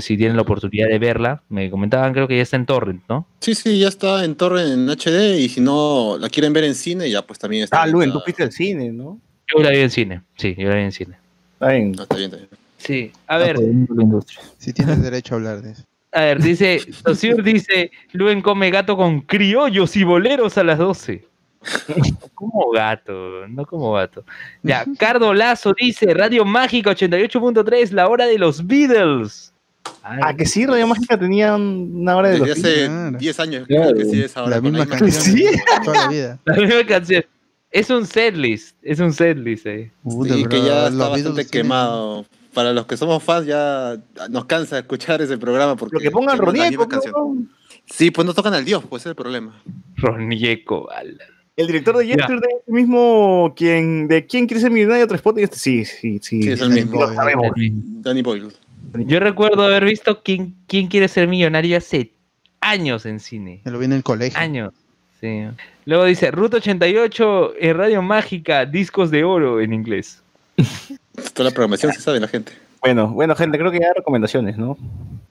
si tienen la oportunidad de verla. Me comentaban, creo que ya está en Torrent, ¿no? Sí, sí, ya está en torre en HD y si no la quieren ver en cine, ya pues también está. Ah, Luen, tú fuiste al cine, ¿no? Yo la vi en cine, sí, yo la vi en cine. Está bien. Ah, está bien, está bien. Sí, a ver. Si tienes derecho a hablar de eso. a ver, dice, Tosir dice, Luen come gato con criollos y boleros a las 12. Como gato, no como gato. Ya, Cardo Lazo dice, Radio Mágica 88.3, la hora de los Beatles. Ay, Ah, que sí, Radio Mágica tenía una hora de Desde los hace Claro. 10 años Claro. creo que sí es ahora. la con misma misma canción Sí. toda la vida. la misma canción. Es un setlist, es un setlist. eh. Puta, Y que ya los está bastante quemado. Para los que somos fans ya nos cansa escuchar ese programa porque Lo que pongan Ronieco. Sí, pues no tocan al dios, pues ese es el problema. Ronieco, ala. El director de Yesterday es el mismo quien de quién quiere ser millonario otro spot y este sí, sí, sí. Sí, es el Danny mismo. Boyle. Lo sabemos. Danny Boyle. Yo recuerdo haber visto quién, quién quiere ser millonario hace años en cine. Me lo vi en el colegio. Años. Sí. Luego dice, Ruta 88 en Radio Mágica, discos de oro en inglés. Toda la programación se sabe la gente. Bueno, bueno, gente, creo que ya hay recomendaciones, ¿no?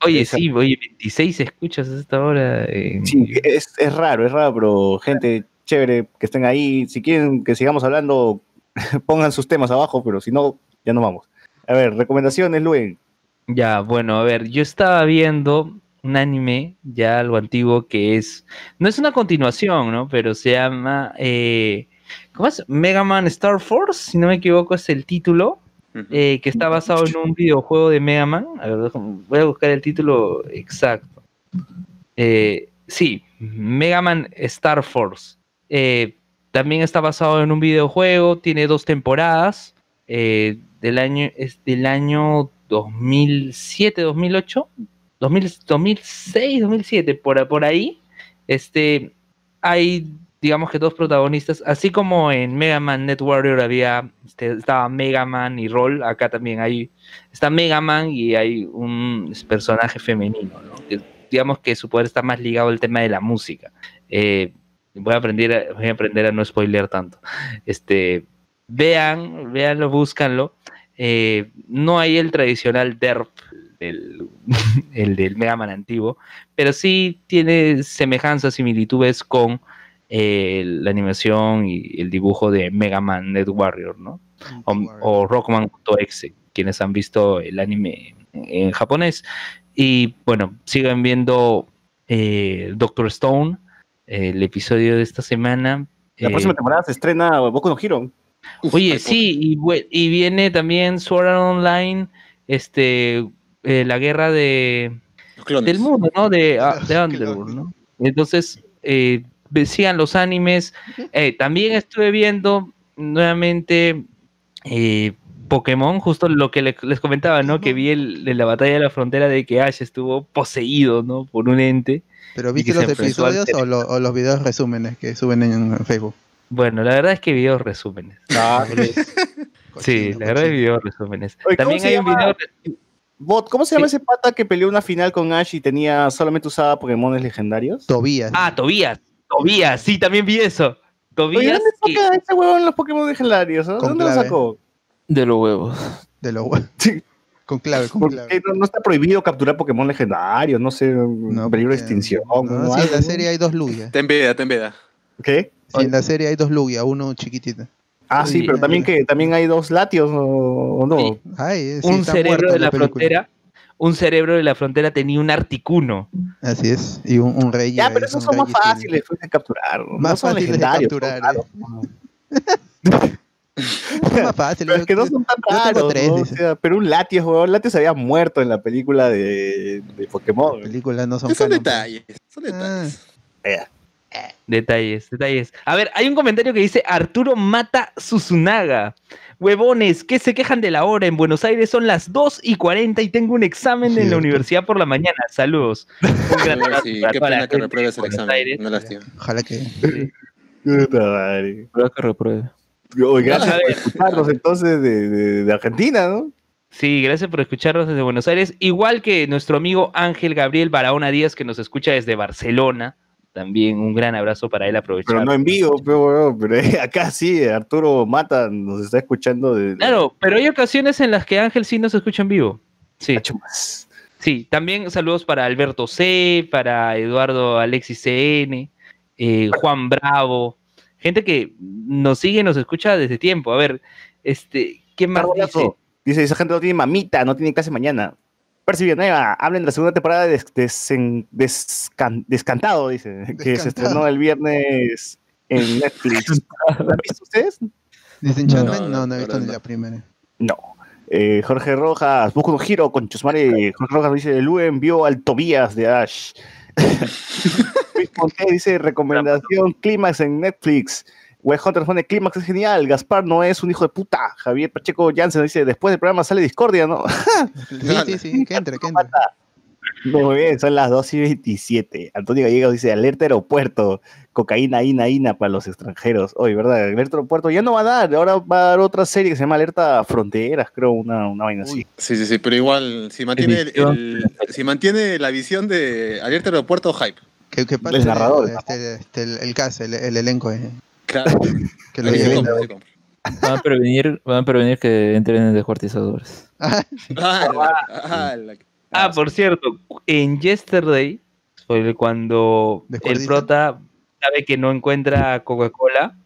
Oye, sí, oye, 26 escuchas a esta hora. en- Sí, es, es raro, es raro, pero gente chévere que estén ahí. Si quieren que sigamos hablando, pongan sus temas abajo, pero si no, ya nos vamos. A ver, recomendaciones, Luen. Ya, bueno, a ver, yo estaba viendo un anime ya algo antiguo que es, no es una continuación, ¿no? Pero se llama, eh, ¿cómo es? Mega Man Star Force, si no me equivoco es el título, eh, que está basado en un videojuego de Mega Man. A ver, voy a buscar el título exacto. Eh, sí, Mega Man Star Force. También está basado en un videojuego, tiene dos temporadas. del año, es del año 2007, 2008, 2000, 2006, 2007, por, por ahí. Este, hay, digamos que dos protagonistas, así como en Mega Man Net Warrior había, este, estaba Mega Man y Roll, acá también hay, está Mega Man y hay un personaje femenino, digamos que su poder está más ligado al tema de la música. Eh, voy a aprender voy a aprender a no spoilear tanto. Este, vean, véanlo, búscanlo. Eh, no hay el tradicional derp, del, el del Mega Man antiguo, pero sí tiene semejanzas, similitudes con eh, la animación y el dibujo de Mega Man Net Warrior, ¿no? O, o Rockman.exe, quienes han visto el anime en japonés. Y bueno, sigan viendo eh, Doctor Stone, eh, el episodio de esta semana. La Eh, próxima temporada se estrena Boku no Hero. Oye, sí, y, viene también Sword Art Online, este, eh, la guerra de, del mundo, ¿no? De, ah, de. Underworld, ¿no? Entonces, eh, sigan los animes. Eh, también estuve viendo nuevamente eh, Pokémon, justo lo que le- les comentaba, ¿no? Que vi el, de la batalla de la frontera de que Ash estuvo poseído, ¿no? Por un ente. ¿Pero viste los episodios o, lo- o los videos resúmenes que suben en Facebook? Bueno, la verdad es que videos resúmenes. Sí, Cochino, la verdad es videos resúmenes. Oye, ¿cómo También hay un llama? video... Bot, ¿cómo se llama Sí. ese pata que peleó una final con Ash y tenía solamente usaba Pokémones legendarios? Tobías. Ah, Tobías. Tobías, sí, también vi eso. Oye, Tobías. ¿dónde que- saca ese huevón los Pokémon legendarios? ¿no? ¿Dónde lo sacó? De los huevos. De los Sí. Con clave, con ¿Por clave. no, no está prohibido capturar Pokémon legendarios? No sé, No, peligro de extinción. No, ¿no? sí, en la serie hay dos Lugia. Te enveda, te enveda. ¿Qué? Sí, en la serie hay dos Lugia, uno chiquitito. Ah, sí, pero también que también hay dos latios o, o no. Sí. Ay, eh, sí, un cerebro de la frontera. Un cerebro de la frontera tenía un articuno. Así es. Y un, un rey. Ya, pero es esos son más fáciles de capturar. ¿no? Más No son fáciles de legendarios, capturar. Es más fácil. Pero es que no son tan raros, tres, ¿no? O dice. sea, pero un Latios, weón, Latios se había muerto en la película de, de Pokémon. Las películas no son Son canon, detalles, son detalles. Eh, Detalles, detalles. A ver, hay un comentario que dice Arturo mata Susunaga. Huevones, ¿qué se quejan de la hora? En Buenos Aires son las 2 y 40 y tengo un examen en la universidad por la mañana. Saludos. Un gran abrazo Sí, qué pena que repruebes el Buenos examen. Aires. No lástima. Ojalá que. Sí. puta madre. Prueba que repruebe. Gracias por escucharnos entonces de, de- de Argentina, ¿no? Sí, gracias por escucharnos desde Buenos Aires. Igual que nuestro amigo Ángel Gabriel Barahona Díaz, que nos escucha desde Barcelona. También un gran abrazo para él aprovechar. Pero no en vivo, pero, pero acá sí, Arturo Mata nos está escuchando de, Claro, pero hay ocasiones en las que Ángel sí nos escucha en vivo. Sí, más. sí. También saludos para Alberto C, para Eduardo Alexis CN, eh, Juan Bravo. Gente que nos sigue nos escucha desde tiempo. A ver, este, ¿qué más dice? Dice, esa gente no tiene mamita, no tiene clase mañana. Percy Villanueva, hablen de la segunda temporada de des- desen- descan- Descantado, dice, que se estrenó el viernes en Netflix. ¿La han visto ustedes? Disenchantment, No, no, no, no, he visto ni no. la primera. No. Eh, Jorge Rojas, busco un giro con Chusmare. Jorge Rojas dice, Luen vio al Tobías de Ash. Luis dice, recomendación Clímax en Netflix. Web Hunter pone Clímax es genial. Gaspar no es un hijo de puta. Javier Pacheco Jansen dice, después del programa sale Discordia, ¿no? Sí, sí, sí, que entre, que entre. Muy bien, son las 2 y 27. Antonio Gallegos dice, alerta aeropuerto, cocaína, ina, ina para los extranjeros. Oye, ¿verdad? Alerta aeropuerto ya no va a dar, ahora va a dar otra serie que se llama Alerta Fronteras, creo, una, una vaina así. Sí, sí, sí, pero igual, si mantiene, el- si mantiene la visión de Alerta Aeropuerto, hype. Que, que pase El narrador, el, este, este, el, el cast, el, el elenco. eh, Claro. que lo compra. Van a prevenir, van a prevenir que entren en descuartizadores. Ah, la- ah, la- Ah, por cierto, en Yesterday, fue cuando el prota sabe que no encuentra Coca-Cola,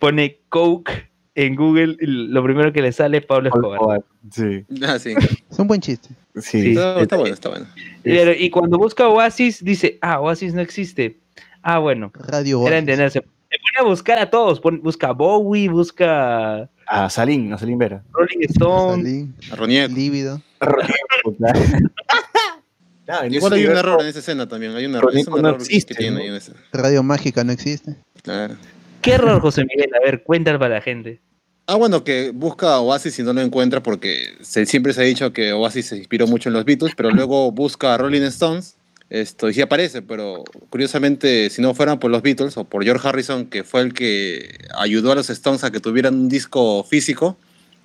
pone Coke en Google y lo primero que le sale es Pablo Escobar. Sí, ah, sí. Es un buen chiste. sí. Sí. Está, está bueno, está bueno. Pero- y cuando busca Oasis, dice, ah, Oasis no existe. Ah, bueno, Radio era Oasis. entenderse. Se pone a buscar a todos, pon- busca a Bowie, busca A Salín, a Salín Vera. Rolling Stone. Salí, Arroñeco. lívido. Claro, en Igual ese hay un error en esa escena también. Hay un error, es un no error existe, que tiene ¿no? ahí en esa. Radio Mágica no existe. Claro. ¿Qué error, José Miguel? A ver, cuéntalo para la gente. Ah, bueno, que busca a Oasis y no lo encuentra porque se- siempre se ha dicho que Oasis se inspiró mucho en los Beatles, pero luego busca a Rolling Stones esto, y sí aparece, pero curiosamente, si no fueran por los Beatles o por George Harrison, que fue el que ayudó a los Stones a que tuvieran un disco físico,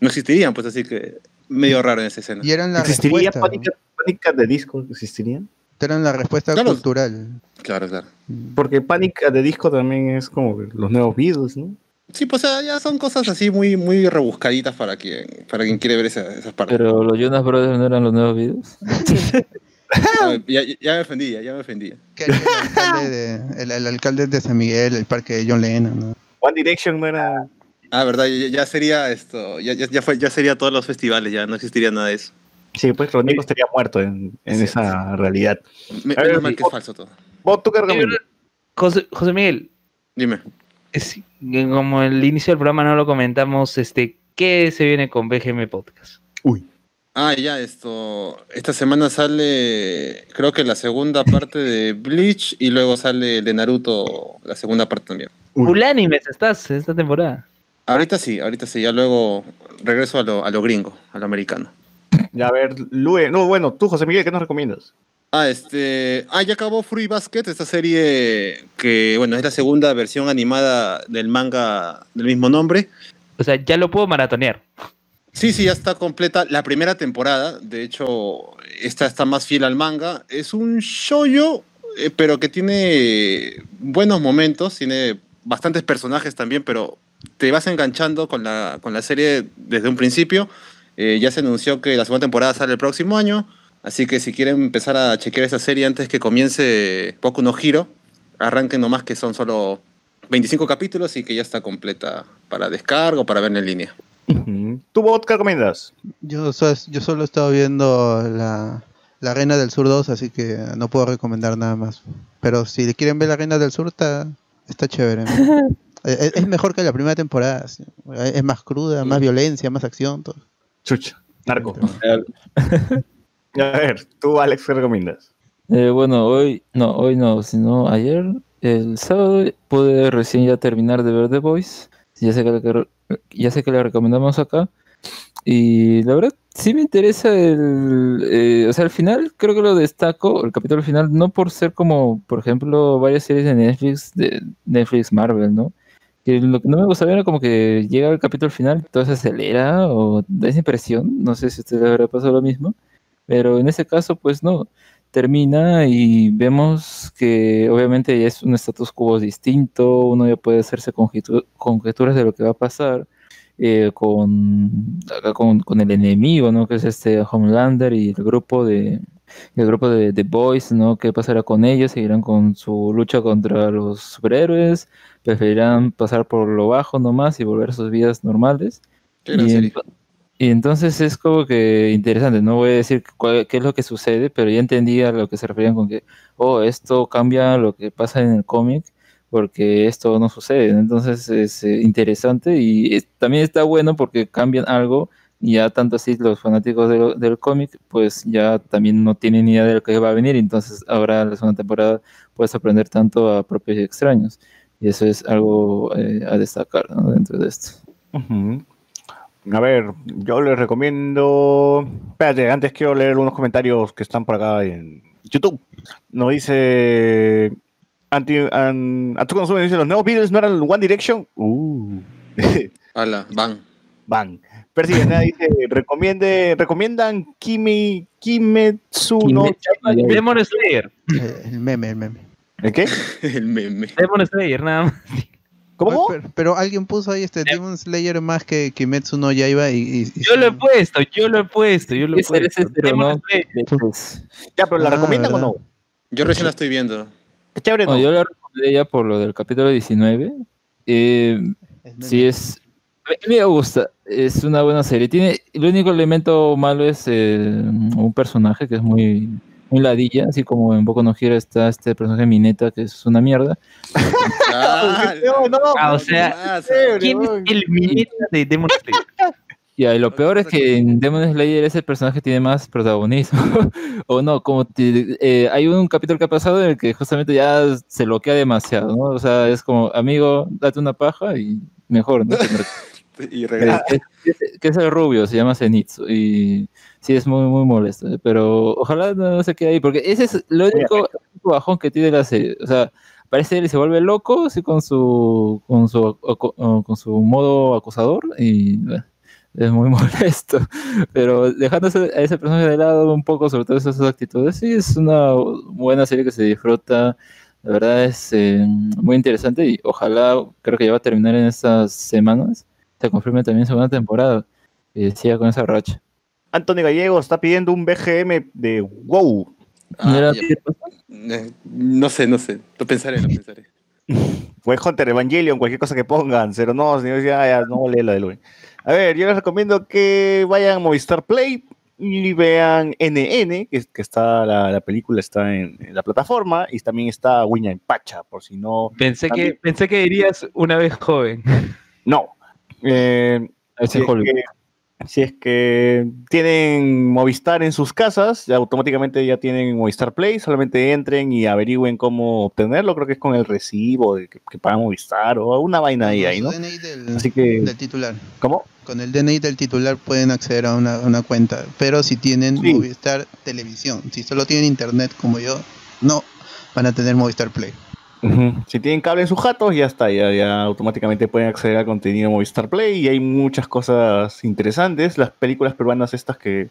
no existirían, pues así que medio raro en esa escena. Y eran la ¿Existiría respuesta. pánica, pánica de disco? ¿Existirían? Eran la respuesta Claro. cultural. Claro, claro. Porque pánica de disco también es como los nuevos Beatles, ¿no? Sí, pues ya son cosas así muy, muy rebuscaditas para quien, para quien quiere ver esa- esas partes. Pero los Jonas Brothers no eran los nuevos videos. Ya, ya- me ofendía, ya me ofendía. El, alcalde de, el, el alcalde de San Miguel, el parque de John Lennon. ¿no? One Direction no era. Ah, verdad, ya, ya sería esto, ya, ya, ya fue, ya sería todos los festivales, ya no existiría nada de eso. Sí, pues Rodrigo estaría muerto en, en Sí. esa realidad. Me- ver, menos mal que es falso todo. ¿Vos tú? José, José Miguel, Dime. es- como el inicio del programa no lo comentamos, este, ¿qué se viene con BGM Podcast? Ah, ya, esto. Esta semana sale, creo que la segunda parte de Bleach y luego sale el de Naruto, la segunda parte también. Full animes estás esta temporada. Ahorita sí, ahorita sí, ya luego regreso a lo, a lo gringo, a lo americano. Ya, a ver, Lue. No, bueno, tú, José Miguel, ¿qué nos recomiendas? Ah, este. Ah, ya acabó Free Basket, esta serie que, bueno, es la segunda versión animada del manga del mismo nombre. O sea, ya lo puedo maratonear. Sí, sí, ya está completa la primera temporada. De hecho, esta está más fiel al manga. Es un shoyo, eh, pero que tiene buenos momentos, tiene bastantes personajes también, pero te vas enganchando con la, con la serie desde un principio. Eh, ya se anunció que la segunda temporada sale el próximo año, así que si quieren empezar a chequear esa serie antes que comience Poco no Hiro, arranquen nomás que son solo 25 capítulos y que ya está completa para descargo, para ver en línea. ¿Tú, Bot, qué recomiendas? Yo, yo solo he estado viendo la, la Reina del Sur 2, así que no puedo recomendar nada más. Pero si quieren ver la Reina del Sur, está, está chévere. ¿no? es, es mejor que la primera temporada. sí. Es más cruda, más violencia, más acción. Todo. Chucha, narco. A ver, tú, Alex, ¿qué recomiendas? Eh, bueno, hoy, no, hoy no, sino ayer, el sábado, pude recién ya terminar de ver The Voice. Ya sé que, le- ya sé que le recomendamos acá. Y la verdad, sí me interesa el. eh, o sea, al final creo que lo destaco, el capítulo final, no por ser como, por ejemplo, varias series de Netflix, de Netflix Marvel, ¿no? Que lo que no me gustaba era como que llega el capítulo final, todo se acelera o da esa impresión. No sé si a usted le habrá pasado lo mismo. Pero en ese caso, pues no termina y vemos que obviamente ya es un status quo distinto, uno ya puede hacerse conjetu- conjeturas de lo que va a pasar eh, con, con, con el enemigo, ¿no? Que es este Homelander y el grupo de el grupo de The Boys, ¿no? ¿Qué pasará con ellos? ¿Seguirán con su lucha contra los superhéroes? ¿Preferirán pasar por lo bajo nomás y volver a sus vidas normales? Qué gran Y serie. Y entonces es como que interesante, no voy a decir cuál- qué es lo que sucede, pero ya entendí a lo que se referían con que, oh, esto cambia lo que pasa en el cómic, porque esto no sucede. Entonces es eh, interesante y es- también está bueno porque cambian algo y ya tanto así los fanáticos del, del cómic, pues ya también no tienen idea de lo que va a venir, entonces ahora la segunda temporada puedes aprender tanto a propios y extraños. Y eso es algo eh, a destacar ¿no? dentro de esto. Ujú. A ver, yo les recomiendo. Espérate, antes quiero leer unos comentarios que están por acá en YouTube. Nos dice. Anti, an, Consume dice: Los nuevos Beatles no eran One Direction. Uh. Hala, van. Van. Percy dice: recomiende, recomiendan Kimi, Kimetsu no. Demon Slayer. El meme, el meme. ¿El qué? El meme. Demon Slayer, nada más. ¿Cómo? Pero, pero alguien puso ahí este Demon Slayer más que Kimetsu no Yaiba y, y- y Yo lo he puesto, yo lo he puesto, yo lo he puesto. pero no. Pues, Ya, pero ¿la Ah, recomiendan ¿verdad? o no? Yo recién la estoy viendo. Qué chévere, ¿no? no, yo la recomendé ya por lo del capítulo 19. Eh, Es sí, es. A mí me gusta, es una buena serie. Tiene, el único elemento malo es eh, un personaje que es muy, muy ladilla, así como en Boku no Hero está este personaje Mineta que es una mierda. Ah, No, no, Ah, o ¿qué sea? ¿Quién es el mineta de Demon Slayer? Ya, y lo peor es que en Demon Slayer ese personaje tiene más protagonismo. o no, como te- eh, hay un capítulo que ha pasado en el que justamente ya se bloquea demasiado, ¿no? O sea, es como, amigo, date una paja y mejor, ¿no? Y que, regresa. que- que- que es el rubio, se llama Zenitsu. Y sí, es muy, muy molesto. Pero ojalá no se quede ahí, porque ese es lo único, el único bajón que tiene la serie. O sea, parece él y se vuelve loco, así con su, con su, con su modo acusador. Y bueno, es muy molesto. Pero dejándose a ese personaje de lado un poco, sobre todo esas actitudes, sí, es una buena serie que se disfruta. La verdad es eh, muy interesante y ojalá, creo que ya va a terminar en estas semanas. Se confirme también segunda temporada y siga con esa racha. Antonio Gallego está pidiendo un BGM de WoW. Ah, Mira, ya. Eh, no sé, no sé. Lo pensaré, lo pensaré. Fue Hunter Evangelion, cualquier cosa que pongan. Cero no, señor, ya, ya, no lee la de Luis. A ver, yo les recomiendo que vayan a Movistar Play y vean NN, que, que está la, la película está en, en la plataforma, y también está Wiña en Pacha, por si no. Pensé que, pensé que dirías una vez joven. No. Eh, si es que, si es que tienen Movistar en sus casas, ya automáticamente ya tienen Movistar Play, solamente entren y averigüen cómo obtenerlo, creo que es con el recibo de que, que pagan Movistar o una vaina ahí, ¿no? DNI del, Así que, del titular. ¿cómo? Con el DNI del titular pueden acceder a una, una cuenta, pero si tienen Sí. Movistar Televisión, si solo tienen internet como yo, no van a tener Movistar Play. Si tienen cable en sus jatos, ya está, ya, ya automáticamente pueden acceder al contenido de Movistar Play y hay muchas cosas interesantes. Las películas peruanas estas que...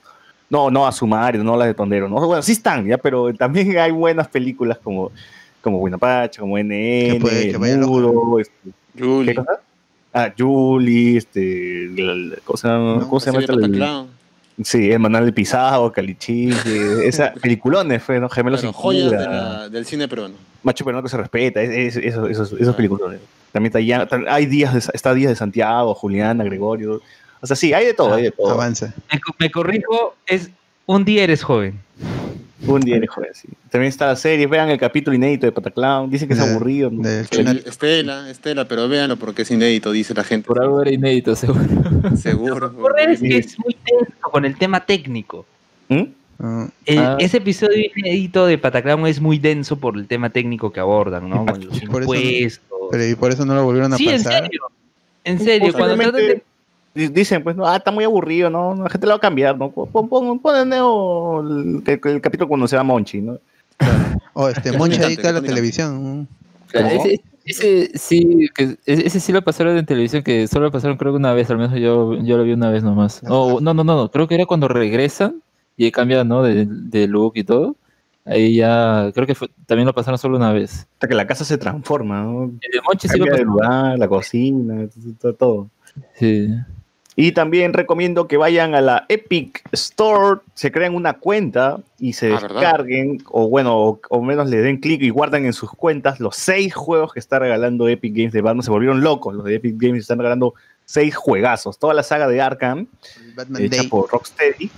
No, no a sumario, no las de Tondero, ¿no? Bueno, sí están, ya, pero también hay buenas películas como, como Buenapacha, como NN, puede- que. Muro, este, ¿qué Julie. cosa? Ah, Julie, este, la- la- ¿cómo se llama? No, ¿Cómo se llama Sí, es Manuel de Pisado, Calichín, eh, esa peliculones fue, ¿no? Gemelos Claro, sin joyas de la- del cine peruano. Macho pero no que se respeta, es- es- esos, esos, esos Ah. películas. También está ya, hay días de, está Díaz de Santiago, Juliana, Gregorio. O sea, sí, hay de todo, hay de todo. Avanza. Me, me corrijo, es un día eres joven. Un día eres joven, sí. También está la serie, vean el capítulo inédito de Pataclown. Dicen que es De- aburrido. Estela, Estela, pero véanlo porque es inédito, dice la gente. Por algo era inédito, seguro. Seguro. Correr es que es muy tenso con el tema técnico. ¿Mm? Ah, El- Ah. Ese episodio inédito de Pataclown es muy denso por el tema técnico que abordan, ¿no? Con los eso impuestos. pero y por eso no lo volvieron a sí, en pasar. serio. En serio, cuando tratan de... Dicen, pues, no, ah, está muy aburrido, ¿no? La gente lo va a cambiar, ¿no? Pon, pon, pon el, el- el capítulo cuando se va Monchi, ¿no? O este, conectante, adicta a la televisión. Ese, ese sí, que, ese sí lo pasaron en televisión, que solo lo pasaron creo que una vez, al menos yo, yo lo vi una vez nomás. Oh, no, no, no, no, creo que era cuando regresan y cambian, ¿no? De, de look y todo. Ahí ya, creo que fue- también lo pasaron solo una vez. Hasta que la casa se transforma, ¿no? El de Monchi sí lo pasaron. lugar, la cocina, todo. Sí. Y también recomiendo que vayan a la Epic Store, se crean una cuenta y se Ah, ¿verdad? descarguen, o bueno, o, o menos le den clic y guarden en sus cuentas los seis juegos que está regalando Epic Games de Batman. Se volvieron locos, los de Epic Games están regalando seis juegazos. Toda la saga de Arkham, Batman hecha Day por Rocksteady,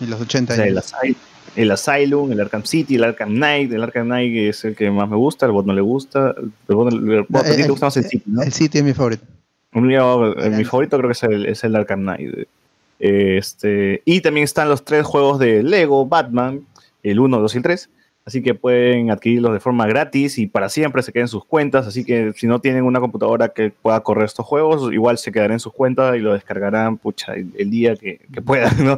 en los o 80 sea, el, años. Asy- el Asylum, el Arkham City, el Arkham Knight. El Arkham Knight es el que más me gusta, el bot no le gusta. El bot, el bot- No, a ti te el- gusta más el City, ¿no? El City es mi favorito. Un mío, mi favorito creo que es el, es el Arkham Knight. Este, y también están los tres juegos de Lego Batman, el 1, 2 y el 3. Así que pueden adquirirlos de forma gratis y para siempre se queden en sus cuentas. Así que si no tienen una computadora que pueda correr estos juegos, igual se quedarán en sus cuentas y lo descargarán pucha, el, el día que, que puedan, ¿no?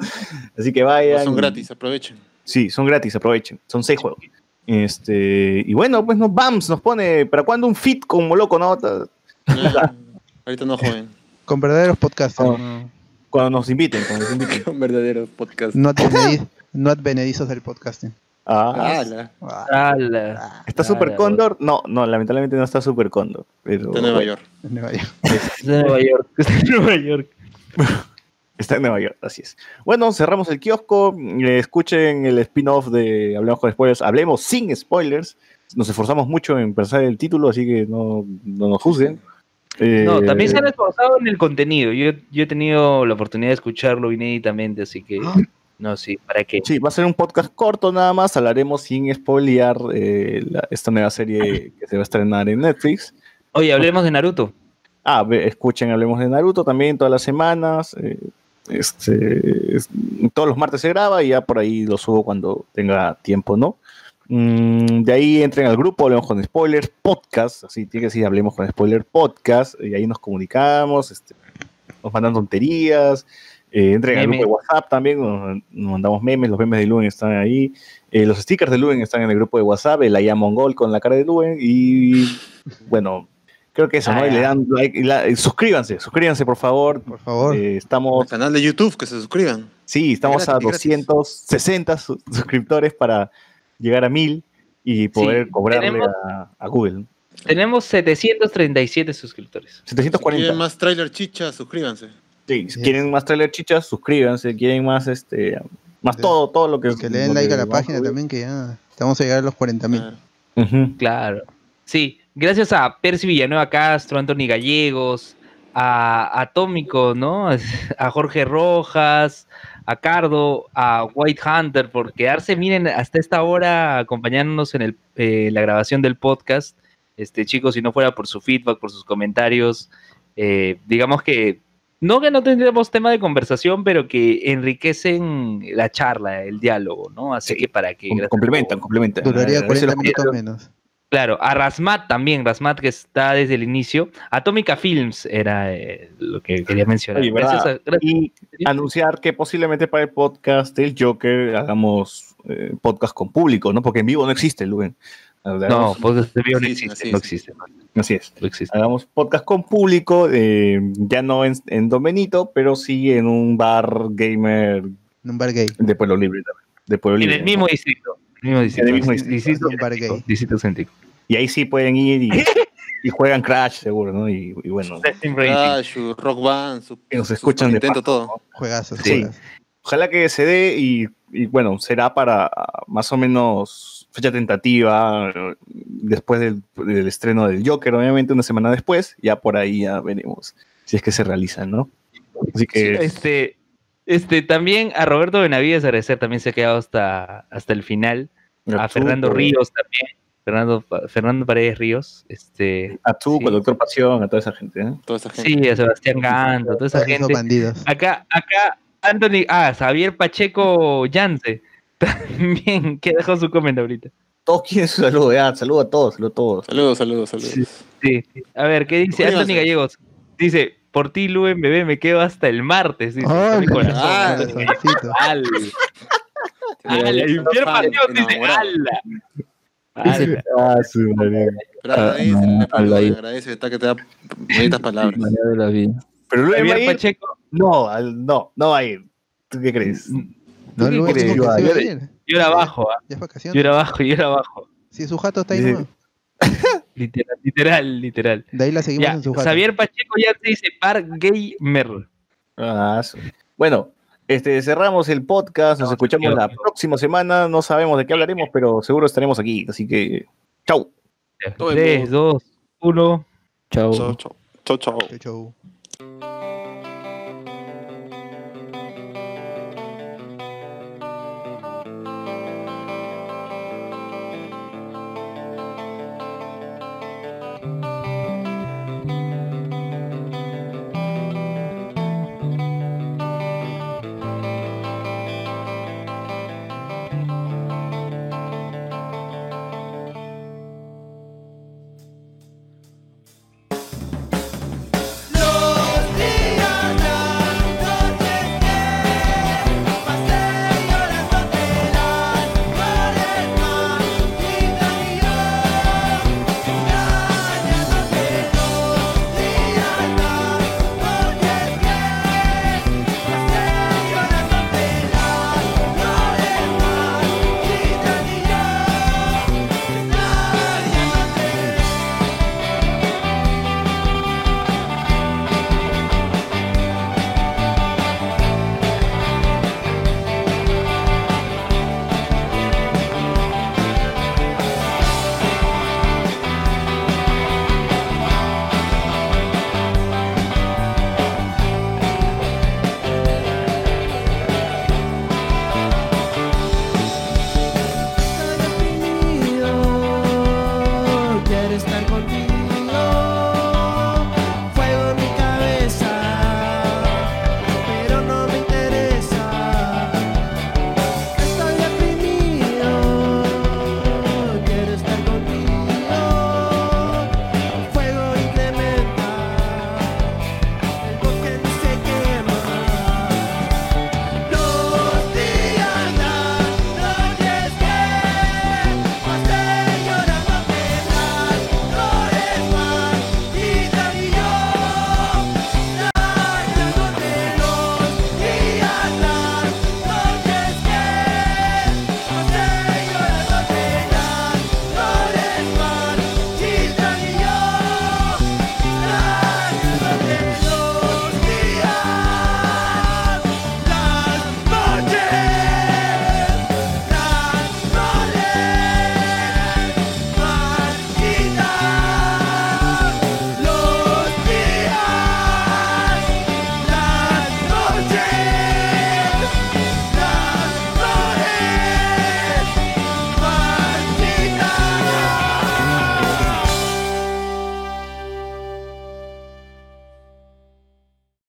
Así que vayan. Son y- gratis, aprovechen. Sí, son gratis, aprovechen. Son seis juegos. Este, y bueno, pues nos vamos, nos pone, ¿para cuándo un fit con Moloco? No? Ta- Ah, ahorita no, joven. Con verdaderos podcasters. Oh. Cuando nos inviten, cuando nos inviten. Un verdadero podcast. No advenedi- no advenedizos del podcasting. Ah, Ala, Ah. ¿Está Ah, Super la Cóndor? No, no, lamentablemente no está Super Cóndor. Pero de Nueva York. en Nueva York. Es de Nueva York. Es de Nueva York. Está en Nueva York, así es. Bueno, cerramos el kiosco. eh, Escuchen el spin-off de Hablemos con Spoilers. Hablemos sin spoilers. Nos esforzamos mucho en pensar el título, así que no, no nos juzguen. Eh, No, también se han esforzado en el contenido. Yo, yo he tenido la oportunidad de escucharlo inéditamente, así que. No, sí, ¿para qué? Sí, va a ser un podcast corto nada más. Hablaremos sin spoilear eh, la- esta nueva serie que se va a estrenar en Netflix. Oye, hablemos de Naruto. Ah, ve- escuchen, hablemos de Naruto también todas las semanas. eh, este, es- todos los martes se graba y ya por ahí lo subo cuando tenga tiempo, ¿no? Mm, de ahí entren al grupo, hablemos con spoilers, podcast, así tiene que decir, hablemos con spoiler podcast, y ahí nos comunicamos, este, nos mandan tonterías, eh, entren al grupo de WhatsApp también, nos, nos mandamos memes, los memes de Luen están ahí, eh, los stickers de Luen están en el grupo de WhatsApp, el Aya Mongol con la cara de Luen, y bueno, creo que eso, ¿no? Ah, Y le dan like, y la- y suscríbanse, suscríbanse por favor, Por favor. eh, El estamos, canal de YouTube, que se suscriban. sí, estamos a gratis, gratis. 260 su- suscriptores para llegar a mil. y poder Sí, cobrarle tenemos- a, a Google. Tenemos 737 suscriptores. Si 740. quieren más trailer chicha, suscríbanse. Sí, si quieren más trailer chichas, suscríbanse. Quieren más, este, más todo, todo lo que que le den like a la a página también, que ya vamos a llegar a los 40 mil. Claro. Sí, gracias a Percy Villanueva Castro, Anthony Gallegos, a Atómico, ¿no? A Jorge Rojas, a Cardo, a White Hunter, por quedarse, miren, hasta esta hora acompañándonos en el, eh, la grabación del podcast. Este, chicos, si no fuera por su feedback, por sus comentarios, eh, digamos que no que no tendríamos tema de conversación, pero que enriquecen la charla, el diálogo, ¿no? Así Sí, que para que... Com- gracias complementan, complementan. Duraría A veces 40 los- minutos menos. Claro, a Rasmat también, Rasmat que está desde el inicio. Atómica Films era eh, lo que quería mencionar. Oye, Gracias ¿verdad? a- gracias- Y anunciar que posiblemente para el podcast del Joker hagamos eh, podcast con público, ¿no? Porque en vivo no existe, Luen. No, podcast de vivo no Sí, existe, así no es. existe, así es. no existe. Hagamos podcast con público, eh, ya no en, en Don Benito, pero sí en un bar gamer En un bar gay. de Pueblo Libre también. De Pueblo En Libre, el ¿no? mismo distrito. el mismo distrito, En el mismo distrito, distrito. distrito céntrico. Y ahí sí pueden ir y, y juegan Crash, seguro, ¿no? Y, y bueno, rating. Ah, su rock band, su, que nos escuchan de Nintendo, paso, todo. ¿no? Sí. juegazos. Ojalá que se dé y, y, bueno, será para más o menos fecha tentativa después del, del estreno del Joker, obviamente una semana después, ya por ahí ya veremos si es que se realiza, ¿no? Así que Este, este, también a Roberto Benavides agradecer, también se ha quedado hasta, hasta el final. A Fernando Ríos también. Fernando, Pa- Fernando Paredes Ríos. Este, a Tuco, Sí. al Doctor Pasión, a toda esa gente, ¿eh? Toda esa gente. sí, a Sebastián Ganto, toda esa gente. bandidos. Acá, acá, Anthony, ah, Javier Pacheco Yance, también, que dejó su comentario ahorita. Todos quieren su saludo, ya, saludo a todos, saludo a todos. Saludos, saludos, saludos. Sí, a ver, ¿qué dice. Anthony Gallegos? Dice, por ti, Luen, bebé, me quedo hasta el martes. Dice, Ay, mi corazón. ah, ala, dice, Enamorado. ala. Ala. Ah. Pero Ah, no, agradece, está que te da bonitas palabras. María de la vida. Pero luego va a Javier ir. Pacheco, No, no, no va a ir. ¿Tú qué crees? No, qué lo crees? último que se Yo- era abajo, ah, yo era abajo, yo era abajo. Si su jato está ahí. Literal, literal, literal. de ahí la seguimos Ya, en su jato. Javier Pacheco ya te dice par gamer. Ah, su- Bueno, este, cerramos el podcast, nos No, escuchamos la próxima semana, no sabemos de qué hablaremos, pero seguro estaremos aquí, así que chau. Todo el 3, mundo. 2, 1. Chao. Chau, chau. Chau, chau. Chau, chau.